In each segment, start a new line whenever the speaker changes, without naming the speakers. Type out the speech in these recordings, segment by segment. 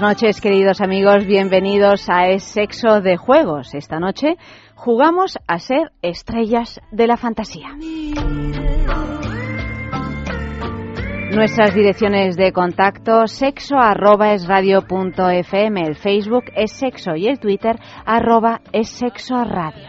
Buenas noches, queridos amigos. Bienvenidos a Es Sexo de Juegos. Esta noche jugamos a ser estrellas de la fantasía. Nuestras direcciones de contacto sexo arroba es el Facebook es sexo y el Twitter arroba es sexo radio.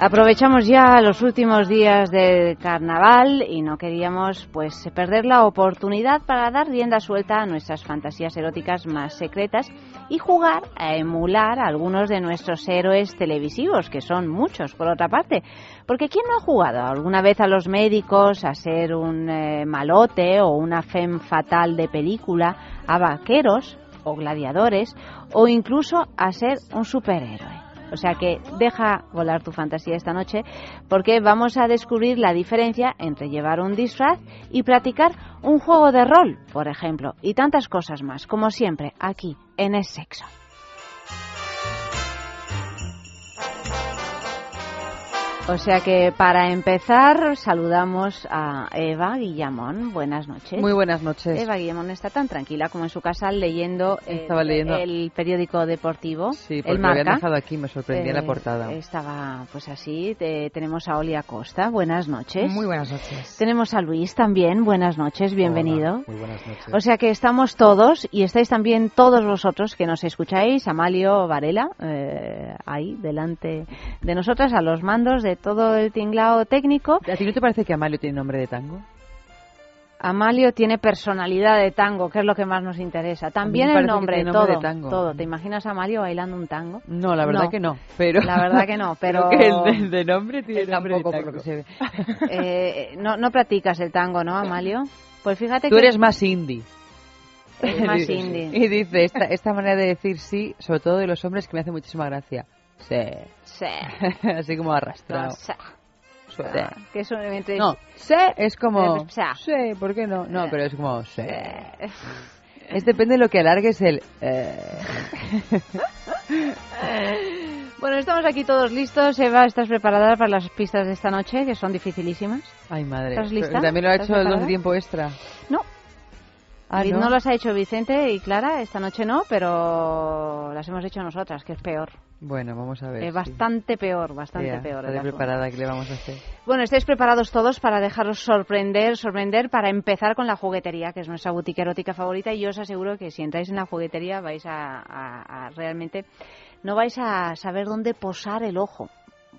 Aprovechamos ya los últimos días del carnaval y no queríamos pues perder la oportunidad para dar rienda suelta a nuestras fantasías eróticas más secretas y jugar a emular a algunos de nuestros héroes televisivos, que son muchos por otra parte. Porque ¿quién no ha jugado alguna vez a los médicos, a ser un eh, malote o una femme fatal de película, a vaqueros o gladiadores o incluso a ser un superhéroe? O sea que deja volar tu fantasía esta noche porque vamos a descubrir la diferencia entre llevar un disfraz y practicar un juego de rol, por ejemplo, y tantas cosas más, como siempre, aquí en Es Sexo. O sea que para empezar saludamos a Eva Guillamón. Buenas noches.
Muy buenas noches.
Eva Guillamón está tan tranquila como en su casa leyendo,
Estaba
el,
leyendo.
el periódico deportivo.
Sí,
el
porque lo habían
Marca.
dejado aquí, me sorprendía la
Eh,
portada.
Estaba pues así. Te- tenemos a Oli Acosta. Buenas noches.
Muy buenas noches.
Tenemos a Luis también. Buenas noches. Bienvenido.
Muy buenas noches.
O sea que estamos todos y estáis también todos vosotros que nos escucháis, Amalio Varela, eh, ahí delante de nosotras, a los mandos de todo el tinglao técnico.
¿A ti no te parece que Amalio tiene nombre de tango?
Amalio tiene personalidad de tango, que es lo que más nos interesa. También el nombre, todo,
de tango.
todo. ¿Te imaginas a Amalio bailando un tango?
No, la verdad
No.
que no. Pero
La verdad que no, pero
creo que el de, nombre tiene nombre de tango.
por lo que se ve.
eh, no, no practicas el tango, ¿no, Amalio? Pues fíjate
Tú
que
eres más indie.
es más indie.
Y dice, esta, esta manera de decir sí, sobre todo de los hombres, que me hace muchísima gracia. Sí.
Sí.
Así como arrastrado.
No, sí.
Sí.
Que eso entre-
No, sí es como...
Eh, sí.
¿por qué no? No, pero es como... Sí. Es depende de lo que alargues el... eh.
Bueno, estamos aquí todos listos. Eva, ¿estás preparada para las pistas de esta noche, que son dificilísimas?
Ay, madre.
¿Estás lista?
Pero También lo ha
¿Estás
hecho el dos tiempo extra.
No.
Ah, ¿no?
no las ha hecho Vicente y Clara, esta noche no, pero las hemos hecho nosotras, que es peor.
Bueno, vamos a ver.
Es bastante peor, bastante peor.
estaré preparada, ¿qué le vamos a hacer?
Bueno, estáis preparados todos para dejaros sorprender, sorprender, para empezar con la juguetería, que es nuestra boutique erótica favorita. Y yo os aseguro que si entráis en la juguetería vais a, a- a realmente no vais a saber dónde posar el ojo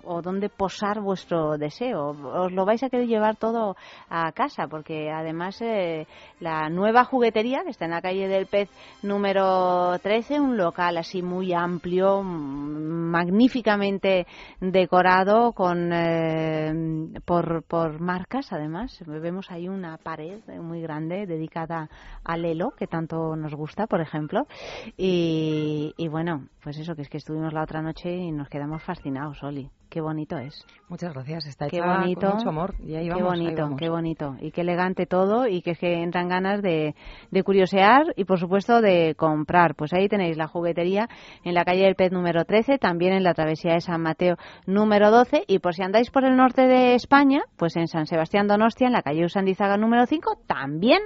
o dónde posar vuestro deseo. Os lo vais a querer llevar todo a casa, porque además eh, la nueva juguetería, que está en la calle del Pez número 13, un local así muy amplio, magníficamente decorado con eh, por, por marcas, además. Vemos ahí una pared muy grande dedicada al Lelo, que tanto nos gusta, por ejemplo. Y, y bueno, pues eso, que es que estuvimos la otra noche y nos quedamos fascinados, Oli. Qué bonito es.
Muchas gracias. Está
Qué
hecha
bonito.
con mucho amor. Y ahí
qué
ahí
bonito,
vamos.
qué bonito. Y qué elegante todo y que que entran ganas de, de curiosear y por supuesto de comprar. Pues ahí tenéis la juguetería en la calle del Pez número 13, también en la travesía de San Mateo número 12 y por si andáis por el norte de España, pues en San Sebastián Donostia, en la calle Usandizaga número 5, también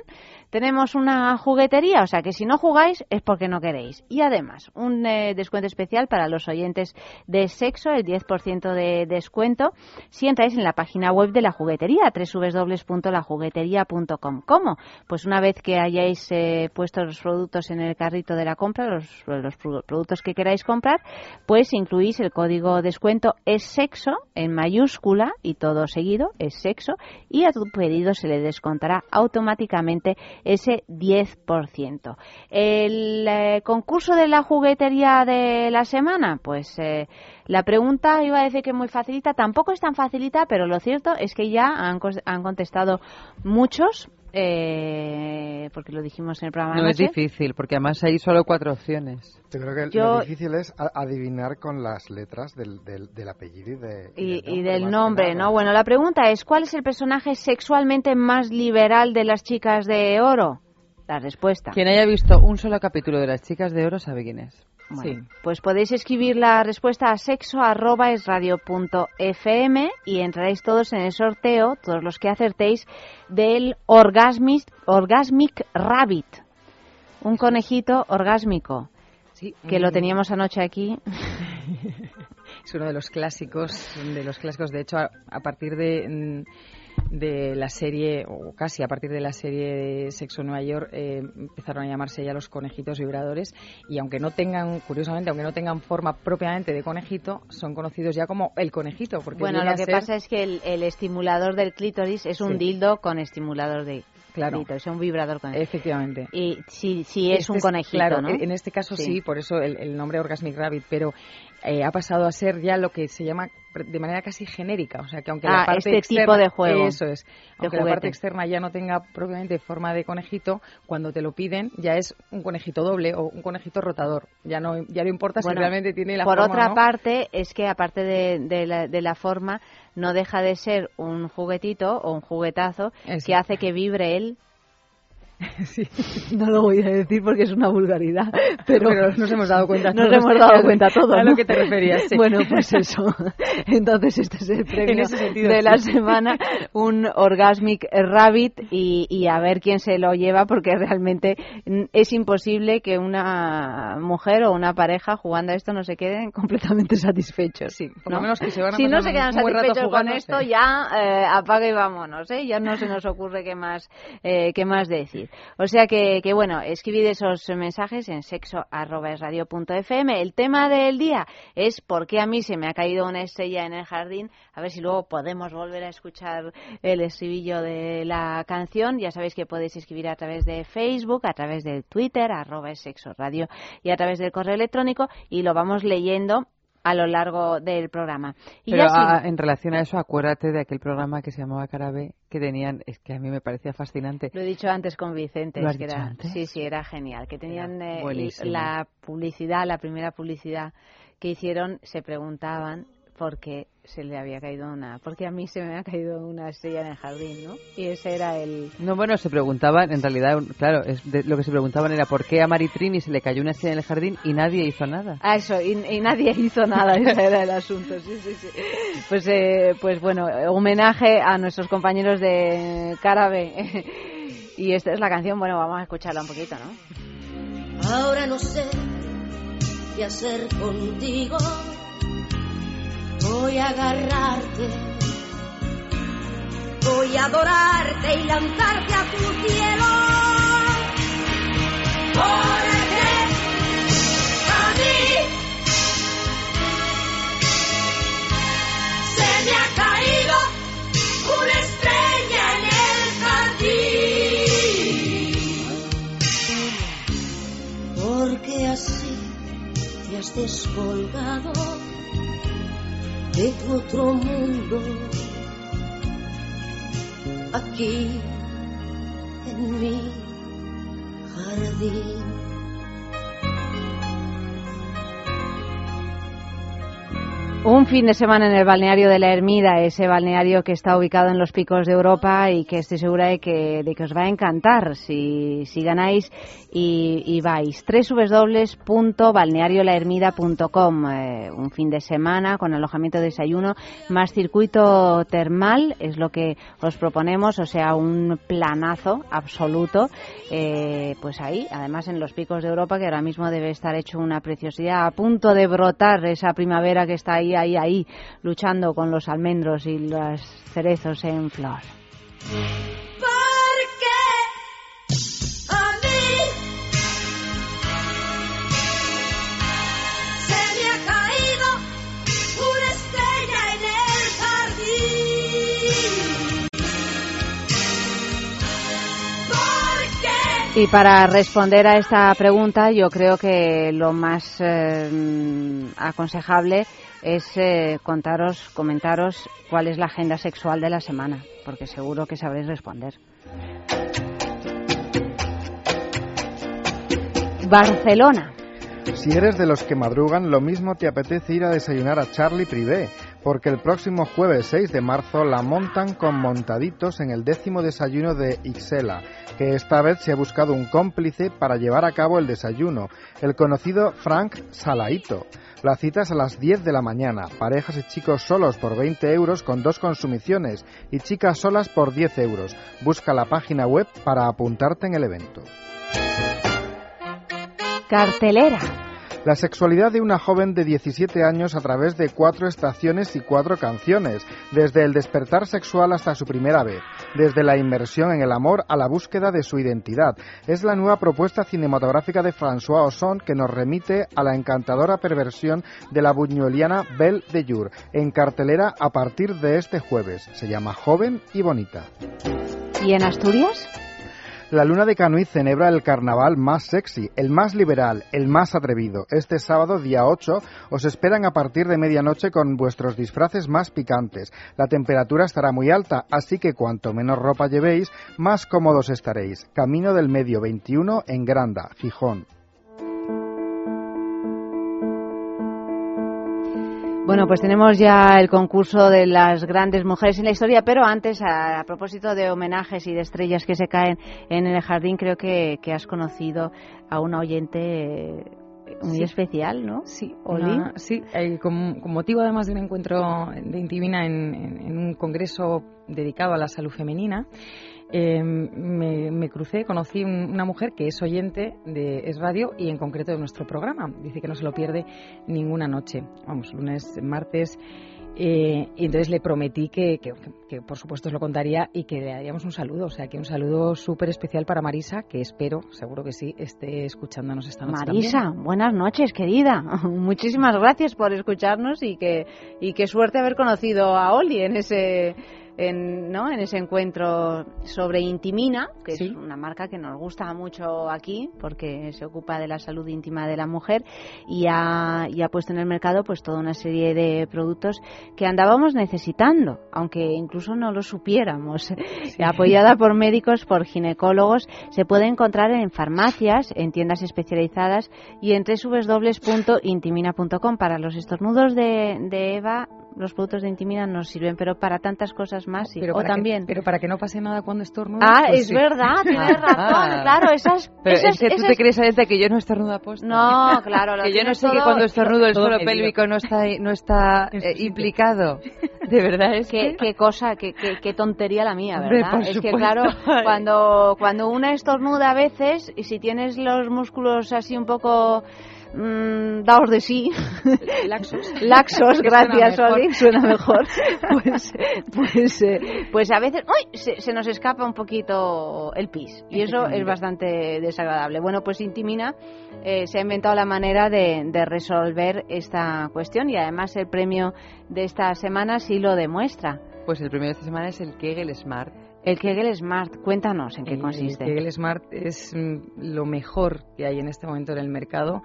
tenemos una juguetería, o sea que si no jugáis es porque no queréis. Y además, un eh, descuento especial para los oyentes de sexo, el 10% de descuento si entráis en la página web de la juguetería, www.lajugueteria.com. ¿Cómo? Pues una vez que hayáis eh, puesto los productos en el carrito de la compra, los productos que queráis comprar, pues incluís el código descuento es sexo en mayúscula y todo seguido es sexo y a tu pedido se le descontará automáticamente ese 10%. El eh, concurso de la juguetería de la semana, pues eh, la pregunta iba a decir que muy facilita, tampoco es tan facilita, pero lo cierto es que ya han, han contestado muchos eh, porque lo dijimos en el programa.
No es difícil, porque además hay solo cuatro opciones.
Yo creo que lo difícil es adivinar con las letras del, del, apellido y,
y, del nombre, ¿no? Bueno, la pregunta es, ¿cuál es el personaje sexualmente más liberal de las chicas de oro? La respuesta.
Quien haya visto un solo capítulo de las chicas de oro sabe quién es
sí. Pues podéis escribir la respuesta a sexo.esradio.fm y entraréis todos en el sorteo, todos los que acertéis, del Orgasmic, Orgasmic Rabbit. Un conejito orgásmico. Sí, que lo teníamos anoche aquí.
es uno de los clásicos, de los clásicos. De hecho, a partir de mm, de la serie, o casi a partir de la serie de Sexo Nueva York, eh, empezaron a llamarse ya los conejitos vibradores y aunque no tengan, curiosamente, aunque no tengan forma propiamente de conejito, son conocidos ya como el conejito. Porque
bueno, lo que pasa es que el, estimulador del clítoris es un dildo con estimulador de Claro. Es un vibrador con
Efectivamente.
Y sí, sí es un conejito, claro,
En este caso sí, por eso el, nombre Orgasmic Rabbit, pero eh, ha pasado a ser ya lo que se llama de manera casi genérica, o sea que aunque la
ah,
parte
este tipo de juego,
eso es, aunque la parte externa ya no tenga propiamente forma de conejito, cuando te lo piden ya es un conejito doble o un conejito rotador, ya no ya no importa si realmente tiene la
por
forma.
Por otra parte es que aparte de, la, de la forma no deja de ser un juguetito o un juguetazo que hace que vibre él No lo voy a decir porque es una vulgaridad, pero,
nos hemos dado cuenta.
Nos hemos dado cuenta todos.
A lo que te referías.
Bueno, pues eso. Entonces este es el premio de la semana, un Orgasmic Rabbit y, a ver quién se lo lleva porque realmente es imposible que una mujer o una pareja jugando a esto no se queden completamente satisfechos.
Sí, por lo menos que se van a
Si no se quedan satisfechos con esto, ya eh, apaga y vámonos, ¿eh? Ya no se nos ocurre qué más, eh, qué más decir. O sea que, que bueno, escribid esos mensajes en sexo.radio.fm. El tema del día es por qué a mí se me ha caído una estrella en el jardín. A ver si luego podemos volver a escuchar el estribillo de la canción. Ya sabéis que podéis escribir a través de Facebook, a través del Twitter, arroba sexo radio y a través del correo electrónico y lo vamos leyendo a lo largo del programa.
Y Pero en relación a eso, acuérdate de aquel programa que se llamaba Carabe, que tenían, es que a mí me parecía fascinante.
Lo he dicho antes con Vicente.
¿Lo
es que era,
antes?
Sí, sí, era genial. Que tenían eh, la publicidad, la primera publicidad que hicieron, se preguntaban porque se le había caído una porque a mí se me ha caído una estrella en el jardín no y ese era el
no bueno se preguntaban en realidad claro es lo que se preguntaban era por qué a Maritrini se le cayó una estrella en el jardín y nadie hizo nada
ah eso y, nadie hizo nada ese era el asunto sí sí sí. Pues eh, pues bueno homenaje a nuestros compañeros de Carabe. Y esta es la canción bueno vamos a escucharla un poquito no
ahora no sé qué hacer contigo Voy a agarrarte, voy a adorarte y lanzarte a tu cielo. Porque a mí se me ha caído una estrella en el jardín. Porque así te has descolgado de otro mundo aquí en mi jardín.
Un fin de semana en el balneario de la Ermida, ese balneario que está ubicado en los picos de Europa y que estoy segura de que, de que os va a encantar si, si ganáis y, y vais. www.balneariolahermida.com eh, Un fin de semana con alojamiento de desayuno más circuito termal es lo que os proponemos, o sea, un planazo absoluto. Eh, pues ahí, además en los picos de Europa, que ahora mismo debe estar hecho una preciosidad, a punto de brotar esa primavera que está ahí ahí, ahí, ahí, luchando con los almendros y los cerezos en flor. Y para responder a esta pregunta, yo creo que lo más eh, aconsejable es eh, contaros, comentaros cuál es la agenda sexual de la semana, porque seguro que sabréis responder. Barcelona.
Si eres de los que madrugan, lo mismo te apetece ir a desayunar a Charlie Privé, porque el próximo jueves 6 de marzo la montan con montaditos en el décimo desayuno de Ixela, que esta vez se ha buscado un cómplice para llevar a cabo el desayuno, el conocido Frank Salaito. La cita es a las 10 de la mañana, parejas y chicos solos por 20 euros con dos consumiciones y chicas solas por 10 euros. Busca la página web para apuntarte en el evento.
Cartelera.
La sexualidad de una joven de 17 años a través de cuatro estaciones y cuatro canciones, desde el despertar sexual hasta su primera vez, desde la inmersión en el amor a la búsqueda de su identidad. Es la nueva propuesta cinematográfica de François Ozon que nos remite a la encantadora perversión de la buñueliana Belle de Jour, en cartelera a partir de este jueves. Se llama Joven y Bonita.
¿Y en Asturias?
La Luna de Canuy celebra el carnaval más sexy, el más liberal, el más atrevido. Este sábado, día 8, os esperan a partir de medianoche con vuestros disfraces más picantes. La temperatura estará muy alta, así que cuanto menos ropa llevéis, más cómodos estaréis. Camino del Medio 21 en Granda, Gijón.
Bueno, pues tenemos ya el concurso de las grandes mujeres en la historia, pero antes, a, propósito de homenajes y de estrellas que se caen en el jardín, creo que, has conocido a una oyente muy especial, ¿no?
Sí, sí, eh, con, motivo además de un encuentro de Intimina en un congreso dedicado a la salud femenina. Em, me, crucé, conocí una mujer que es oyente de Es Radio y en concreto de nuestro programa. Dice que no se lo pierde ninguna noche. Vamos, lunes, martes. Eh, y entonces le prometí que, por supuesto os lo contaría y que le daríamos un saludo. O sea, que un saludo súper especial para Marisa, que espero, seguro que sí, esté escuchándonos esta noche.
Marisa, buenas noches, querida. Muchísimas gracias por escucharnos y que, y qué suerte haber conocido a Oli en ese en, ¿no? en ese encuentro sobre Intimina, que es una marca que nos gusta mucho aquí porque se ocupa de la salud íntima de la mujer y ha, y ha puesto en el mercado pues toda una serie de productos que andábamos necesitando, aunque incluso no lo supiéramos. Apoyada por médicos, por ginecólogos, se puede encontrar en farmacias, en tiendas especializadas y en www.intimina.com. Para los estornudos de, de Eva los productos de intimidad nos sirven, pero para tantas cosas más sí.
Pero
o también.
pero para que no pase nada cuando estornudo.
Ah, pues es verdad, tienes razón. Ah. Claro, esas.
Pero es que tú te crees a que yo no estornudo aposta.
No, claro.
que yo no sé que cuando estornudo el suelo pélvico no está, no está eh, implicado. De verdad es
que. Qué cosa, qué, qué, tontería la mía, ¿verdad? es que claro, cuando, cuando una estornuda a veces, y si tienes los músculos así un poco mmm, daos de sí.
Laxos.
Laxos, gracias, Oli, suena mejor. Pues, pues, eh, pues a veces ¡uy! Se, nos escapa un poquito el pis y eso es bastante desagradable. Bueno, pues Intimina eh, se ha inventado la manera de, de resolver esta cuestión y además el premio de esta semana sí lo demuestra.
Pues el premio de esta semana es el Kegel Smart.
El Kegel Smart, cuéntanos en qué consiste.
El Kegel Smart es mm, lo mejor que hay en este momento en el mercado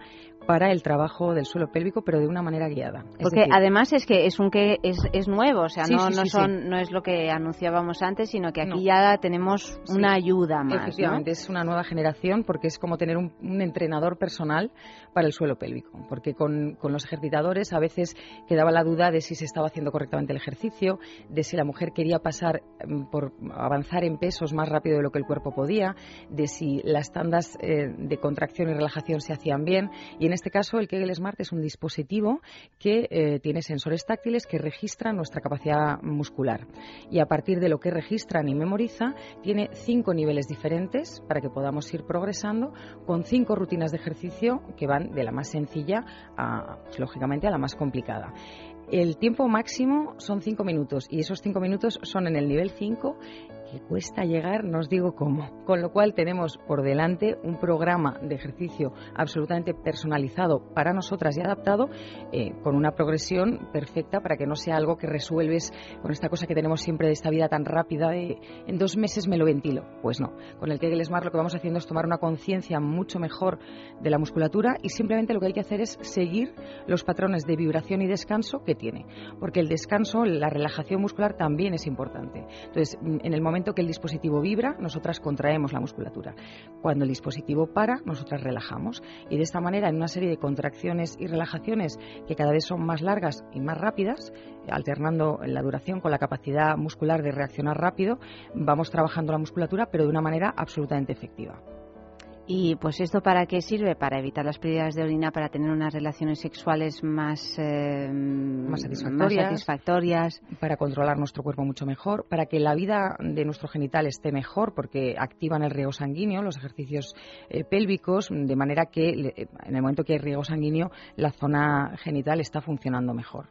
para el trabajo del suelo pélvico, pero de una manera guiada.
Porque además es que es un que es, es nuevo, o sea, no, no, son, no es lo que anunciábamos antes, sino que aquí ya tenemos una ayuda más.
Efectivamente, es una nueva generación porque es como tener un, entrenador personal para el suelo pélvico, porque con, con, los ejercitadores a veces quedaba la duda de si se estaba haciendo correctamente el ejercicio, de si la mujer quería pasar mm, por avanzar en pesos más rápido de lo que el cuerpo podía, de si las tandas eh, de contracción y relajación se hacían bien y en este caso, el Kegel Smart es un dispositivo que eh, tiene sensores táctiles que registran nuestra capacidad muscular. Y a partir de lo que registran y memoriza, tiene cinco niveles diferentes para que podamos ir progresando con cinco rutinas de ejercicio que van de la más sencilla a, lógicamente, a la más complicada. El tiempo máximo son cinco minutos y esos cinco minutos son en el nivel 5 que cuesta llegar, no os digo cómo. Con lo cual tenemos por delante un programa de ejercicio absolutamente personalizado para nosotras y adaptado, eh, con una progresión perfecta para que no sea algo que resuelves con esta cosa que tenemos siempre de esta vida tan rápida de en dos meses me lo ventilo. Pues no. Con el Kegel Smart lo que vamos haciendo es tomar una conciencia mucho mejor de la musculatura y simplemente lo que hay que hacer es seguir los patrones de vibración y descanso que tiene. Porque el descanso, la relajación muscular también es importante. Entonces, en el momento que el dispositivo vibra, nosotras contraemos la musculatura. Cuando el dispositivo para, nosotras relajamos. Y de esta manera, en una serie de contracciones y relajaciones que cada vez son más largas y más rápidas, alternando la duración con la capacidad muscular de reaccionar rápido, vamos trabajando la musculatura, pero de una manera absolutamente efectiva.
Y pues esto para qué sirve? Para evitar las pérdidas de orina, para tener unas relaciones sexuales más, eh,
más, satisfactorias, para controlar nuestro cuerpo mucho mejor, para que la vida de nuestro genital esté mejor, porque activan el riego sanguíneo, los ejercicios eh, pélvicos, de manera que en el momento que hay riego sanguíneo, la zona genital está funcionando mejor.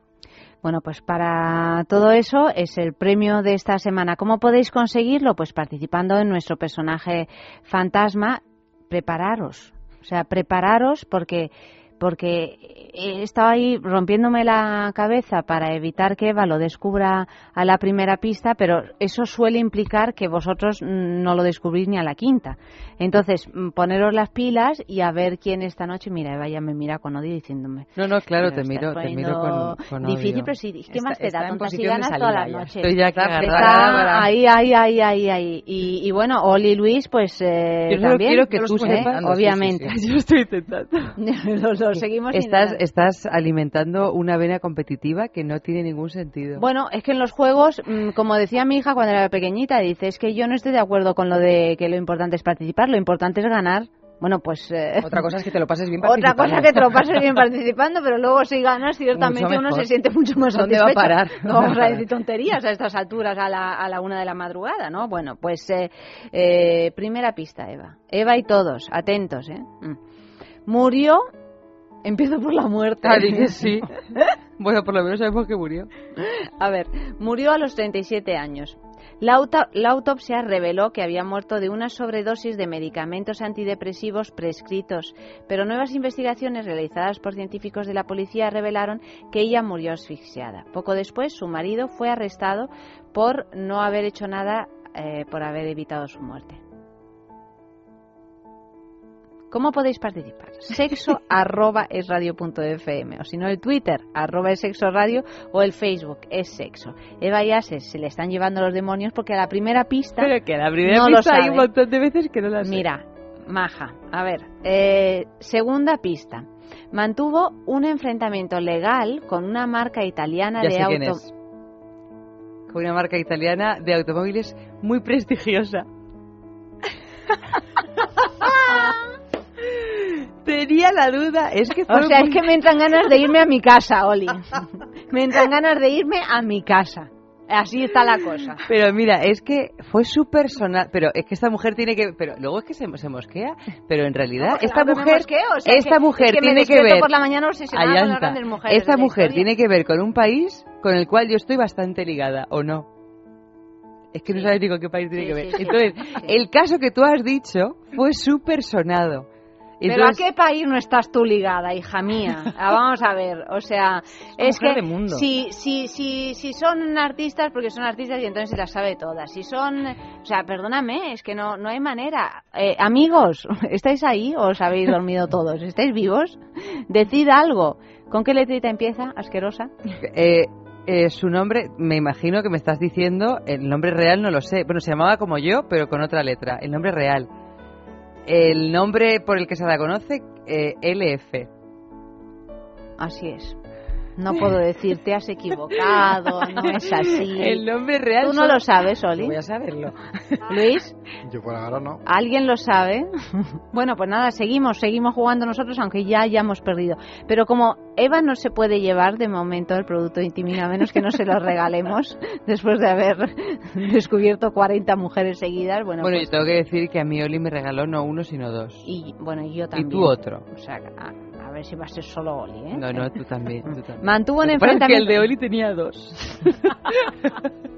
Bueno, pues para todo eso es el premio de esta semana. ¿Cómo podéis conseguirlo? Pues participando en nuestro personaje fantasma prepararos. O sea, prepararos porque porque he estado ahí rompiéndome la cabeza para evitar que Eva lo descubra a la primera pista, pero eso suele implicar que vosotros no lo descubrís ni a la quinta. Entonces, mm, poneros las pilas y a ver quién esta noche, mira, Eva ya me mira con odio diciéndome.
No, no, claro, te miro, te miro con,
Difícil, pero sí, ¿qué más te da? Tontas y ganas toda la noche.
Estoy ya
está ahí, ahí, ahí, ahí, ahí. Y, bueno, Oli y Luis, pues eh,
Yo
también.
quiero que tú sepas,
obviamente.
Yo estoy intentando.
seguimos
estás, estás alimentando una vena competitiva que no tiene ningún sentido.
Bueno, es que en los juegos, mm, como decía mi hija cuando era pequeñita, dice, es que yo no estoy de acuerdo con lo de que lo importante es participar, lo importante es ganar. Bueno, pues...
Eh, otra cosa es que te lo pases bien
participando. Otra cosa es que te lo pases bien participando, pero luego si ganas, ciertamente uno se siente mucho más
¿Dónde
va
a parar?
No vamos a decir tonterías a estas alturas, a la, a la una de la madrugada, ¿no? Bueno, pues eh, eh, primera pista, Eva. Eva y todos, atentos, ¿eh? Mm. Murió Empiezo por la muerte.
Ah, dije sí. bueno, por lo menos sabemos que murió.
A ver, murió a los 37 años. La, la, autopsia reveló que había muerto de una sobredosis de medicamentos antidepresivos prescritos, pero nuevas investigaciones realizadas por científicos de la policía revelaron que ella murió asfixiada. Poco después, su marido fue arrestado por no haber hecho nada eh, por haber evitado su muerte. ¿Cómo podéis participar? Sexo arroba es radio punto fm, o si no el Twitter arroba es sexo radio o el Facebook es sexo. Eva y Ases se le están llevando los demonios porque a la primera pista
Pero que la primera
no
pista hay un montón de veces que no la sé.
Mira, maja, a ver, eh, segunda pista. Mantuvo un enfrentamiento legal con una marca italiana
ya
de
sé quién
auto.
es. Con una marca italiana de automóviles muy prestigiosa. Tenía la duda, es que
O sea, es que me entran ganas de irme a mi casa, Oli. Me entran ganas de irme a mi casa. Así está la cosa.
Pero mira, es que fue su personal. Pero es que esta mujer tiene que. Pero luego es que se, se mosquea. Pero en realidad,
No,
esta
claro
mujer.
mosqueo, o sea,
esta
que-
mujer
es que me
tiene que ver.
por la mañana con las mujeres
Esta mujer tiene que ver con un país con el cual yo estoy bastante ligada, ¿o no? Es que no
Sí.
sabes ni con qué país tiene
Sí,
que ver.
sí.
Entonces, el caso que tú has dicho fue su personado.
Pero
Entonces,
¿a qué país no estás tú ligada, hija mía? Ah, vamos a ver, o sea, es
mujer
que
de mundo.
si, si, si, si son artistas, porque son artistas y entonces se las sabe todas. Si son, o sea, perdóname, es que no, no hay manera. Eh, amigos, ¿estáis ahí o os habéis dormido todos? ¿Estáis vivos? Decid algo. ¿Con qué letrita empieza, asquerosa?
eh, eh, su nombre, me imagino que me estás diciendo, el nombre real no lo sé. Bueno, se llamaba como yo, pero con otra letra. El nombre real. El nombre por el que se la conoce, eh, LF.
Así es. No puedo decir, te has equivocado, no es así.
El nombre real.
Tú no lo sabes, Oli.
Voy a saberlo.
Luis.
Yo por ahora no.
¿Alguien lo sabe? Bueno, pues nada, seguimos, seguimos jugando nosotros, aunque ya hayamos perdido. Pero como Eva no se puede llevar de momento el producto de Intimina, a menos que no se lo regalemos después de haber descubierto 40 mujeres seguidas, bueno,
Bueno,
pues-
yo tengo que decir que a mí Oli me regaló no uno, sino dos.
y bueno, y yo también.
Y tú otro.
O sea, a, ver si va a ser solo Oli, ¿eh?
No, no, tú también. Tú también.
Mantuvo un
Lo que
enfrentamiento...
el de Oli tenía dos.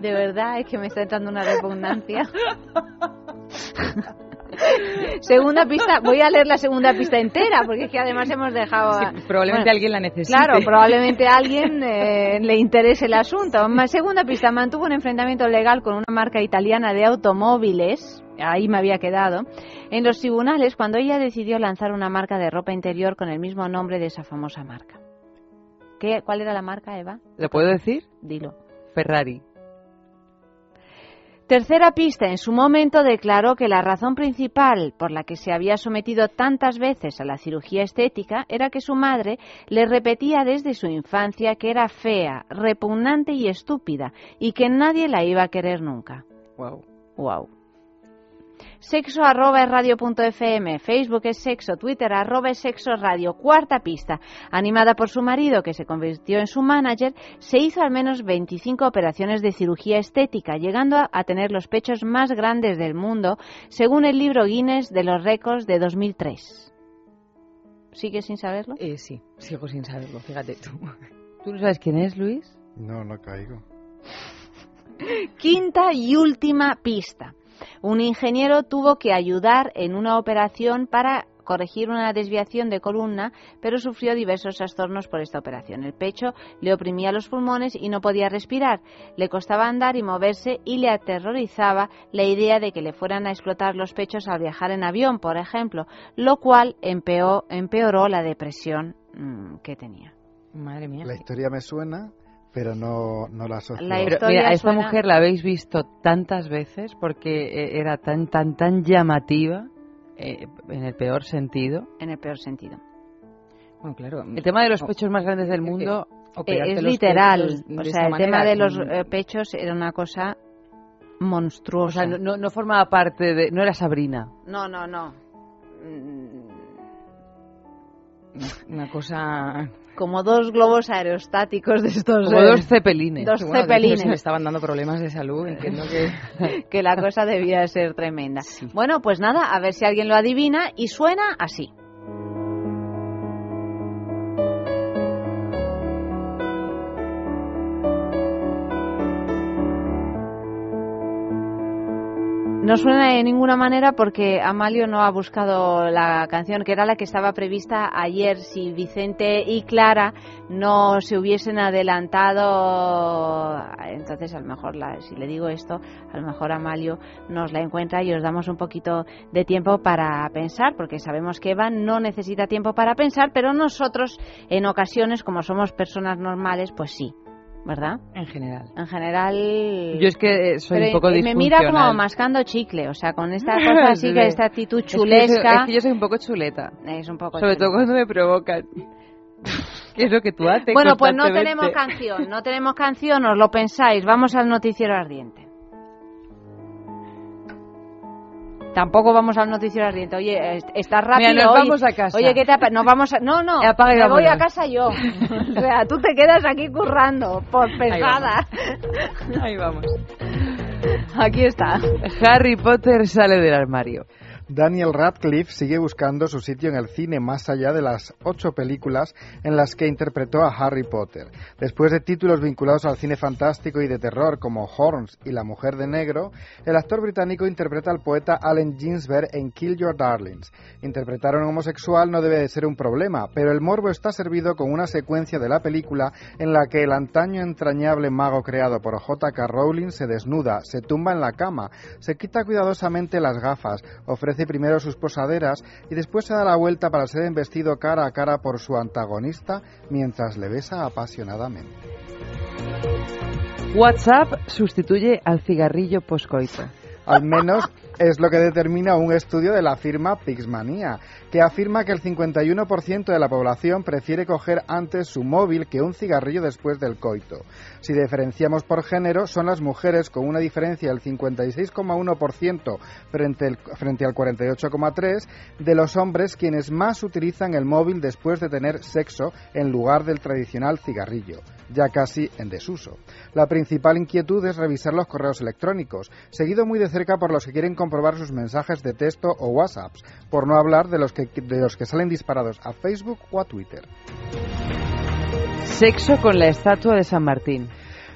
De verdad, es que me está entrando una repugnancia. segunda pista, voy a leer la segunda pista entera, porque es que además hemos dejado...
Sí, probablemente
Bueno,
alguien la necesite.
Claro, probablemente a alguien eh, le interese el asunto. Segunda pista, mantuvo un enfrentamiento legal con una marca italiana de automóviles, ahí me había quedado, en los tribunales cuando ella decidió lanzar una marca de ropa interior con el mismo nombre de esa famosa marca. ¿Qué, ¿Cuál era la marca, Eva?
¿Lo puedo decir?
Dilo.
Ferrari.
Tercera pista, en su momento declaró que la razón principal por la que se había sometido tantas veces a la cirugía estética era que su madre le repetía desde su infancia que era fea, repugnante y estúpida y que nadie la iba a querer nunca.
Wow.
Wow. Sexo arroba es radio punto fm, Facebook es sexo, Twitter arroba es sexo radio. Cuarta pista, animada por su marido que se convirtió en su manager, se hizo al menos 25 operaciones de cirugía estética, llegando a, a tener los pechos más grandes del mundo, según el libro Guinness de los récords de 2003. ¿Sigue sin saberlo?
Eh, sí, sigo sin saberlo, fíjate tú.
¿Tú no sabes quién es, Luis?
No, no caigo.
Quinta y última pista. Un ingeniero tuvo que ayudar en una operación para corregir una desviación de columna, pero sufrió diversos trastornos por esta operación. El pecho le oprimía los pulmones y no podía respirar. Le costaba andar y moverse y le aterrorizaba la idea de que le fueran a explotar los pechos al viajar en avión, por ejemplo, lo cual empeoró, empeoró la depresión mm, que tenía.
Madre mía.
La historia me suena, pero no, no la asocio.
La
Pero, mira, a esta
suena-
mujer la habéis visto tantas veces porque eh, era tan, tan, tan llamativa eh, en el peor sentido.
En el peor sentido.
Bueno, claro.
El tema de los pechos más grandes del mundo,
Eh, es
los
literal. O sea, el tema de los
mm,
eh, pechos era una cosa
o
monstruosa.
sea, no, no, no formaba parte de... No era Sabrina.
no, no, no.
Una cosa...
Como dos globos aerostáticos de estos.
Como dos cepelines.
dos
bueno,
cepelines.
me estaban dando problemas de salud, entiendo que...
que la cosa debía ser tremenda. Bueno, pues nada, a ver si alguien lo adivina y suena así. No suena de ninguna manera porque Amalio no ha buscado la canción, que era la que estaba prevista ayer. Si Vicente y Clara no se hubiesen adelantado, entonces a lo mejor, la- si le digo esto, a lo mejor Amalio nos la encuentra y os damos un poquito de tiempo para pensar, porque sabemos que Eva no necesita tiempo para pensar, pero nosotros en ocasiones, como somos personas normales, pues sí, ¿verdad?
En general.
En general...
Yo es que eh, soy
Pero
un poco
me mira como mascando chicle, o sea, con esta cosa así, que esta actitud
Es que yo soy-
chulesca.
Es que yo soy un poco chuleta.
Es un poco
Sobre
chula.
todo cuando me provocan. ¿Qué es lo que tú haces?
Bueno, pues no tenemos canción, no tenemos canción, os lo pensáis. Vamos al noticiero ardiente. Tampoco vamos al noticiero ardiente. Oye, est- está rápido.
Mira, nos
hoy.
vamos a casa.
Oye, ¿qué te Nos vamos a... No, no,
apaga
me voy a casa yo. o sea, tú te quedas aquí currando, por pesada.
Ahí vamos.
Aquí está.
Harry Potter sale del armario.
Daniel Radcliffe sigue buscando su sitio en el cine más allá de las ocho películas en las que interpretó a Harry Potter. Después de títulos vinculados al cine fantástico y de terror como Horns y La Mujer de Negro, el actor británico interpreta al poeta Allen Ginsberg en Kill Your Darlings. Interpretar a un homosexual no debe de ser un problema, pero el morbo está servido con una secuencia de la película en la que el antaño entrañable mago creado por J.K. Rowling se desnuda, se tumba en la cama, se quita cuidadosamente las gafas, ofrece primero sus posaderas y después se da la vuelta para ser embestido cara a cara por su antagonista mientras le besa apasionadamente.
WhatsApp sustituye al cigarrillo poscoito.
Al menos es lo que determina un estudio de la firma Pixmania, que afirma que el 51% de la población prefiere coger antes su móvil que un cigarrillo después del coito. Si diferenciamos por género, son las mujeres con una diferencia del 56,1% frente, frente al 48,3% de los hombres quienes más utilizan el móvil después de tener sexo en lugar del tradicional cigarrillo, ya casi en desuso. La principal inquietud es revisar los correos electrónicos, seguido muy de cerca por los que quieren comprobar sus mensajes de texto o WhatsApps, por no hablar de los que, de los que salen disparados a Facebook o a Twitter.
Sexo con la estatua de San Martín.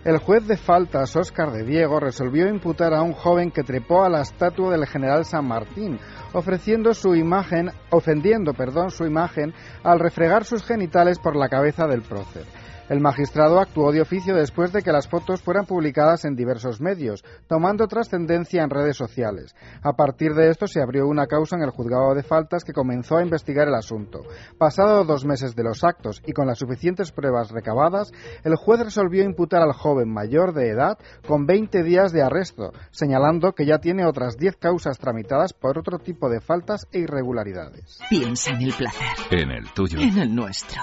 El juez de faltas, Óscar de Diego, resolvió imputar a un joven que trepó a la estatua del general San Martín, ofreciendo su imagen, ofendiendo, perdón, su imagen al refregar sus genitales por la cabeza del prócer. El magistrado actuó de oficio después de que las fotos fueran publicadas en diversos medios, tomando trascendencia en redes sociales. A partir de esto se abrió una causa en el juzgado de faltas que comenzó a investigar el asunto. Pasado dos meses de los actos y con las suficientes pruebas recabadas, el juez resolvió imputar al joven mayor de edad con 20 días de arresto, señalando que ya tiene otras 10 causas tramitadas por otro tipo de faltas e irregularidades.
Piensa en el placer.
En el tuyo.
En el nuestro.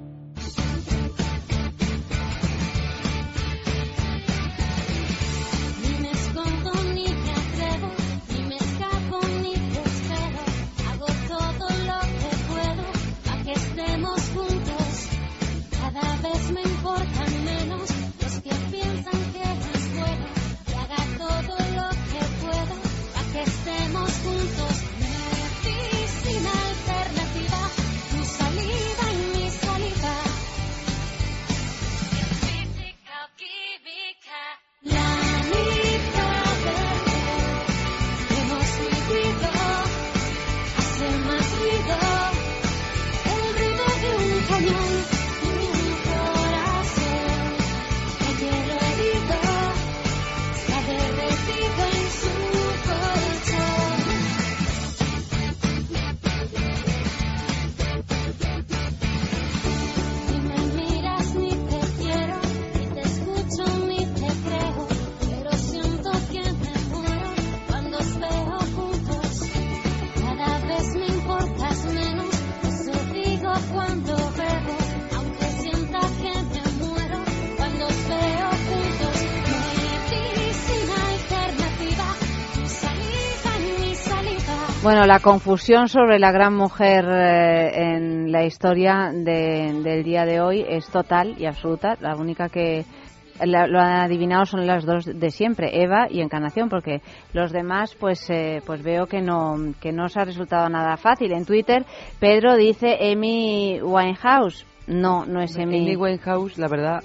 Bueno, la
confusión sobre la gran mujer eh, en la historia de- del día de hoy es total y absoluta. La única que la- lo han adivinado son las dos de siempre, Eva y Encarnación, porque los demás, pues, eh, pues veo que no que no os ha resultado nada fácil. En Twitter, Pedro dice Amy Winehouse. No, no es Amy.
Amy Winehouse, la verdad,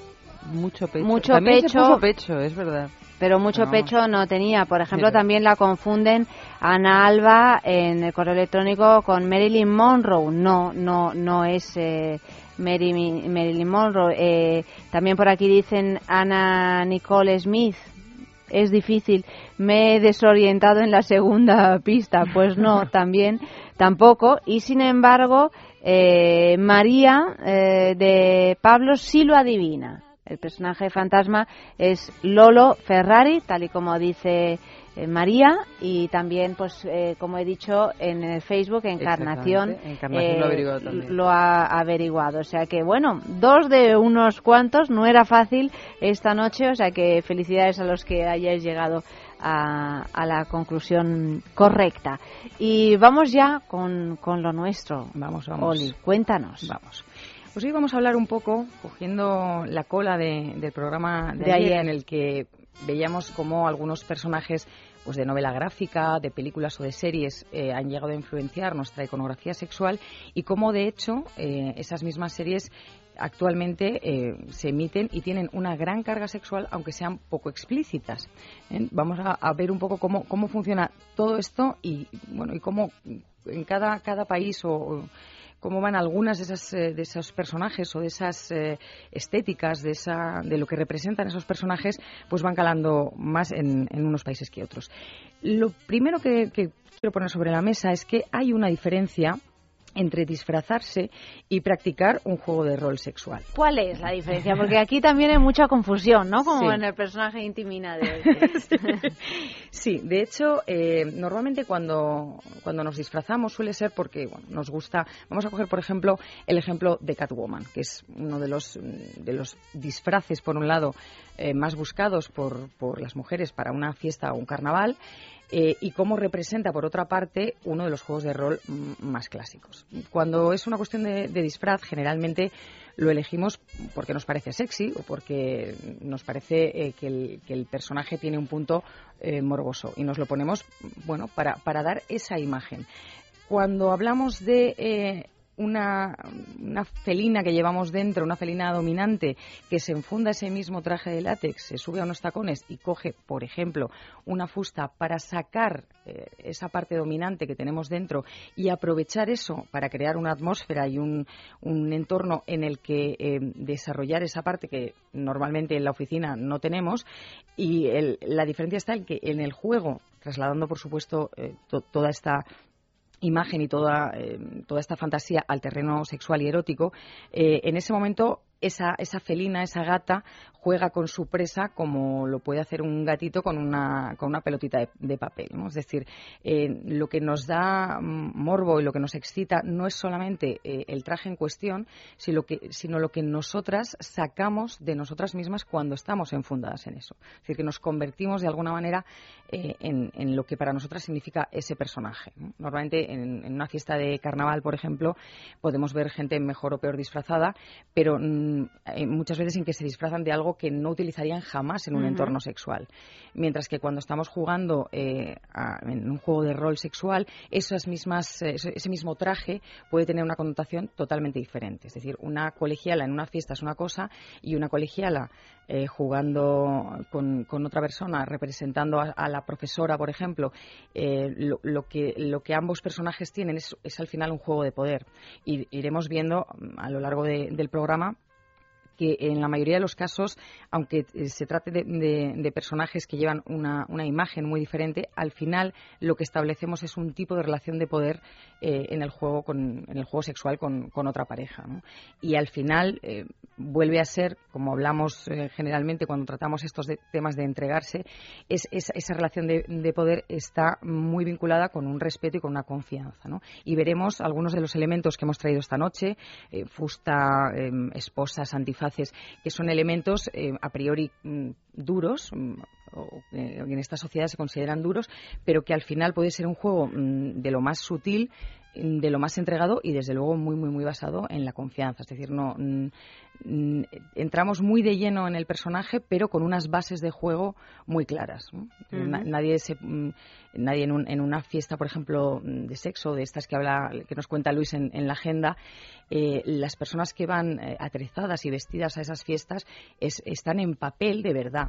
mucho pecho.
Mucho
También se
pecho.
puso pecho, es verdad.
pero mucho
No.
pecho no tenía. Por ejemplo,
Mira.
también la confunden Ana Alba en el correo electrónico con Marilyn Monroe. No, no, no es eh, Mary- Marilyn Monroe. Eh, también por aquí dicen Ana Nicole Smith. Es difícil. Me he desorientado en la segunda pista. Pues no, también tampoco. Y sin embargo, eh, María eh, de Pablo sí lo adivina. El personaje fantasma es Lolo Ferrari, tal y como dice María, y también, pues, eh, como he dicho, en el Facebook, Encarnación.
Encarnación lo ha averiguado también.
lo ha averiguado. O sea que, bueno, dos de unos cuantos, no era fácil esta noche, o sea que felicidades a los que hayáis llegado a, a la conclusión correcta. Y vamos ya con, con lo nuestro.
Vamos, vamos.
Oli, cuéntanos.
Vamos. Pues hoy vamos a hablar un poco, cogiendo la cola de- del programa de,
De
ayer,
ayer.
en el que veíamos cómo algunos personajes pues de novela gráfica, de películas o de series eh, han llegado a influenciar nuestra iconografía sexual y cómo de hecho eh, esas mismas series actualmente eh, se emiten y tienen una gran carga sexual, aunque sean poco explícitas. ¿eh? Vamos a, ver un poco cómo, cómo funciona todo esto y bueno y cómo en cada, cada país o cómo van algunas de, esas, eh, de esos personajes o de esas eh, estéticas, de, esa, de lo que representan esos personajes, pues van calando más en, unos países que otros. Lo primero que quiero poner sobre la mesa es que hay una diferencia entre disfrazarse y practicar un juego de rol sexual.
¿Cuál es la diferencia? Porque aquí también hay mucha confusión, ¿no? Como
Sí.
en el personaje intimina de...
Sí, de hecho, eh, normalmente cuando, cuando nos disfrazamos suele ser porque bueno, nos gusta. Vamos a coger, por ejemplo, el ejemplo de Catwoman, que es uno de los, de los disfraces, por un lado, eh, más buscados por, por las mujeres para una fiesta o un carnaval. Eh, y cómo representa, por otra parte, uno de los juegos de rol más clásicos. Cuando es una cuestión de, disfraz, generalmente lo elegimos porque nos parece sexy o porque nos parece eh, que, el, personaje tiene un punto eh, morboso y nos lo ponemos, bueno, para, para dar esa imagen. Cuando hablamos de una, una felina que llevamos dentro, una felina dominante, que se enfunda ese mismo traje de látex, se sube a unos tacones y coge, por ejemplo, una fusta para sacar eh, esa parte dominante que tenemos dentro y aprovechar eso para crear una atmósfera y un, un entorno en el que eh, desarrollar esa parte que normalmente en la oficina no tenemos. Y el- la diferencia está en que en el juego, trasladando por supuesto eh, to- toda esta imagen y toda, eh, toda esta fantasía al terreno sexual y erótico, eh, en ese momento esa, esa felina, esa gata, juega con su presa como lo puede hacer un gatito con una, con una pelotita de, papel. Es decir, eh, lo que nos da morbo y lo que nos excita no es solamente eh, el traje en cuestión, sino, que, sino lo que nosotras sacamos de nosotras mismas cuando estamos enfundadas en eso. Es decir, que nos convertimos de alguna manera eh, en, en lo que para nosotras significa ese personaje. ¿no? Normalmente en, en una fiesta de carnaval, por ejemplo, podemos ver gente mejor o peor disfrazada, pero muchas veces en que se disfrazan de algo que no utilizarían jamás en un entorno sexual. Mientras que cuando estamos jugando eh, a- en un juego de rol sexual, esas mismas, eh, ese, mismo traje puede tener una connotación totalmente diferente. Es decir, una colegiala en una fiesta es una cosa y una colegiala eh, jugando con, con otra persona, representando a, a la profesora, por ejemplo, eh, lo, lo que, lo que ambos personajes tienen es, es al final un juego de poder. Y iremos viendo mm, a lo largo de- del programa que en la mayoría de los casos, aunque eh, se trate de, de- de personajes que llevan una, una imagen muy diferente, al final lo que establecemos es un tipo de relación de poder eh, en el juego con, en el juego sexual con, con otra pareja. ¿no? Y al final eh, vuelve a ser, como hablamos eh, generalmente cuando tratamos estos de- temas de entregarse, es, es- esa relación de, de poder está muy vinculada con un respeto y con una confianza. ¿no? Y veremos algunos de los elementos que hemos traído esta noche, eh, fusta, eh, esposas, antifaces, que son elementos eh, a priori mm, duros, mm, o que en esta sociedad se consideran duros, pero que al final puede ser un juego mm, de lo más sutil, de lo más entregado y desde luego muy muy muy basado en la confianza es decir no mm, mm, entramos muy de lleno en el personaje pero con unas bases de juego muy claras ¿no?
Ujú.
Na- nadie se mm, nadie en, un- en una fiesta por ejemplo mm, de sexo de estas que habla que nos cuenta Luis en, en la agenda eh, las personas que van eh, atrezadas y vestidas a esas fiestas es- están en papel de verdad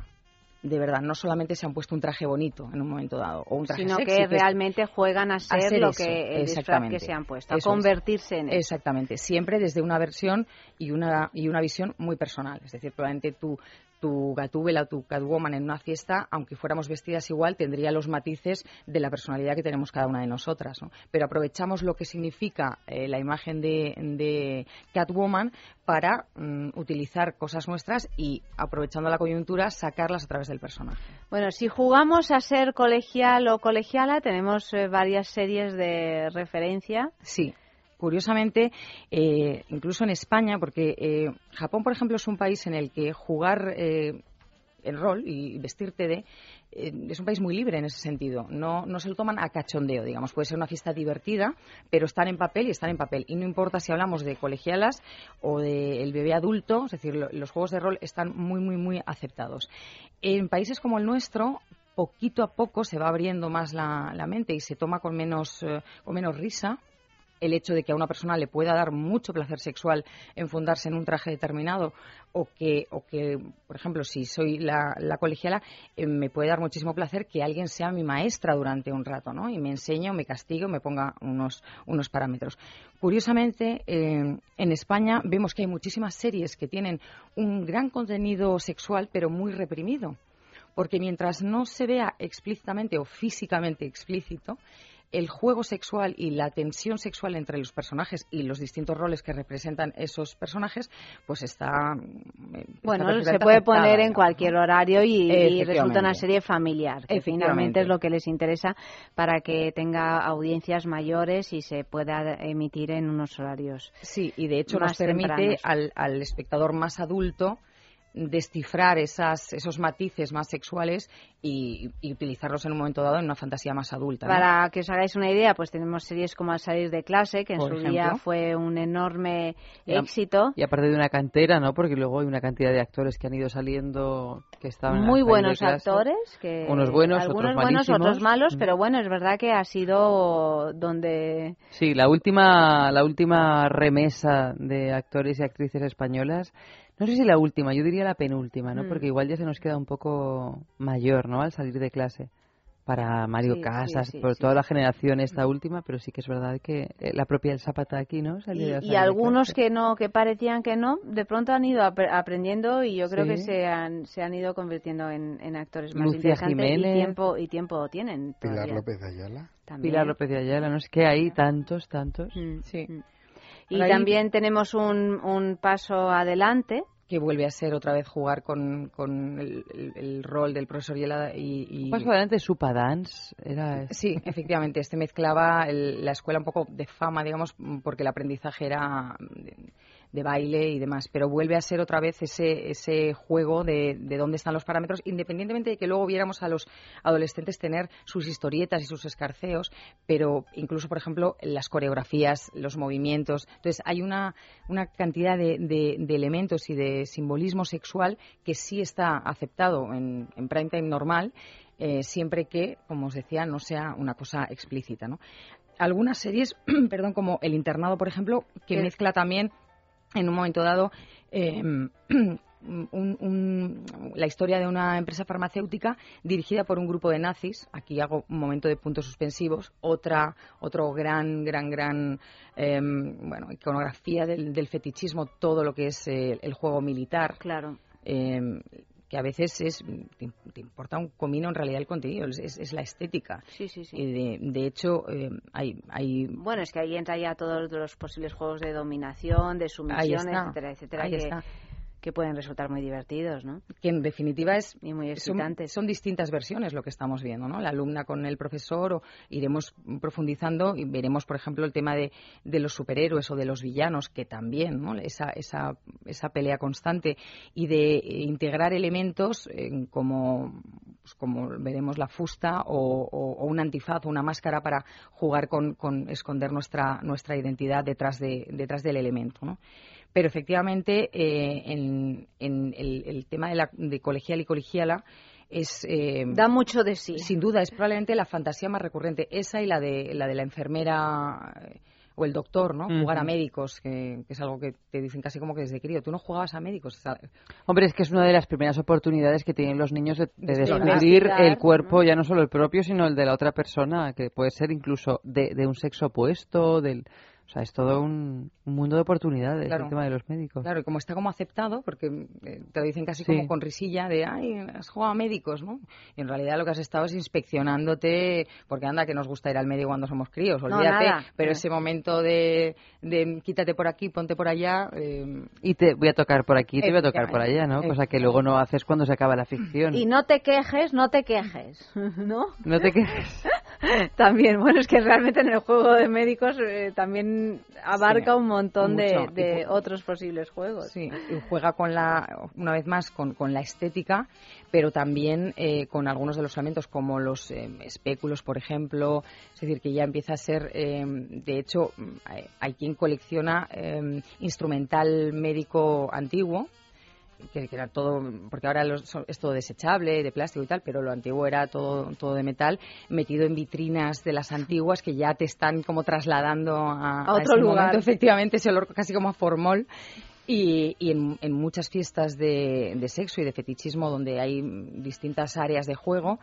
de verdad, no solamente se han puesto un traje bonito en un momento dado o un traje
sino
sexy,
que realmente juegan a ser,
ser
lo
eso,
que el que se han puesto, a
es.
convertirse en eso.
Exactamente, siempre desde una versión y una, y una visión muy personal. Es decir, probablemente tu, tu Gatúbela o tu Catwoman en una fiesta, aunque fuéramos vestidas igual, tendría los matices de la personalidad que tenemos cada una de nosotras. ¿no? Pero aprovechamos lo que significa eh, la imagen de, de Catwoman para mm, utilizar cosas nuestras y, aprovechando la coyuntura, sacarlas a través del personaje.
Bueno, si jugamos a ser colegial o colegiala, tenemos eh, varias series de referencia.
Sí. Curiosamente, eh, incluso en España, porque eh, Japón, por ejemplo, es un país en el que jugar eh, el rol y vestirte de, eh, es un país muy libre en ese sentido. No, no se lo toman a cachondeo, digamos. Puede ser una fiesta divertida, pero están en papel y están en papel. Y no importa si hablamos de colegialas o del bebé adulto, es decir, lo- los juegos de rol están muy, muy, muy aceptados. En países como el nuestro, poquito a poco se va abriendo más la, la mente y se toma con menos, eh, con menos risa el hecho de que a una persona le pueda dar mucho placer sexual enfundarse en un traje determinado o que, o que por ejemplo, si soy la, la colegiala, eh, me puede dar muchísimo placer que alguien sea mi maestra durante un rato, ¿no? Y me enseñe o me castigue o me ponga unos, unos parámetros. Curiosamente, eh, en España vemos que hay muchísimas series que tienen un gran contenido sexual, pero muy reprimido porque mientras no se vea explícitamente o físicamente explícito, el juego sexual y la tensión sexual entre los personajes y los distintos roles que representan esos personajes, pues está. eh, está
Bueno, se puede poner en cualquier horario y, y resulta una serie familiar, que finalmente es lo que les interesa para que tenga audiencias mayores y se pueda emitir en unos horarios.
Sí, y de hecho nos permite al, al espectador más adulto descifrar esas, esos matices más sexuales y, y utilizarlos en un momento dado en una fantasía más adulta. ¿no?
Para que os hagáis una idea, pues tenemos series como Al salir de clase, que en
Por
su
ejemplo.
día fue un enorme
Y a-
éxito.
Y aparte de una cantera, ¿no? Porque luego hay una cantidad de actores que han ido saliendo que estaban
Muy buenos
clase.
actores, que
Unos buenos,
algunos
otros
buenos,
malísimos.
otros malos,
Mm.
pero bueno, es verdad que ha sido donde
Sí, la última, la última remesa de actores y actrices españolas, no sé si la última, yo diría la penúltima, ¿no?
Mm.
Porque igual ya se nos queda un poco mayor, ¿no? Al salir de clase. Para Mario
Sí,
Casas,
sí,
por
sí,
toda
sí.
la generación esta última, pero sí que es verdad que eh, la propia El Zapata aquí, ¿no?
Y,
de
algunos
clase.
que no que parecían que no de pronto han ido apre- aprendiendo y yo creo
Sí.
que se han se han ido convirtiendo en, en actores más
Lucia
interesantes
Jiménez.
y tiempo y tiempo tienen
Pilar López de Ayala.
también.
Pilar López de Ayala, no es que hay tantos, tantos.
Mm,
Sí.
mm. Y
ahí-
también tenemos un, un paso adelante.
Que vuelve a ser otra vez jugar con, con el, el- el rol del profesor Yelada y, y-
Paso adelante, Supa Dance, era...
Sí, efectivamente, este mezclaba el- la escuela un poco de fama, digamos, porque el aprendizaje era de, baile y demás, pero vuelve a ser otra vez ese, ese juego de, de dónde están los parámetros, independientemente de que luego viéramos a los adolescentes tener sus historietas y sus escarceos, pero incluso, por ejemplo, las coreografías, los movimientos. Entonces, hay una, una cantidad de, de- de elementos y de simbolismo sexual que sí está aceptado en, en prime time normal, eh, siempre que, como os decía, no sea una cosa explícita. ¿no? Algunas series, perdón, como El Internado, por ejemplo, que mezcla también en un momento dado eh, un- un- la historia de una empresa farmacéutica dirigida por un grupo de nazis. Aquí hago un momento de puntos suspensivos. Otra, otro gran, gran, gran eh, bueno, iconografía del, del fetichismo, todo lo que es eh, el juego militar
claro
eh, que a veces es te, importa un comino en realidad el contenido, es, es- la estética.
sí sí sí
de, de hecho, eh, hay, hay
bueno es que ahí entra ya todos los posibles juegos de dominación de sumisión etcétera etcétera que. Que pueden resultar muy divertidos no
que en definitiva es
y muy
son,
excitantes
son distintas versiones lo que estamos viendo, ¿no? La alumna con el profesor, o iremos profundizando y veremos, por ejemplo, el tema de, de los superhéroes o de los villanos, que también, ¿no? Esa, esa, esa pelea constante y de integrar elementos eh, como, pues, como veremos la fusta o, o- o un antifaz o una máscara para jugar con, con esconder nuestra, nuestra identidad detrás, de, detrás del elemento, ¿no? Pero efectivamente, eh, en, en el, el tema de, la, de colegial y colegiala es. eh,
da mucho de sí
Sin duda, es probablemente la fantasía más recurrente. Esa y la de la, de la enfermera eh, o el doctor, ¿no? Jugar a médicos, que, que es algo que te dicen casi como que desde crío. Tú no jugabas a médicos.
Hombre, es que es una de las primeras oportunidades que tienen los niños de, de
De
descubrir el cuerpo,
¿no?
ya no solo el propio, sino el de la otra persona, que puede ser incluso de, de un sexo opuesto, del... O sea, es todo un, un mundo de oportunidades
Claro.
el tema de los médicos.
Claro, y como está como aceptado, porque eh, te lo dicen casi
Sí.
como con risilla de, ay, has jugado a médicos, ¿no? Y en realidad lo que has estado es inspeccionándote, porque anda que nos gusta ir al médico cuando somos críos, olvídate, pero ese momento de, de quítate por aquí, ponte por allá, eh,
Y te voy a tocar por aquí, te voy a tocar por allá, ¿no? Cosa que luego no haces cuando se acaba la ficción.
y no te quejes no te quejes no
No te quejes.
También, bueno, es que realmente en el juego de médicos eh, también abarca
Sí,
un montón de,
mucho.
de
Y pu-
otros posibles juegos.
Sí, y juega con la, una vez más, con, con la estética, pero también eh, con algunos de los elementos como los eh, espéculos, por ejemplo. Es decir, que ya empieza a ser, eh, de hecho, hay, hay quien colecciona eh, instrumental médico antiguo, que, que era todo, porque ahora los- es todo desechable, de plástico y tal, pero lo antiguo era todo, todo de metal, metido en vitrinas de las antiguas que ya te están como trasladando a,
A otro lugar.
momento, efectivamente, ese olor casi como a formol. Y, y en, en muchas fiestas de, de sexo y de fetichismo donde hay distintas áreas de juego,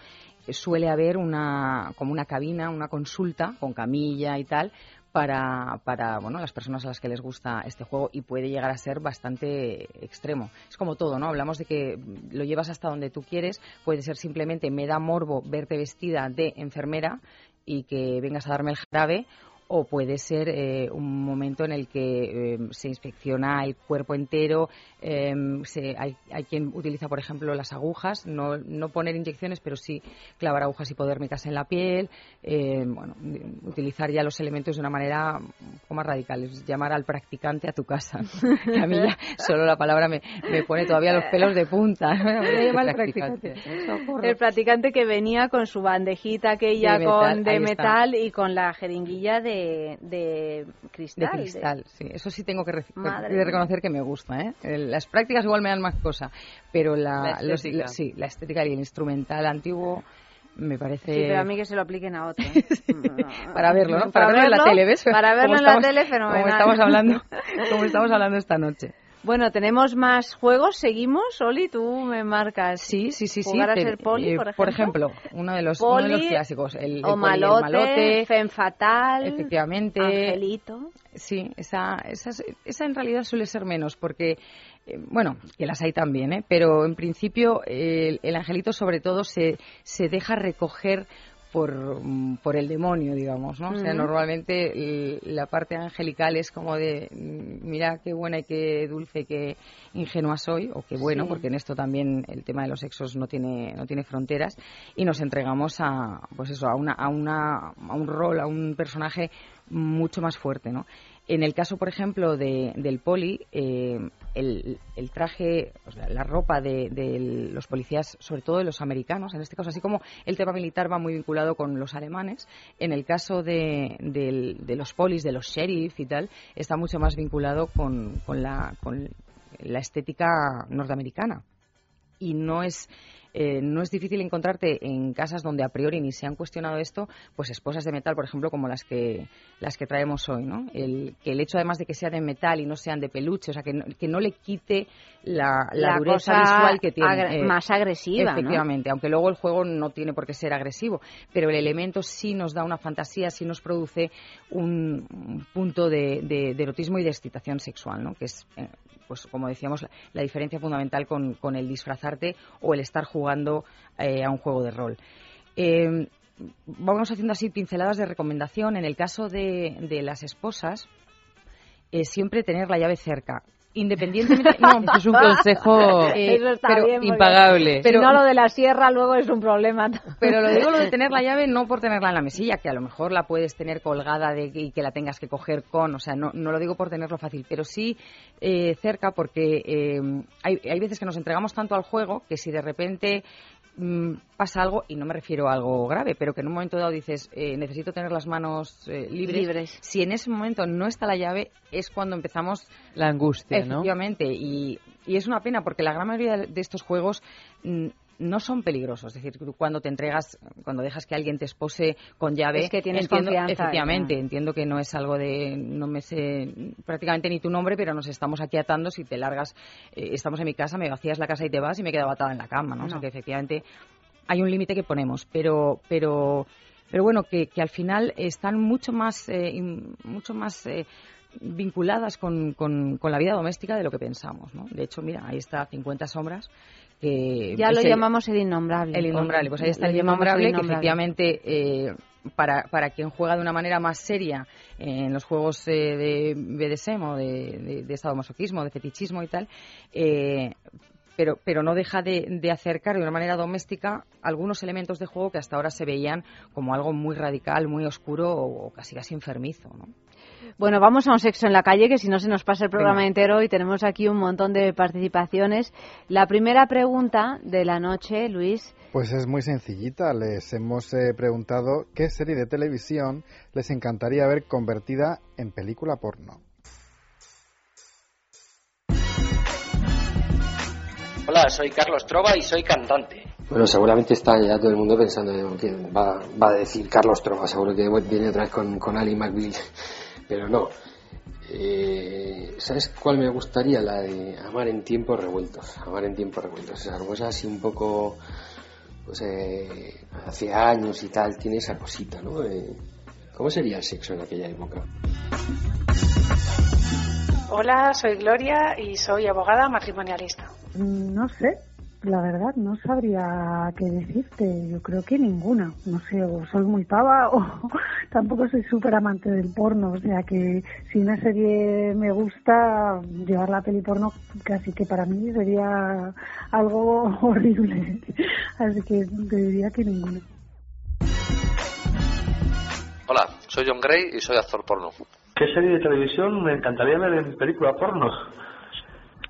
eh, suele haber una, como una cabina, una consulta con camilla y tal, para, para bueno, las personas a las que les gusta este juego y puede llegar a ser bastante extremo. Es como todo, ¿no? Hablamos de que lo llevas hasta donde tú quieres, puede ser simplemente me da morbo verte vestida de enfermera y que vengas a darme el jarabe o puede ser eh, un momento en el que eh, se inspecciona el cuerpo entero. eh, se- hay, hay quien utiliza, por ejemplo, las agujas, no, no poner inyecciones, pero sí clavar agujas hipodérmicas en la piel. eh, bueno, utilizar ya los elementos de una manera un poco más radical, es llamar al practicante a tu casa. Que a mí ya solo la palabra me, me pone todavía los pelos de punta. Me llama al practicante. Socorro.
El practicante que venía con su bandejita aquella
De metal,
con, de
está.
metal y con la jeringuilla de, de
De
cristal.
cristal, sí. Eso sí tengo que, re-
Madre
de
mía.
reconocer que me gusta, ¿eh? El- Las prácticas igual me dan más cosa, pero la,
La
los-
estética.
la- sí, la estética y el instrumental antiguo me parece...
Sí, pero a mí que se lo apliquen a otro.
Para verlo, ¿no? Para, verlo en la tele, ¿ves?
Para verlo en la tele, fenomenal.
Como estamos hablando, como estamos hablando esta noche.
Bueno, tenemos más juegos. ¿Seguimos? Oli, tú me marcas.
Sí, sí, sí, sí.
¿Jugar a ser poli,
eh,
por ejemplo?
uno de los, uno de los clásicos. El, el
o
poli, el
malote,
malote,
Femme Fatal,
efectivamente.
Angelito.
Sí, esa, esa, esa en realidad suele ser menos, porque, eh, bueno, que las hay también, ¿eh? pero en principio el, el angelito sobre todo se, se deja recoger por, mm, por el demonio, digamos, ¿no? O sea, normalmente la parte angelical es como de, mm, mira qué buena y qué dulce y qué ingenua soy, o qué bueno,
Sí.
porque en esto también el tema de los sexos no tiene, no tiene fronteras, y nos entregamos a, pues eso, a, una, a, una, a un rol, a un personaje mucho más fuerte, ¿no? En el caso, por ejemplo, de, del poli, eh, el, traje, o sea, la ropa de, de los policías, sobre todo de los americanos, en este caso, así como el tema militar va muy vinculado con los alemanes, en el caso de, del- de los polis, de los sheriff y tal, está mucho más vinculado con, con, la, con la estética norteamericana. Y no es eh, no es difícil encontrarte en casas donde a priori ni se han cuestionado esto, pues esposas de metal, por ejemplo, como las que las que traemos hoy, ¿no? El, que el hecho además de que sea de metal y no sean de peluche, o sea, que no, que no le quite la, la
La
dureza visual que tiene.
agre- más agresiva, ¿no?
Efectivamente, aunque luego el juego no tiene por qué ser agresivo, pero el elemento sí nos da una fantasía, sí nos produce un, un punto de, de- de erotismo y de excitación sexual, ¿no? Que es, eh, pues como decíamos, la, diferencia fundamental con, con el disfrazarte o el estar jugando eh, a un juego de rol. Eh, vamos haciendo así pinceladas de recomendación. En el caso de, de las esposas, eh, siempre tener la llave cerca. Independientemente. No,
Eso es un consejo
eh,
Eso está
pero
bien,
impagable.
Si no, lo de la sierra luego es un problema.
Pero lo digo lo de tener la llave no por tenerla en la mesilla, que a lo mejor la puedes tener colgada de, y que la tengas que coger con, o sea, no, no lo digo por tenerlo fácil, pero sí eh, cerca porque eh, hay, hay veces que nos entregamos tanto al juego que si de repente mm, pasa algo, y no me refiero a algo grave, pero que en un momento dado dices, eh, necesito tener las manos eh, libres,
Libres.
si en ese momento no está la llave, es cuando empezamos
La angustia, ¿no?
Efectivamente, y, y es una pena porque la gran mayoría de estos juegos mm, no son peligrosos. Es decir, cuando te entregas, cuando dejas que alguien te espose con llave,
Es que tienes
entiendo,
confianza,
efectivamente,
ya.
entiendo que no es algo de, no me sé prácticamente ni tu nombre, pero nos estamos aquí atando. Si te largas, eh, estamos en mi casa, me vacías la casa y te vas y me quedo atada en la cama, ¿no? O sea
No.
que efectivamente hay un límite que ponemos, pero, pero, pero bueno, que, que al final están mucho más, eh, mucho más eh, vinculadas con, con, con la vida doméstica de lo que pensamos, ¿no? De hecho, mira, ahí está 50 sombras. Que
Ya lo
el-
llamamos el innombrable.
el innombrable, pues ahí está el innombrable, que efectivamente eh, para, para quien juega de una manera más seria en los juegos eh, de BDSM o de, de, de sadomasoquismo, de fetichismo y tal, eh, pero, pero no deja de, de acercar de una manera doméstica algunos elementos de juego que hasta ahora se veían como algo muy radical, muy oscuro o, o casi casi enfermizo. ¿no?
Bueno, vamos a un sexo en la calle, que si no se nos pasa el programa
Venga.
entero y tenemos aquí un montón de participaciones. La primera pregunta de la noche, Luis,
Pues es muy sencillita. Les hemos eh, preguntado qué serie de televisión les encantaría ver convertida en película porno.
Hola, soy Carlos Trova y soy cantante.
Bueno, seguramente está ya todo el mundo pensando en que va, va a decir Carlos Trova, seguro que viene otra vez con, con Ali McBeal, pero no. Eh, ¿Sabes cuál me gustaría? La de Amar en tiempos revueltos. Amar en tiempos revueltos. Esa cosa así un poco, pues eh, hace años y tal, tiene esa cosita, ¿no? Eh, ¿Cómo sería el sexo en aquella época?
Hola, soy Gloria y soy abogada matrimonialista.
Mm, No sé, la verdad, no sabría qué decirte. Yo creo que ninguna. No sé, o soy muy pava o tampoco soy súper amante del porno. O sea que si una serie me gusta, llevar la peli porno casi que para mí sería algo horrible. Así que te diría que ninguna.
Hola, soy John Gray y soy actor porno.
¿Qué serie de televisión me encantaría ver en película porno?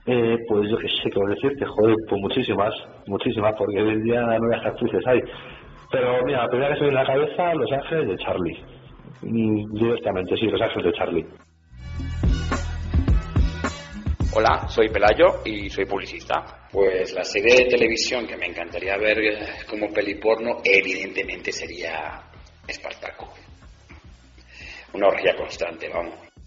Eh, pues yo qué sé, qué decirte, joder, pues muchísimas, muchísimas, porque hoy en día nuevas actrices hay. Pero mira, la primera que se me a la cabeza, Los Ángeles de Charlie. Mm, Directamente, sí, Los Ángeles de Charlie.
Hola, soy Pelayo y soy publicista. Pues la serie de televisión que me encantaría ver eh, como peliporno, evidentemente sería Espartaco. Una orgía constante, vamos.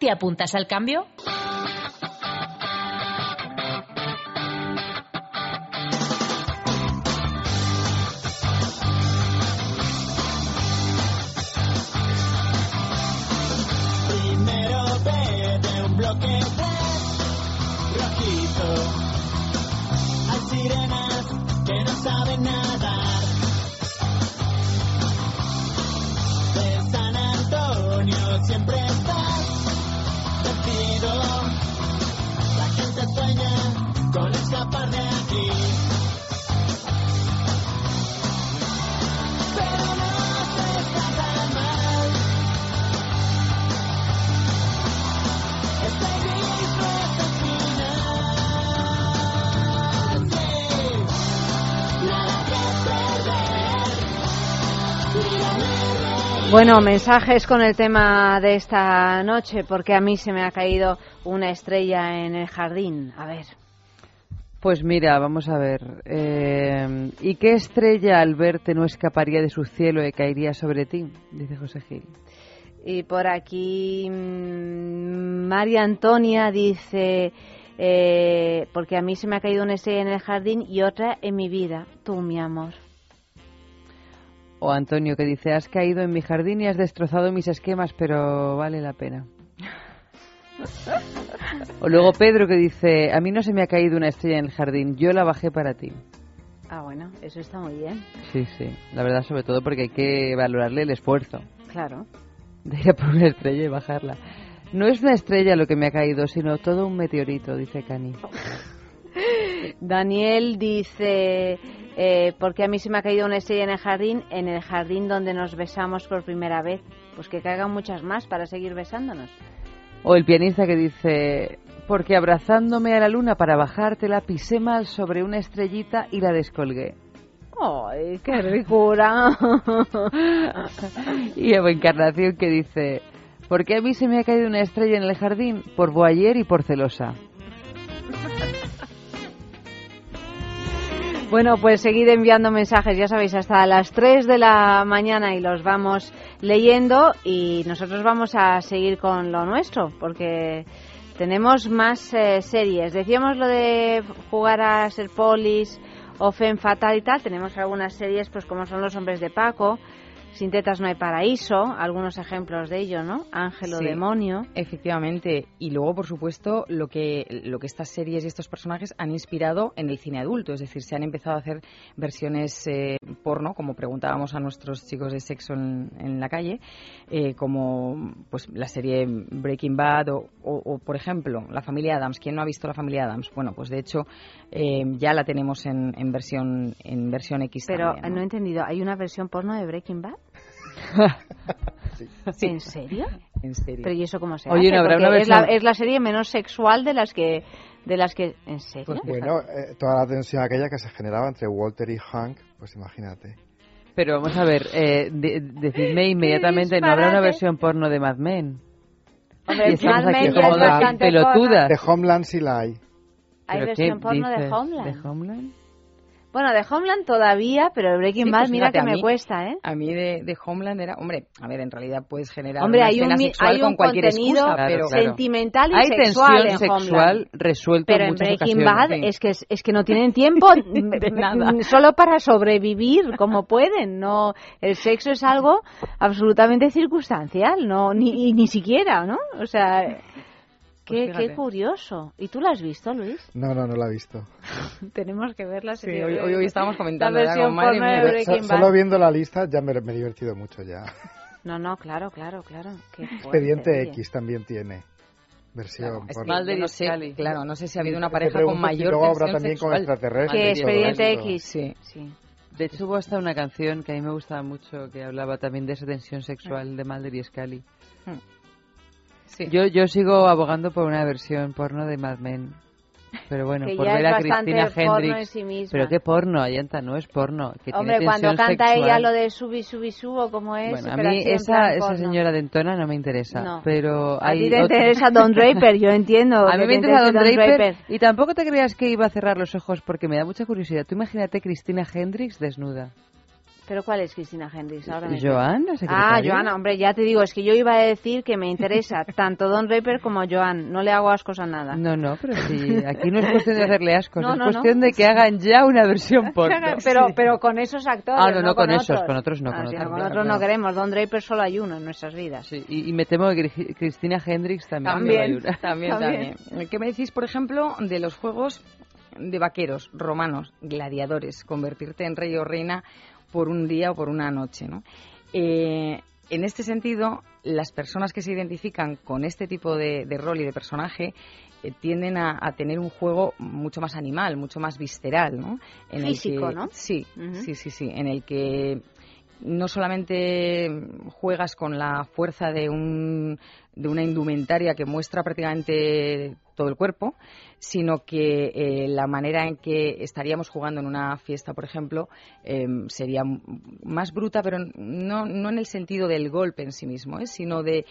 ¿Te apuntas al cambio?
Primero sueña con escapar de aquí.
Bueno, mensajes con el tema de esta noche, porque a mí se me ha caído una estrella en el jardín. A ver.
Pues mira, vamos a ver. eh, ¿Y qué estrella al verte no escaparía de su cielo y caería sobre ti? Dice José Gil.
Y por aquí mm, María Antonia dice, eh, porque a mí se me ha caído una estrella en el jardín y otra en mi vida, tú mi amor.
O Antonio que dice, has caído en mi jardín y has destrozado mis esquemas, pero vale la pena. O luego Pedro que dice, a mí no se me ha caído una estrella en el jardín, yo la bajé para ti.
Ah, bueno, eso está muy bien.
Sí, sí, la verdad sobre todo porque hay que valorarle el esfuerzo
Claro.
de ir a por una estrella y bajarla. No es una estrella lo que me ha caído, sino todo un meteorito, dice Cani.
Daniel dice, eh, porque a mí se me ha caído una estrella en el jardín, en el jardín donde nos besamos por primera vez. Pues que caigan muchas más para seguir besándonos.
O el pianista que dice, porque abrazándome a la luna para bajártela pisé mal sobre una estrellita y la descolgué.
¡Ay, qué ricura!
y Evo Encarnación que dice, porque a mí se me ha caído una estrella en el jardín por boayer y por celosa.
Bueno, pues seguid enviando mensajes, ya sabéis, hasta las 3 de la mañana y los vamos leyendo y nosotros vamos a seguir con lo nuestro porque tenemos más eh, series. Decíamos lo de jugar a ser polis o femme fatal y tal, tenemos algunas series pues como son Los hombres de Paco, Sin tetas no hay paraíso, algunos ejemplos de ello, ¿no? Ángel o
Sí,
demonio.
Efectivamente. Y luego, por supuesto, lo que, lo que estas series y estos personajes han inspirado en el cine adulto. Es decir, se han empezado a hacer versiones eh, porno, como preguntábamos a nuestros chicos de sexo en, en la calle, eh, como pues la serie Breaking Bad o, o- o, por ejemplo, La familia Adams. ¿Quién no ha visto La familia Adams? Bueno, pues de hecho eh, ya la tenemos en, en versión en versión X
Pero
también,
no he entendido, ¿hay una versión porno de Breaking Bad? ¿En serio?
En serio.
Pero ¿y eso cómo se
Oye,
hace?
¿no habrá una
es, la,
versión-
es la serie menos sexual de las que... De las que ¿En serio?
Pues bueno, eh, toda la tensión aquella que se generaba entre Walter y Hank, pues imagínate.
Pero vamos a ver, eh, de- decidme inmediatamente, ¿no habrá una versión porno de Mad Men?
Hombre,
Y estamos
Mad
aquí
Men
como
es
dos
bastante
pelotudas.
De Homeland sí la hay.
¿Hay
¿Pero
versión porno de? Homeland?
¿De Homeland?
Bueno, de Homeland todavía, pero Breaking
Sí,
Bad,
pues
mira que me cuesta, ¿eh?
A mí de, de Homeland era, hombre, a ver, en realidad puedes generar
Hombre,
una
hay un,
escena sexual
hay
con
un
cualquier
contenido
excusa, pero
sentimental y
Hay
sexual
tensión
en
sexual resuelta
Pero
en
Breaking. Bad es que, es, es que no tienen tiempo
De nada.
solo para sobrevivir como pueden. No, el sexo es algo absolutamente circunstancial, no ni, ni siquiera, ¿no? O sea,
Pues
qué, curioso. ¿Y tú la has visto, Luis?
No, no, no la he visto.
Tenemos que verla.
Sí, hoy, hoy, hoy estábamos comentando,
la
madre
porno de
mía.
So- solo viendo la lista ya me, me he divertido mucho ya.
No, no, claro, claro, claro. Qué fuerte,
Expediente
oye.
X también tiene versión.
Es
porno.
que yo no sé, claro, no sé si ha habido una pareja con mayor
luego habrá
tensión
también con
sexual.
extraterrestres
Que
y
Expediente. X.
Sí.
Sí.
De hecho, hubo hasta una canción que a mí me gustaba mucho que hablaba también de esa tensión sexual de Mulder y Scully.
Sí.
Yo, yo sigo abogando por una versión porno de Mad Men. Pero bueno,
Que
por ver a Cristina Hendricks.
en sí.
Pero qué porno, Ayanta, no es porno. Que
Hombre,
tiene
cuando canta
sexual.
ella lo de subi, subi, subo, como es.
Bueno, a mí esa, esa señora dentona no me interesa.
No.
Pero
A
hay
ti te
otro-
interesa Don Draper, yo entiendo.
A mí me interesa Don Draper, y tampoco te creas que iba a cerrar los ojos porque me da mucha curiosidad. Tú imagínate Cristina Hendricks desnuda.
¿Pero cuál es Cristina Hendricks? Ahora me
Joan,
Ah. Joan, hombre, ya te digo, es que yo iba a decir que me interesa tanto Don Draper como Joan. No le hago ascos a nada.
No, no, pero sí, aquí no es cuestión de hacerle ascos,
No,
es
no,
cuestión
no.
de que hagan ya una versión porno.
Pero, pero con esos actores.
Ah, no, no, con
otros.
esos, con otros no,
Ah,
con
sí,
otros
con
no,
otros no queremos. Don Draper solo hay uno en nuestras vidas.
Sí, y, y me temo que Cri- Cristina Hendricks también.
También,
hay una.
también, también. ¿Qué me decís, por ejemplo, de los juegos de vaqueros, romanos, gladiadores, convertirte en rey o reina por un día o por una noche, ¿no? Eh, en este sentido, las personas que se identifican con este tipo de, de rol y de personaje eh, tienden a, a tener un juego mucho más animal, mucho más visceral, ¿no? En el
Físico,
que-
¿no?
Sí, sí, sí, sí, en el que no solamente juegas con la fuerza de, un, de una indumentaria que muestra prácticamente todo el cuerpo, sino que eh, la manera en que estaríamos jugando en una fiesta, por ejemplo, eh, sería más bruta, pero no, no en el sentido del golpe en sí mismo, ¿eh? sino de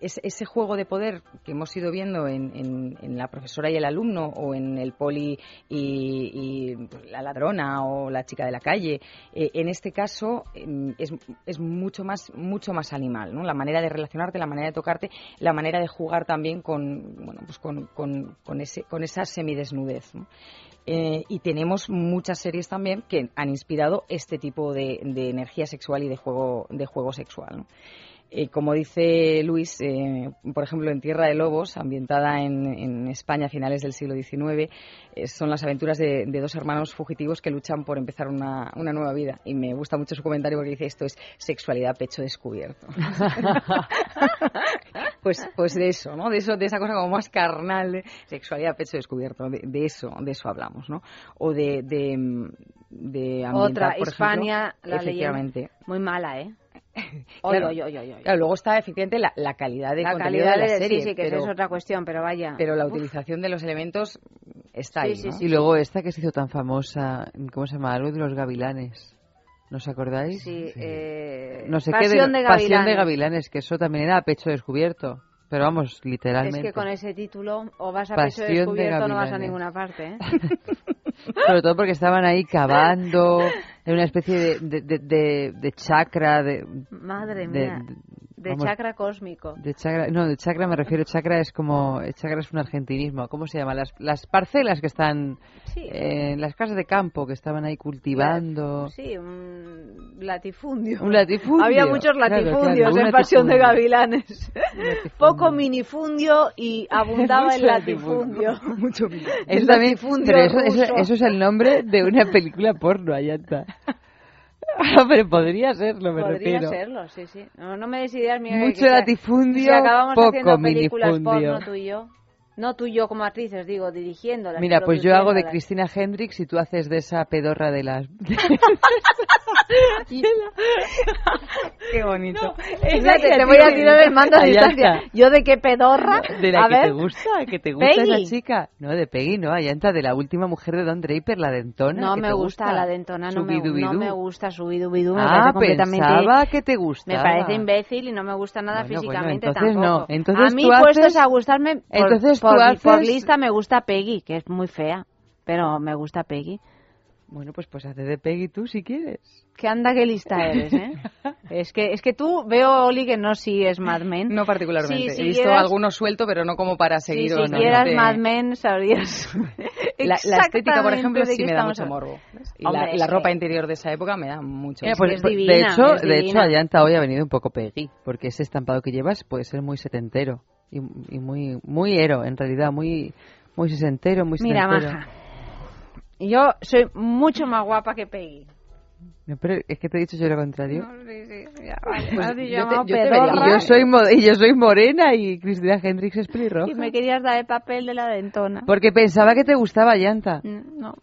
eh, ese, juego de poder que hemos ido viendo en, en- en la profesora y el alumno, o en el poli y, la ladrona o la chica de la calle. Eh, en este caso em, es, es mucho más mucho más animal, ¿no? La manera de relacionarte, la manera de tocarte, la manera de jugar también con bueno pues con, con- ese con esa semidesnudez. ¿no? Eh, y tenemos muchas series también que han inspirado este tipo de, energía sexual y de juego de juego sexual. Eh, como dice Luis, eh, por ejemplo, en Tierra de Lobos, ambientada en, en España a finales del siglo XIX, eh, son las aventuras de, de dos hermanos fugitivos que luchan por empezar una, una nueva vida. Y me gusta mucho su comentario porque dice esto es sexualidad pecho descubierto. pues, pues de eso, ¿no? De eso, de esa cosa como más carnal, de sexualidad pecho descubierto, de, de eso, de eso hablamos, ¿no? O de, de, mm, de ambientar,
Otra,
por
Hispania,
ejemplo,
la leyenda. Muy mala, ¿eh?
Claro.
Oy, oy, oy, oy.
Claro, luego está efectivamente la, la calidad de
La
contenido
calidad
de la
de-
serie,
sí, sí, que
pero,
eso es otra cuestión, pero vaya.
pero la
Uf.
utilización de los elementos está
Sí,
ahí,
sí,
¿no?
Y luego esta que se hizo tan famosa, ¿cómo se llama? Algo de los gavilanes. ¿No os acordáis?
Sí, eh,
No sé
Pasión
qué
de
Pasión de
Gavilanes.
Que eso también era a pecho descubierto. Pero vamos,
Es
literalmente.
que con ese título o vas a
Pasión
pecho
de
descubierto o no vas a ninguna parte, ¿eh?
Sobre todo porque estaban ahí cavando en una especie de, de, de, de- de chakra, de,
Madre mía.
De- vamos,
chakra cósmico.
de chakra, no, de chakra me refiero, chakra es como, chakra es un argentinismo, ¿cómo se llama? Las, las parcelas que están
Sí.
eh, en las casas de campo, que estaban ahí cultivando.
Sí, un latifundio.
Un latifundio.
Había muchos
Claro,
latifundios
claro, un
en Pasión de
latifundio.
Gavilanes. Poco minifundio y abundaba el
Mucho
latifundio.
Mucho
El
Eso también-
latifundio
pero eso, eso- eso es el nombre de una película porno, Ayanta. pero podría serlo, me
Podría
refiero.
serlo, sí, sí. No, no me des ideas, mira,
Mucho latifundio,
si acabamos
poco
haciendo películas
minifundio.
porno tú y yo. No tú y yo como actrices, digo, dirigiéndolas.
Mira, pues yo hago de. Cristina Hendricks y tú haces de esa pedorra de las...
Qué bonito.
Fíjate, te voy a tirar el mando a distancia. ¿Yo de qué pedorra?
De la
a
que
ver.
te gusta, que te gusta
Peggy.
esa chica. No, de Peggy, no, Ayanta, de la última mujer de Don Draper, la dentona.
No
que
me
te
gusta, la dentona, no me, no gusta subidubidú, me
Ah, pensaba que te gustaba.
Me parece imbécil y no me gusta nada
Bueno,
físicamente
bueno, entonces
tampoco.
no. Entonces
a mí puestos
haces-
a gustarme por,
Entonces
por,
haces-
por lista me gusta Peggy, que es muy fea, pero me gusta Peggy.
Bueno, pues pues hace de Peggy tú si quieres.
Que anda qué lista eres, ¿eh? es que es que tú veo Oli que no sigues Mad Men.
No particularmente.
Si
He visto
siguieras-
alguno suelto, pero no como para
Si
seguir o no.
siguieras
de-
Mad Men sabrías
La, la estética, por ejemplo, sí me da mucho
hablando.
morbo. Y
Hombre,
la, la
que-
ropa interior de esa época me da mucho.
Mira, pues,
es divina,
de hecho, de hecho,
divina.
Ayanta hoy ha venido un poco Peggy, porque ese estampado que llevas puede ser muy setentero y, y muy muy ero, en realidad, muy muy sesentero, muy
Mira, maja. Yo soy mucho más guapa que Peggy.
No, pero es que te he dicho yo lo contrario.
sí, sí, ya, vale.
Pues yo te-
Y yo soy y yo soy morena y Cristina Hendricks es pelirroja.
y me querías dar el papel de la dentona.
Porque pensaba que te gustaba Ayanta.
Mm, No.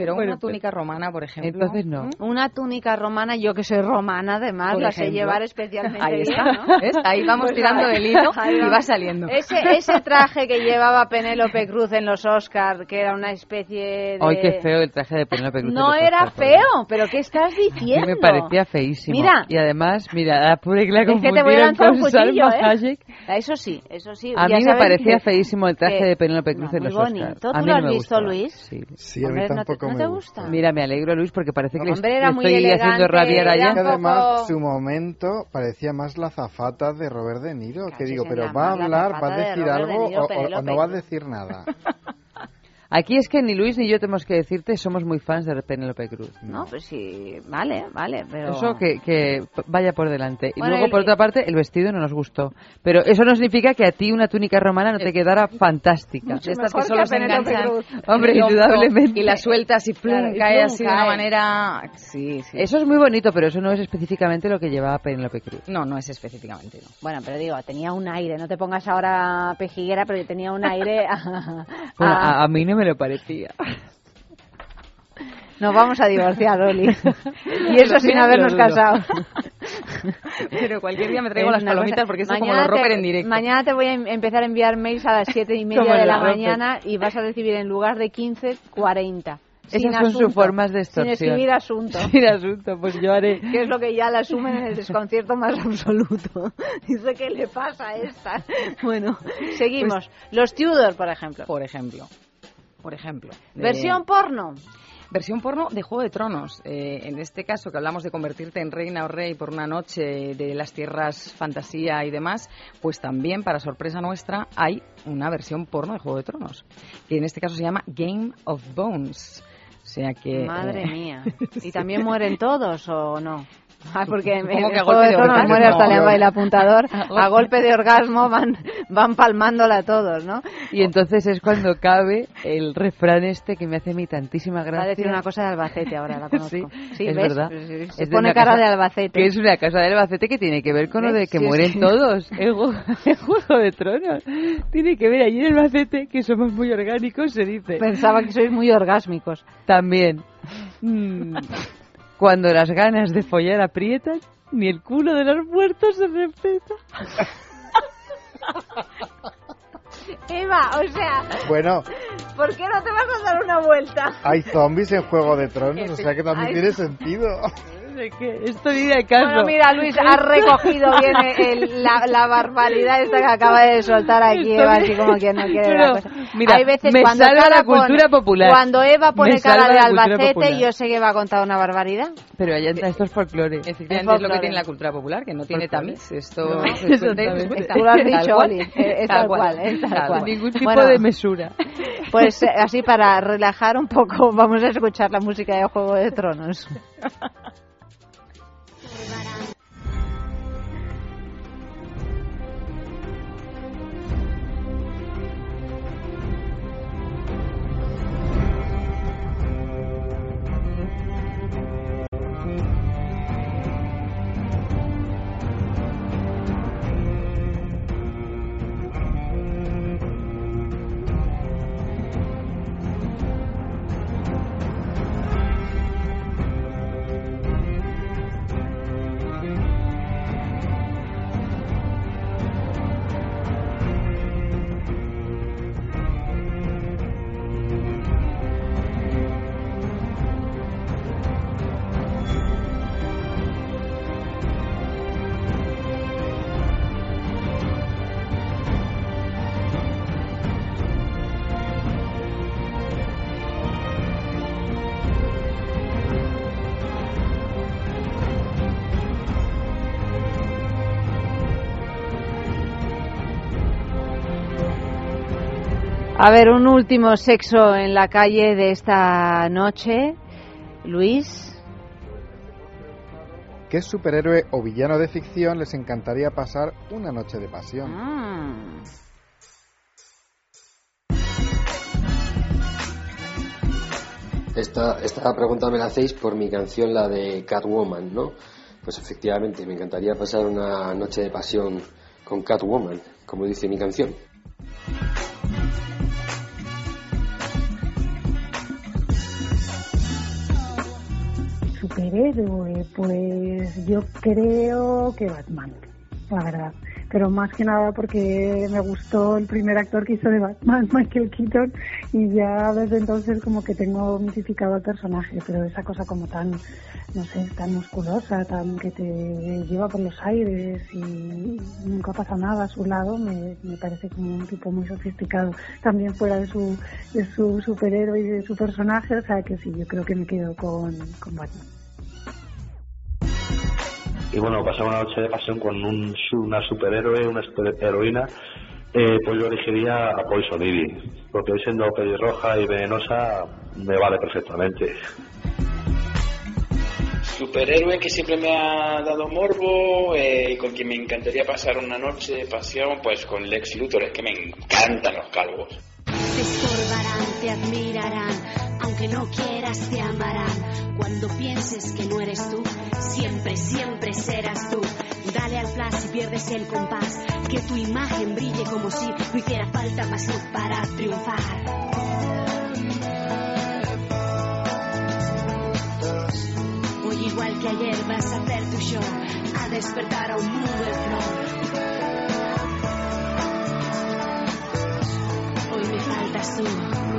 Pero
Bueno,
una túnica romana, por ejemplo.
Entonces no.
Una túnica romana, yo que soy romana además,
Por
la sé
ejemplo.
llevar especialmente
Ahí
bien,
está,
¿no?
¿ves? Ahí vamos
Pues
tirando
ahí-
del hilo y va saliendo.
Ese, ese traje que llevaba Penélope Cruz en los Oscars, que era una especie de...
Ay, qué feo el traje de Penélope Cruz.
No era
Oscar,
feo, pero ¿qué estás
A mí
diciendo?
me parecía feísimo.
Mira.
Y además, mira, la pobre que la
Es que te voy a
confundieron
lanzar un
con
cuchillo,
Salma
¿eh?
Hayek.
Eso sí, eso sí.
A
ya
mí me parecía
que-
feísimo el traje de Penélope Cruz
no,
en los
bonito.
Oscars.
¿Tú
A mí
lo
no
has
me
visto. Luis?
Sí.
Sí, a mí
¿no
tampoco
no
me
te
gusta.
Mira, me alegro, Luis, porque parece que le
Hombre,
le
era muy
estoy haciendo
elegante,
rabiar a.
Que además su momento parecía más la zafata de Robert De Niro, que digo, pero ¿va a
la
hablar, va a
de
decir
De
algo
Niro,
o- o, no va a decir nada?
Aquí es que ni Luis ni yo tenemos que decirte, somos muy fans de Penélope Cruz.
No, pues sí, vale, vale, pero...
Eso que, que vaya por delante. Y luego,
el-
por otra parte, el vestido no nos gustó. Pero eso no significa que a ti una túnica romana no te quedara fantástica.
Mucho
estas que
mejor
solo
que
se enganchan
Cruz.
Hombre, indudablemente.
Y la sueltas y plum,
Claro, y
cae
plum,
así de una manera... Sí, sí.
Eso es muy bonito, pero eso no es específicamente lo que llevaba Penélope Cruz.
No, no es específicamente, no.
Bueno, pero digo, tenía un aire, no te pongas ahora pejiguera, pero tenía un aire... a-
Bueno,
a-
a, a mí no me lo parecía.
Nos vamos a divorciar, Oli. y eso sin habernos casado.
Pero cualquier día me traigo
Es
las palomitas
cosa-
porque eso es como los rocker
te-
en directo.
Mañana te voy a em- empezar a enviar mails a las siete y media de la mañana y vas a recibir en lugar de 15, 40.
Esas
Sin
son sus formas de
Sin
extorsión.
escribir asunto.
Sin asunto, pues yo haré.
que es lo que ya la asumen en el desconcierto más absoluto. Dice, ¿qué le pasa a esta? Bueno, seguimos. Los Tudor, por ejemplo.
Por ejemplo. Por ejemplo. de-
Versión porno.
Versión porno de Juego de Tronos. Eh, en este caso, que hablamos de convertirte en reina o rey por una noche de las tierras fantasía y demás, pues también, para sorpresa nuestra, hay una versión porno de Juego de Tronos, que en este caso se llama Game of Bones. O sea que...
Madre
eh,
mía. ¿Y también mueren todos o no? Ah, porque en en
que golpe
de
de orgasmo.
muere hasta le va el apuntador.
A golpe.
De orgasmo van, van palmándola a todos, ¿no?
Y entonces es cuando cabe el refrán este que me hace a mí tantísima gracia.
Va a decir una cosa de Albacete ahora, la conozco.
Sí,
Sí,
es
¿ves?
verdad.
Se
Es
pone
una
cara
casa-
de Albacete.
Que es una casa de Albacete que tiene que ver con lo de que
Sí,
mueren
sí.
todos Ju- en Juego de Tronos. Tiene que ver allí en Albacete que somos muy orgánicos, se dice.
Pensaba que sois muy orgásmicos.
También. Mm, Cuando las ganas de follar aprietan, ni el culo de los muertos se respeta.
Eva, o sea,
Bueno,
¿por qué no te vas a dar una vuelta?
hay zombies en Juego de Tronos, o sea que también tiene sentido.
¿De qué? Esto viene de caso.
Bueno, mira, Luis, has recogido bien el- la, la barbaridad esta que acaba de soltar aquí Eva, así como que no quiere
Pero,
la cosa.
mira,
Hay veces
me
cuando
salva la cultura
pone-
popular.
Cuando Eva pone cara de Albacete,
popular.
yo sé que va a contar una barbaridad.
Pero allá entra, esto es folclore.
Efectivamente, es,
folclore.
lo que tiene la cultura popular, que no tiene tamiz. Esto
No,
cuenta.
Tú lo has dicho. Oli. eh, Es tal cual, es tal cual.
Ningún tipo
Bueno,
de mesura.
Pues eh, así para relajar un poco, vamos a escuchar la música de Juego de Tronos. everybody. A ver, un último sexo en la calle de esta noche. Luis.
¿Qué superhéroe o villano de ficción les encantaría pasar una noche de pasión?
Mm.
Esta, esta pregunta me la hacéis por mi canción, la de Catwoman, ¿no? Pues efectivamente, me encantaría pasar una noche de pasión con Catwoman, como dice mi canción.
Superhéroe, pues yo creo que Batman, la verdad. Pero más que nada porque me gustó el primer actor que hizo de Batman, Michael Keaton, y ya desde entonces como que tengo mitificado al personaje, pero esa cosa como tan, no sé, tan musculosa, tan que te lleva por los aires y nunca pasa nada a su lado, me, me parece como un tipo muy sofisticado, también fuera de su, de su superhéroe y de su personaje, o sea que sí, yo creo que me quedo con, con Batman.
Y bueno, pasar una noche de pasión con un, una superhéroe, una superheroína, eh, pues yo elegiría a Poison Ivy, porque siendo pelirroja y venenosa me vale perfectamente.
Superhéroe que siempre me ha dado morbo, eh, con quien me encantaría pasar una noche de pasión, pues con Lex Luthor, es que me encantan los calvos.
Te estorbarán, te admirarán, aunque no quieras te amarán. Cuando pienses que no eres tú, siempre, siempre serás tú. Dale al flash y pierdes el compás, que tu imagen brille como si no hiciera falta más luz para triunfar. Hoy igual que ayer vas a hacer tu show, a despertar a un mundo de flow. Hoy me faltas tú.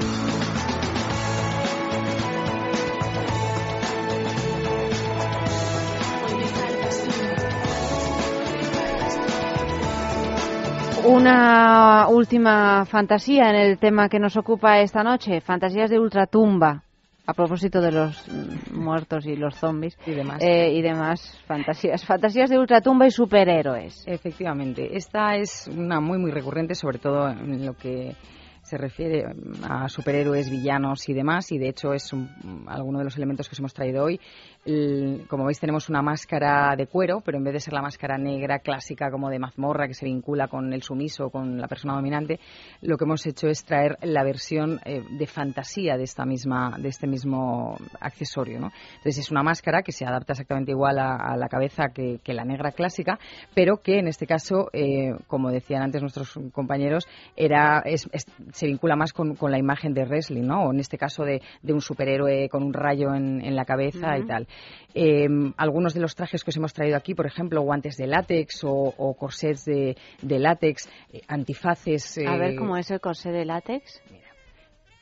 Una última fantasía en el tema que nos ocupa esta noche, fantasías de ultratumba. A propósito de los muertos y los zombies
Y demás.
eh, y demás fantasías, fantasías de ultratumba y superhéroes.
Efectivamente, esta es una muy muy recurrente, sobre todo en lo que se refiere a superhéroes, villanos y demás, y de hecho es un, alguno de los elementos que os hemos traído hoy. El- como veis tenemos una máscara de cuero, pero en vez de ser la máscara negra clásica como de mazmorra que se vincula con el sumiso, con la persona dominante, lo que hemos hecho es traer la versión eh, de fantasía de esta misma, de este mismo accesorio, ¿no? Entonces es una máscara que se adapta exactamente igual a, a la cabeza que, que la negra clásica, pero que en este caso, eh, como decían antes nuestros compañeros, era es- es- se vincula más con, con la imagen de wrestling, ¿no? O en este caso de, de un superhéroe con un rayo en, en la cabeza y tal. Eh, algunos de los trajes que os hemos traído aquí, por ejemplo, guantes de látex o, o corsets de, de látex, eh, antifaces.
A ver
eh,
cómo es el corsé de látex.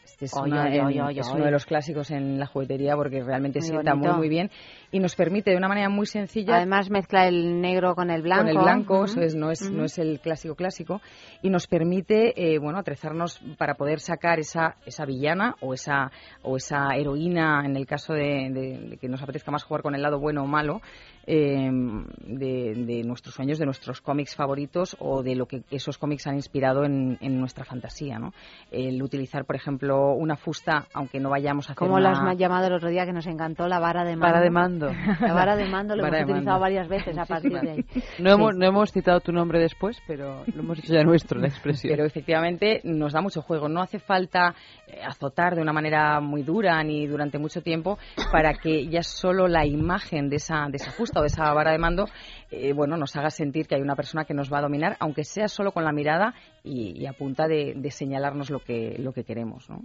este es,
Oy,
una-
oy, oy,
en-
oy,
es
oy.
uno de los clásicos en la juguetería porque realmente
Muy
sienta muy muy bien y nos permite de una manera muy sencilla
Además mezcla el negro con el blanco.
con el blanco,
Ujú.
eso es, no es, no es el clásico clásico, y nos permite, eh, bueno, atrezarnos para poder sacar esa, esa villana o esa, o esa heroína, en el caso de, de- de que nos apetezca más jugar con el lado bueno o malo, eh, de, de nuestros sueños, de nuestros cómics favoritos o de lo que esos cómics han inspirado en, en nuestra fantasía, ¿no? El utilizar, por ejemplo, una fusta, aunque no vayamos a hacer
Como lo
una...
has llamado el otro día que nos encantó, la vara de mando.
Vara de mando.
La vara de mando lo hemos utilizado
mando.
varias veces a partir de ahí.
No, hemos, no hemos citado tu nombre después, pero lo hemos hecho ya nuestro, la expresión.
Pero efectivamente nos da mucho juego. No hace falta eh, azotar de una manera muy dura ni durante mucho tiempo para que ya solo la imagen de esa, de esa justa o de esa vara de mando eh, bueno, nos haga sentir que hay una persona que nos va a dominar, aunque sea solo con la mirada y, y a punta de, de señalarnos lo que, lo que queremos. ¿no?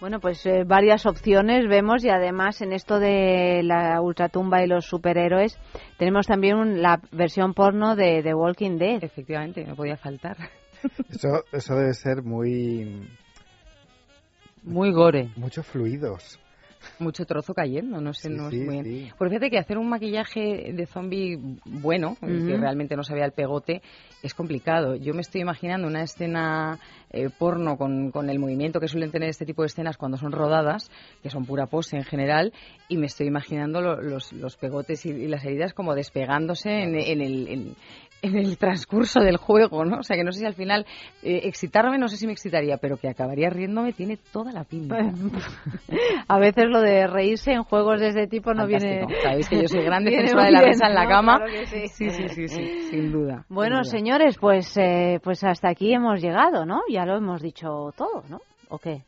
Bueno, pues eh, varias opciones vemos y además en esto de la ultratumba y los superhéroes tenemos también un- la versión porno de The Walking Dead.
Efectivamente, no podía faltar.
Eso, eso debe ser muy...
Muy gore.
Muchos fluidos.
Mucho trozo cayendo, no sé,
Sí,
no
sí,
es muy bien.
sí.
Pues fíjate que hacer un maquillaje de zombie bueno, que realmente no se vea el pegote, es complicado. Yo me estoy imaginando una escena eh, porno con, con el movimiento que suelen tener este tipo de escenas cuando son rodadas, que son pura pose en general, y me estoy imaginando lo- los, los pegotes y, y las heridas como despegándose en, en el... en- en el transcurso del juego, ¿no? O sea, que no sé si al final eh, excitarme, no sé si me excitaría, pero que acabaría riéndome tiene toda la pinta.
A veces lo de reírse en juegos de este tipo no
Fantástico.
viene.
Sabéis que yo soy gran
viene
defensora de la risa en la
¿no?
cama.
Claro sí.
Sí, sí, sí, sí, sin duda.
Bueno,
sin duda.
señores, pues, eh, pues hasta aquí hemos llegado, ¿no? Ya lo hemos dicho todo, ¿no? ¿O qué?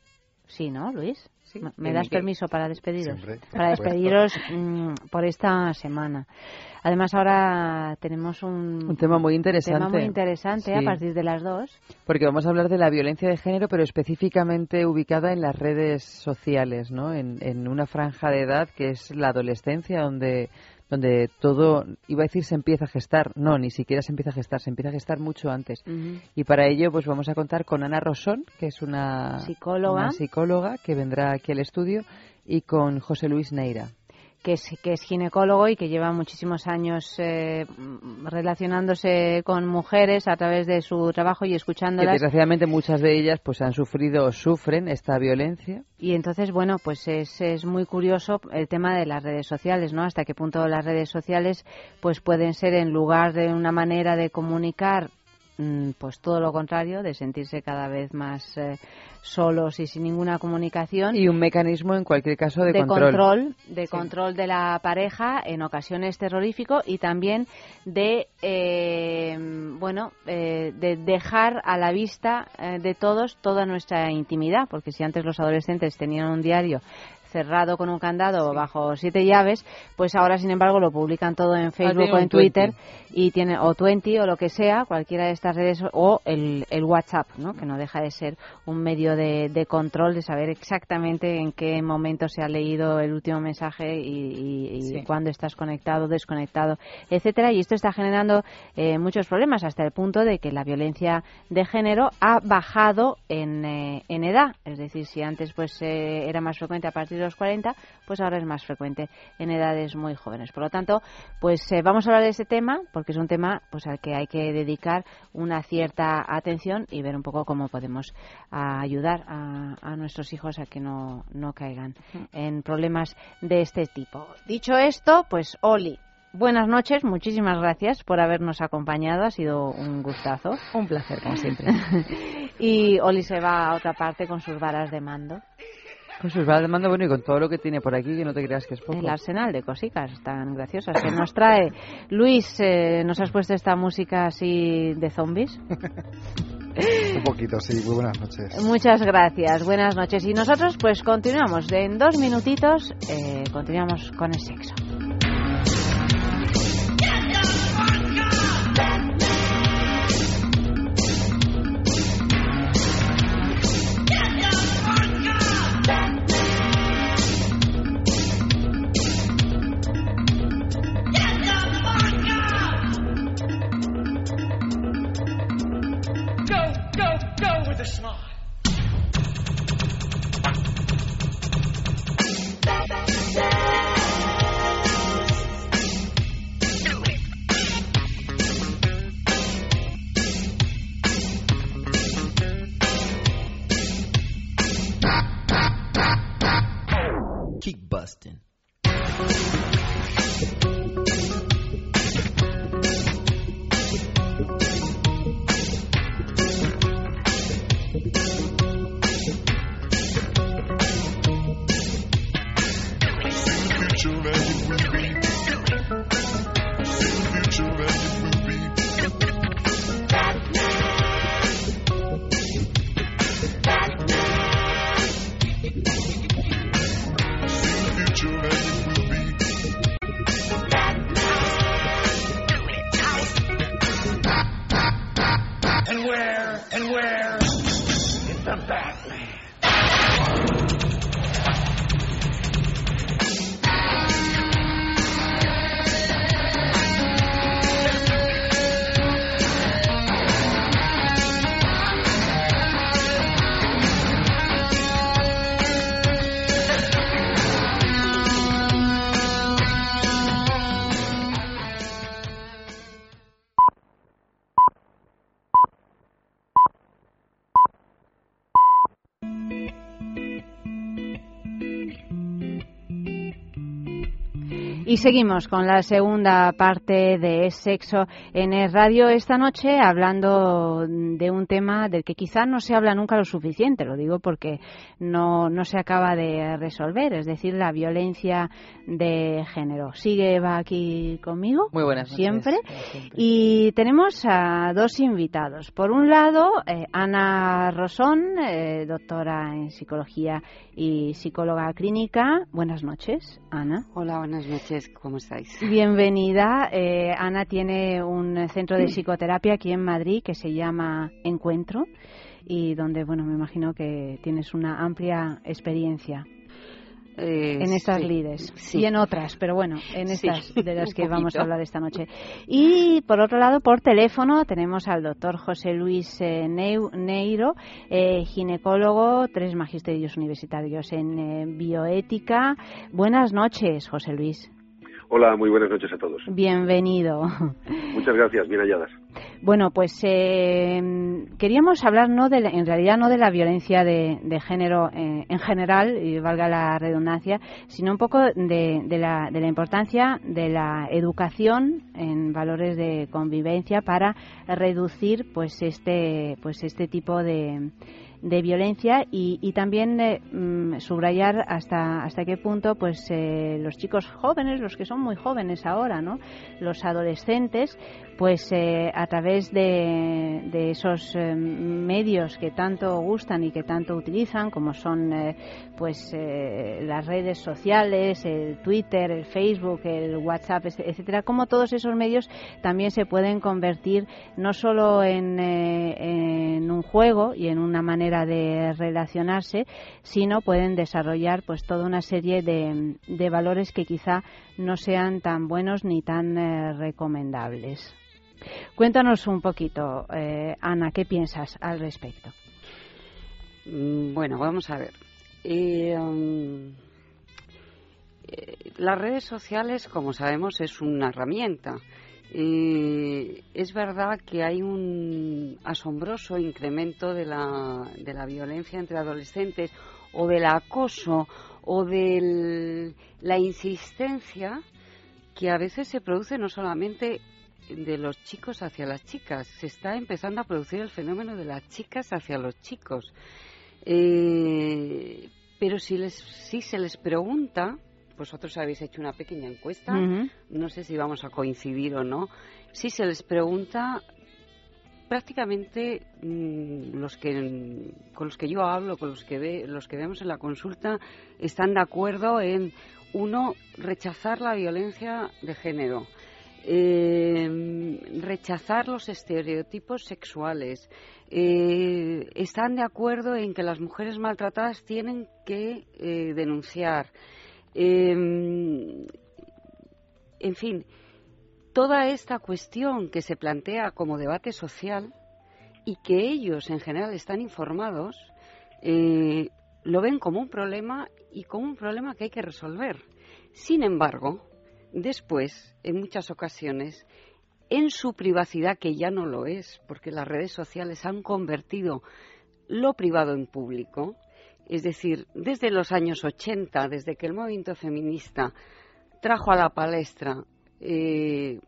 Sí, ¿no, Luis? ¿Me- ¿Me
¿En
das
qué?
permiso para despediros?
Siempre,
para despediros mm, por esta semana. Además, ahora tenemos un,
Un tema muy interesante.
tema muy interesante a partir de las dos.
Porque vamos a hablar de la violencia de género, pero específicamente ubicada en las redes sociales, ¿no? En, en una franja de edad que es la adolescencia, donde, donde todo, iba a decir se empieza a gestar. No, ni siquiera se empieza a gestar, se empieza a gestar mucho antes. Y para ello, pues vamos a contar con Ana Rosón, que es una
Psicóloga.
una psicóloga que vendrá aquí al estudio, y con José Luis Neira.
Que es, que es ginecólogo y que lleva muchísimos años eh, relacionándose con mujeres a través de su trabajo y
Que
escuchándolas.
desgraciadamente muchas de ellas pues han sufrido o sufren esta violencia.
Y entonces, bueno, pues es, es muy curioso el tema de las redes sociales, ¿no? Hasta qué punto las redes sociales pues pueden ser en lugar de una manera de comunicar pues todo lo contrario, de sentirse cada vez más eh, solos y sin ninguna comunicación.
Y un mecanismo, en cualquier caso, de,
de
control.
control, de control de la pareja, en ocasiones terrorífico y también de eh, bueno eh, de dejar a la vista eh, de todos toda nuestra intimidad, porque si antes los adolescentes tenían un diario cerrado con un candado bajo siete llaves, pues ahora sin embargo lo publican todo en Facebook o en Twitter
20.
y tiene o 20 o lo que sea, cualquiera de estas redes o el, el WhatsApp, ¿no? que no deja de ser un medio de, de control de saber exactamente en qué momento se ha leído el último mensaje y, y- y
Sí.
cuándo estás conectado, desconectado, etcétera. Y esto está generando eh, muchos problemas hasta el punto de que la violencia de género ha bajado en, eh, en edad. Es decir, si antes pues eh, era más frecuente a partir de los 40, pues ahora es más frecuente en edades muy jóvenes. Por lo tanto, pues eh, vamos a hablar de este tema porque es un tema pues al que hay que dedicar una cierta atención y ver un poco cómo podemos ayudar a, a nuestros hijos a que no, no caigan en problemas de este tipo. Dicho esto, pues Oli, buenas noches, muchísimas gracias por habernos acompañado, ha sido un gustazo.
Un placer, como siempre.
Y Oli se va a otra parte con sus varas de mando.
Pues os va de mando bueno y con todo lo que tiene por aquí que no te creas que es poco.
El arsenal de cositas tan graciosas que nos trae. Luis, eh, ¿nos has puesto esta música así de zombies?
Un poquito, sí. Muy buenas noches.
Muchas gracias, buenas noches. Y nosotros pues continuamos. En dos minutitos eh, continuamos con el sexo. Y seguimos con la segunda parte de Sexo en el Radio esta noche, hablando de un tema del que quizá no se habla nunca lo suficiente, lo digo porque no, no se acaba de resolver, es decir, la violencia de género. Sigue Eva aquí conmigo,
Muy buenas noches.
siempre, y tenemos a dos invitados. Por un lado, eh, Ana Rosón, eh, doctora en psicología y psicóloga clínica. Buenas noches, Ana.
Hola, buenas noches, ¿cómo estáis?
Bienvenida. Eh, Ana tiene un centro de psicoterapia aquí en Madrid que se llama Encuentro y donde, bueno, me imagino que tienes una amplia experiencia
Eh,
en estas
sí,
lides
sí.
y en otras, pero bueno, en
Sí,
estas de las que vamos a hablar esta noche. Y por otro lado, por teléfono, tenemos al doctor José Luis eh, Neiro, eh, ginecólogo, tres magisterios universitarios en bioética. Buenas noches, José Luis.
Hola, muy buenas noches a todos.
Bienvenido.
Muchas gracias, bien halladas.
Bueno, pues eh, queríamos hablar no de, la- en realidad no de la violencia de, de género eh, en general, y valga la redundancia, sino un poco de, de la, de la importancia de la educación en valores de convivencia para reducir pues este pues este tipo de de violencia y, y también eh, mm, subrayar hasta hasta qué punto pues eh, los chicos jóvenes los que son muy jóvenes ahora no los adolescentes pues eh, a través de, esos eh, medios que tanto gustan y que tanto utilizan como son eh, pues eh, las redes sociales el Twitter el Facebook el WhatsApp etc- etcétera como todos esos medios también se pueden convertir no solo en, eh, en un juego y en una manera de relacionarse sino pueden desarrollar pues toda una serie de, de valores que quizá no sean tan buenos ni tan recomendables Cuéntanos un poquito, eh, Ana, ¿qué piensas al respecto?
Mm, Bueno, vamos a ver. Eh, um, eh, las redes sociales, como sabemos, es una herramienta. Eh, es verdad que hay un asombroso incremento de la, de la violencia entre adolescentes o del acoso o de la insistencia que a veces se produce no solamente de los chicos hacia las chicas. Se está empezando a producir el fenómeno de las chicas hacia los chicos. Eh, pero si, les, si se les pregunta, vosotros habéis hecho una pequeña encuesta, no sé si vamos a coincidir o no, si se les pregunta, prácticamente mm, los que con los que yo hablo, con los que ve, los que vemos en la consulta, están de acuerdo en uno rechazar la violencia de género, eh, rechazar los estereotipos sexuales, eh, están de acuerdo en que las mujeres maltratadas tienen que eh, denunciar. Eh, en fin, toda esta cuestión que se plantea como debate social y que ellos en general están informados, lo ven como un problema y como un problema que hay que resolver. Sin embargo, después, en muchas ocasiones, en su privacidad, que ya no lo es, porque las redes sociales han convertido lo privado en público, es decir, desde los años 80, desde que el movimiento feminista trajo a la palestra, eh,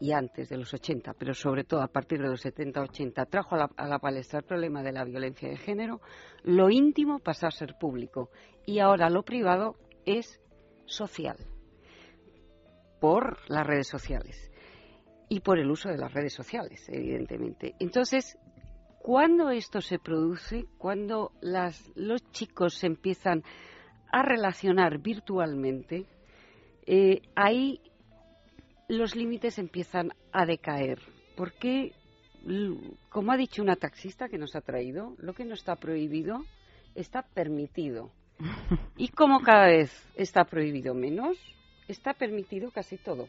y antes de los 80, pero sobre todo a partir de los 70-80, trajo a la, a la palestra el problema de la violencia de género, lo íntimo pasó a ser público y ahora lo privado es social por las redes sociales y por el uso de las redes sociales, evidentemente. Entonces, cuando esto se produce, cuando las, los chicos se empiezan a relacionar virtualmente, eh, ahí los límites empiezan a decaer. Porque, como ha dicho una taxista que nos ha traído, lo que no está prohibido está permitido. Y como cada vez está prohibido menos, está permitido casi todo.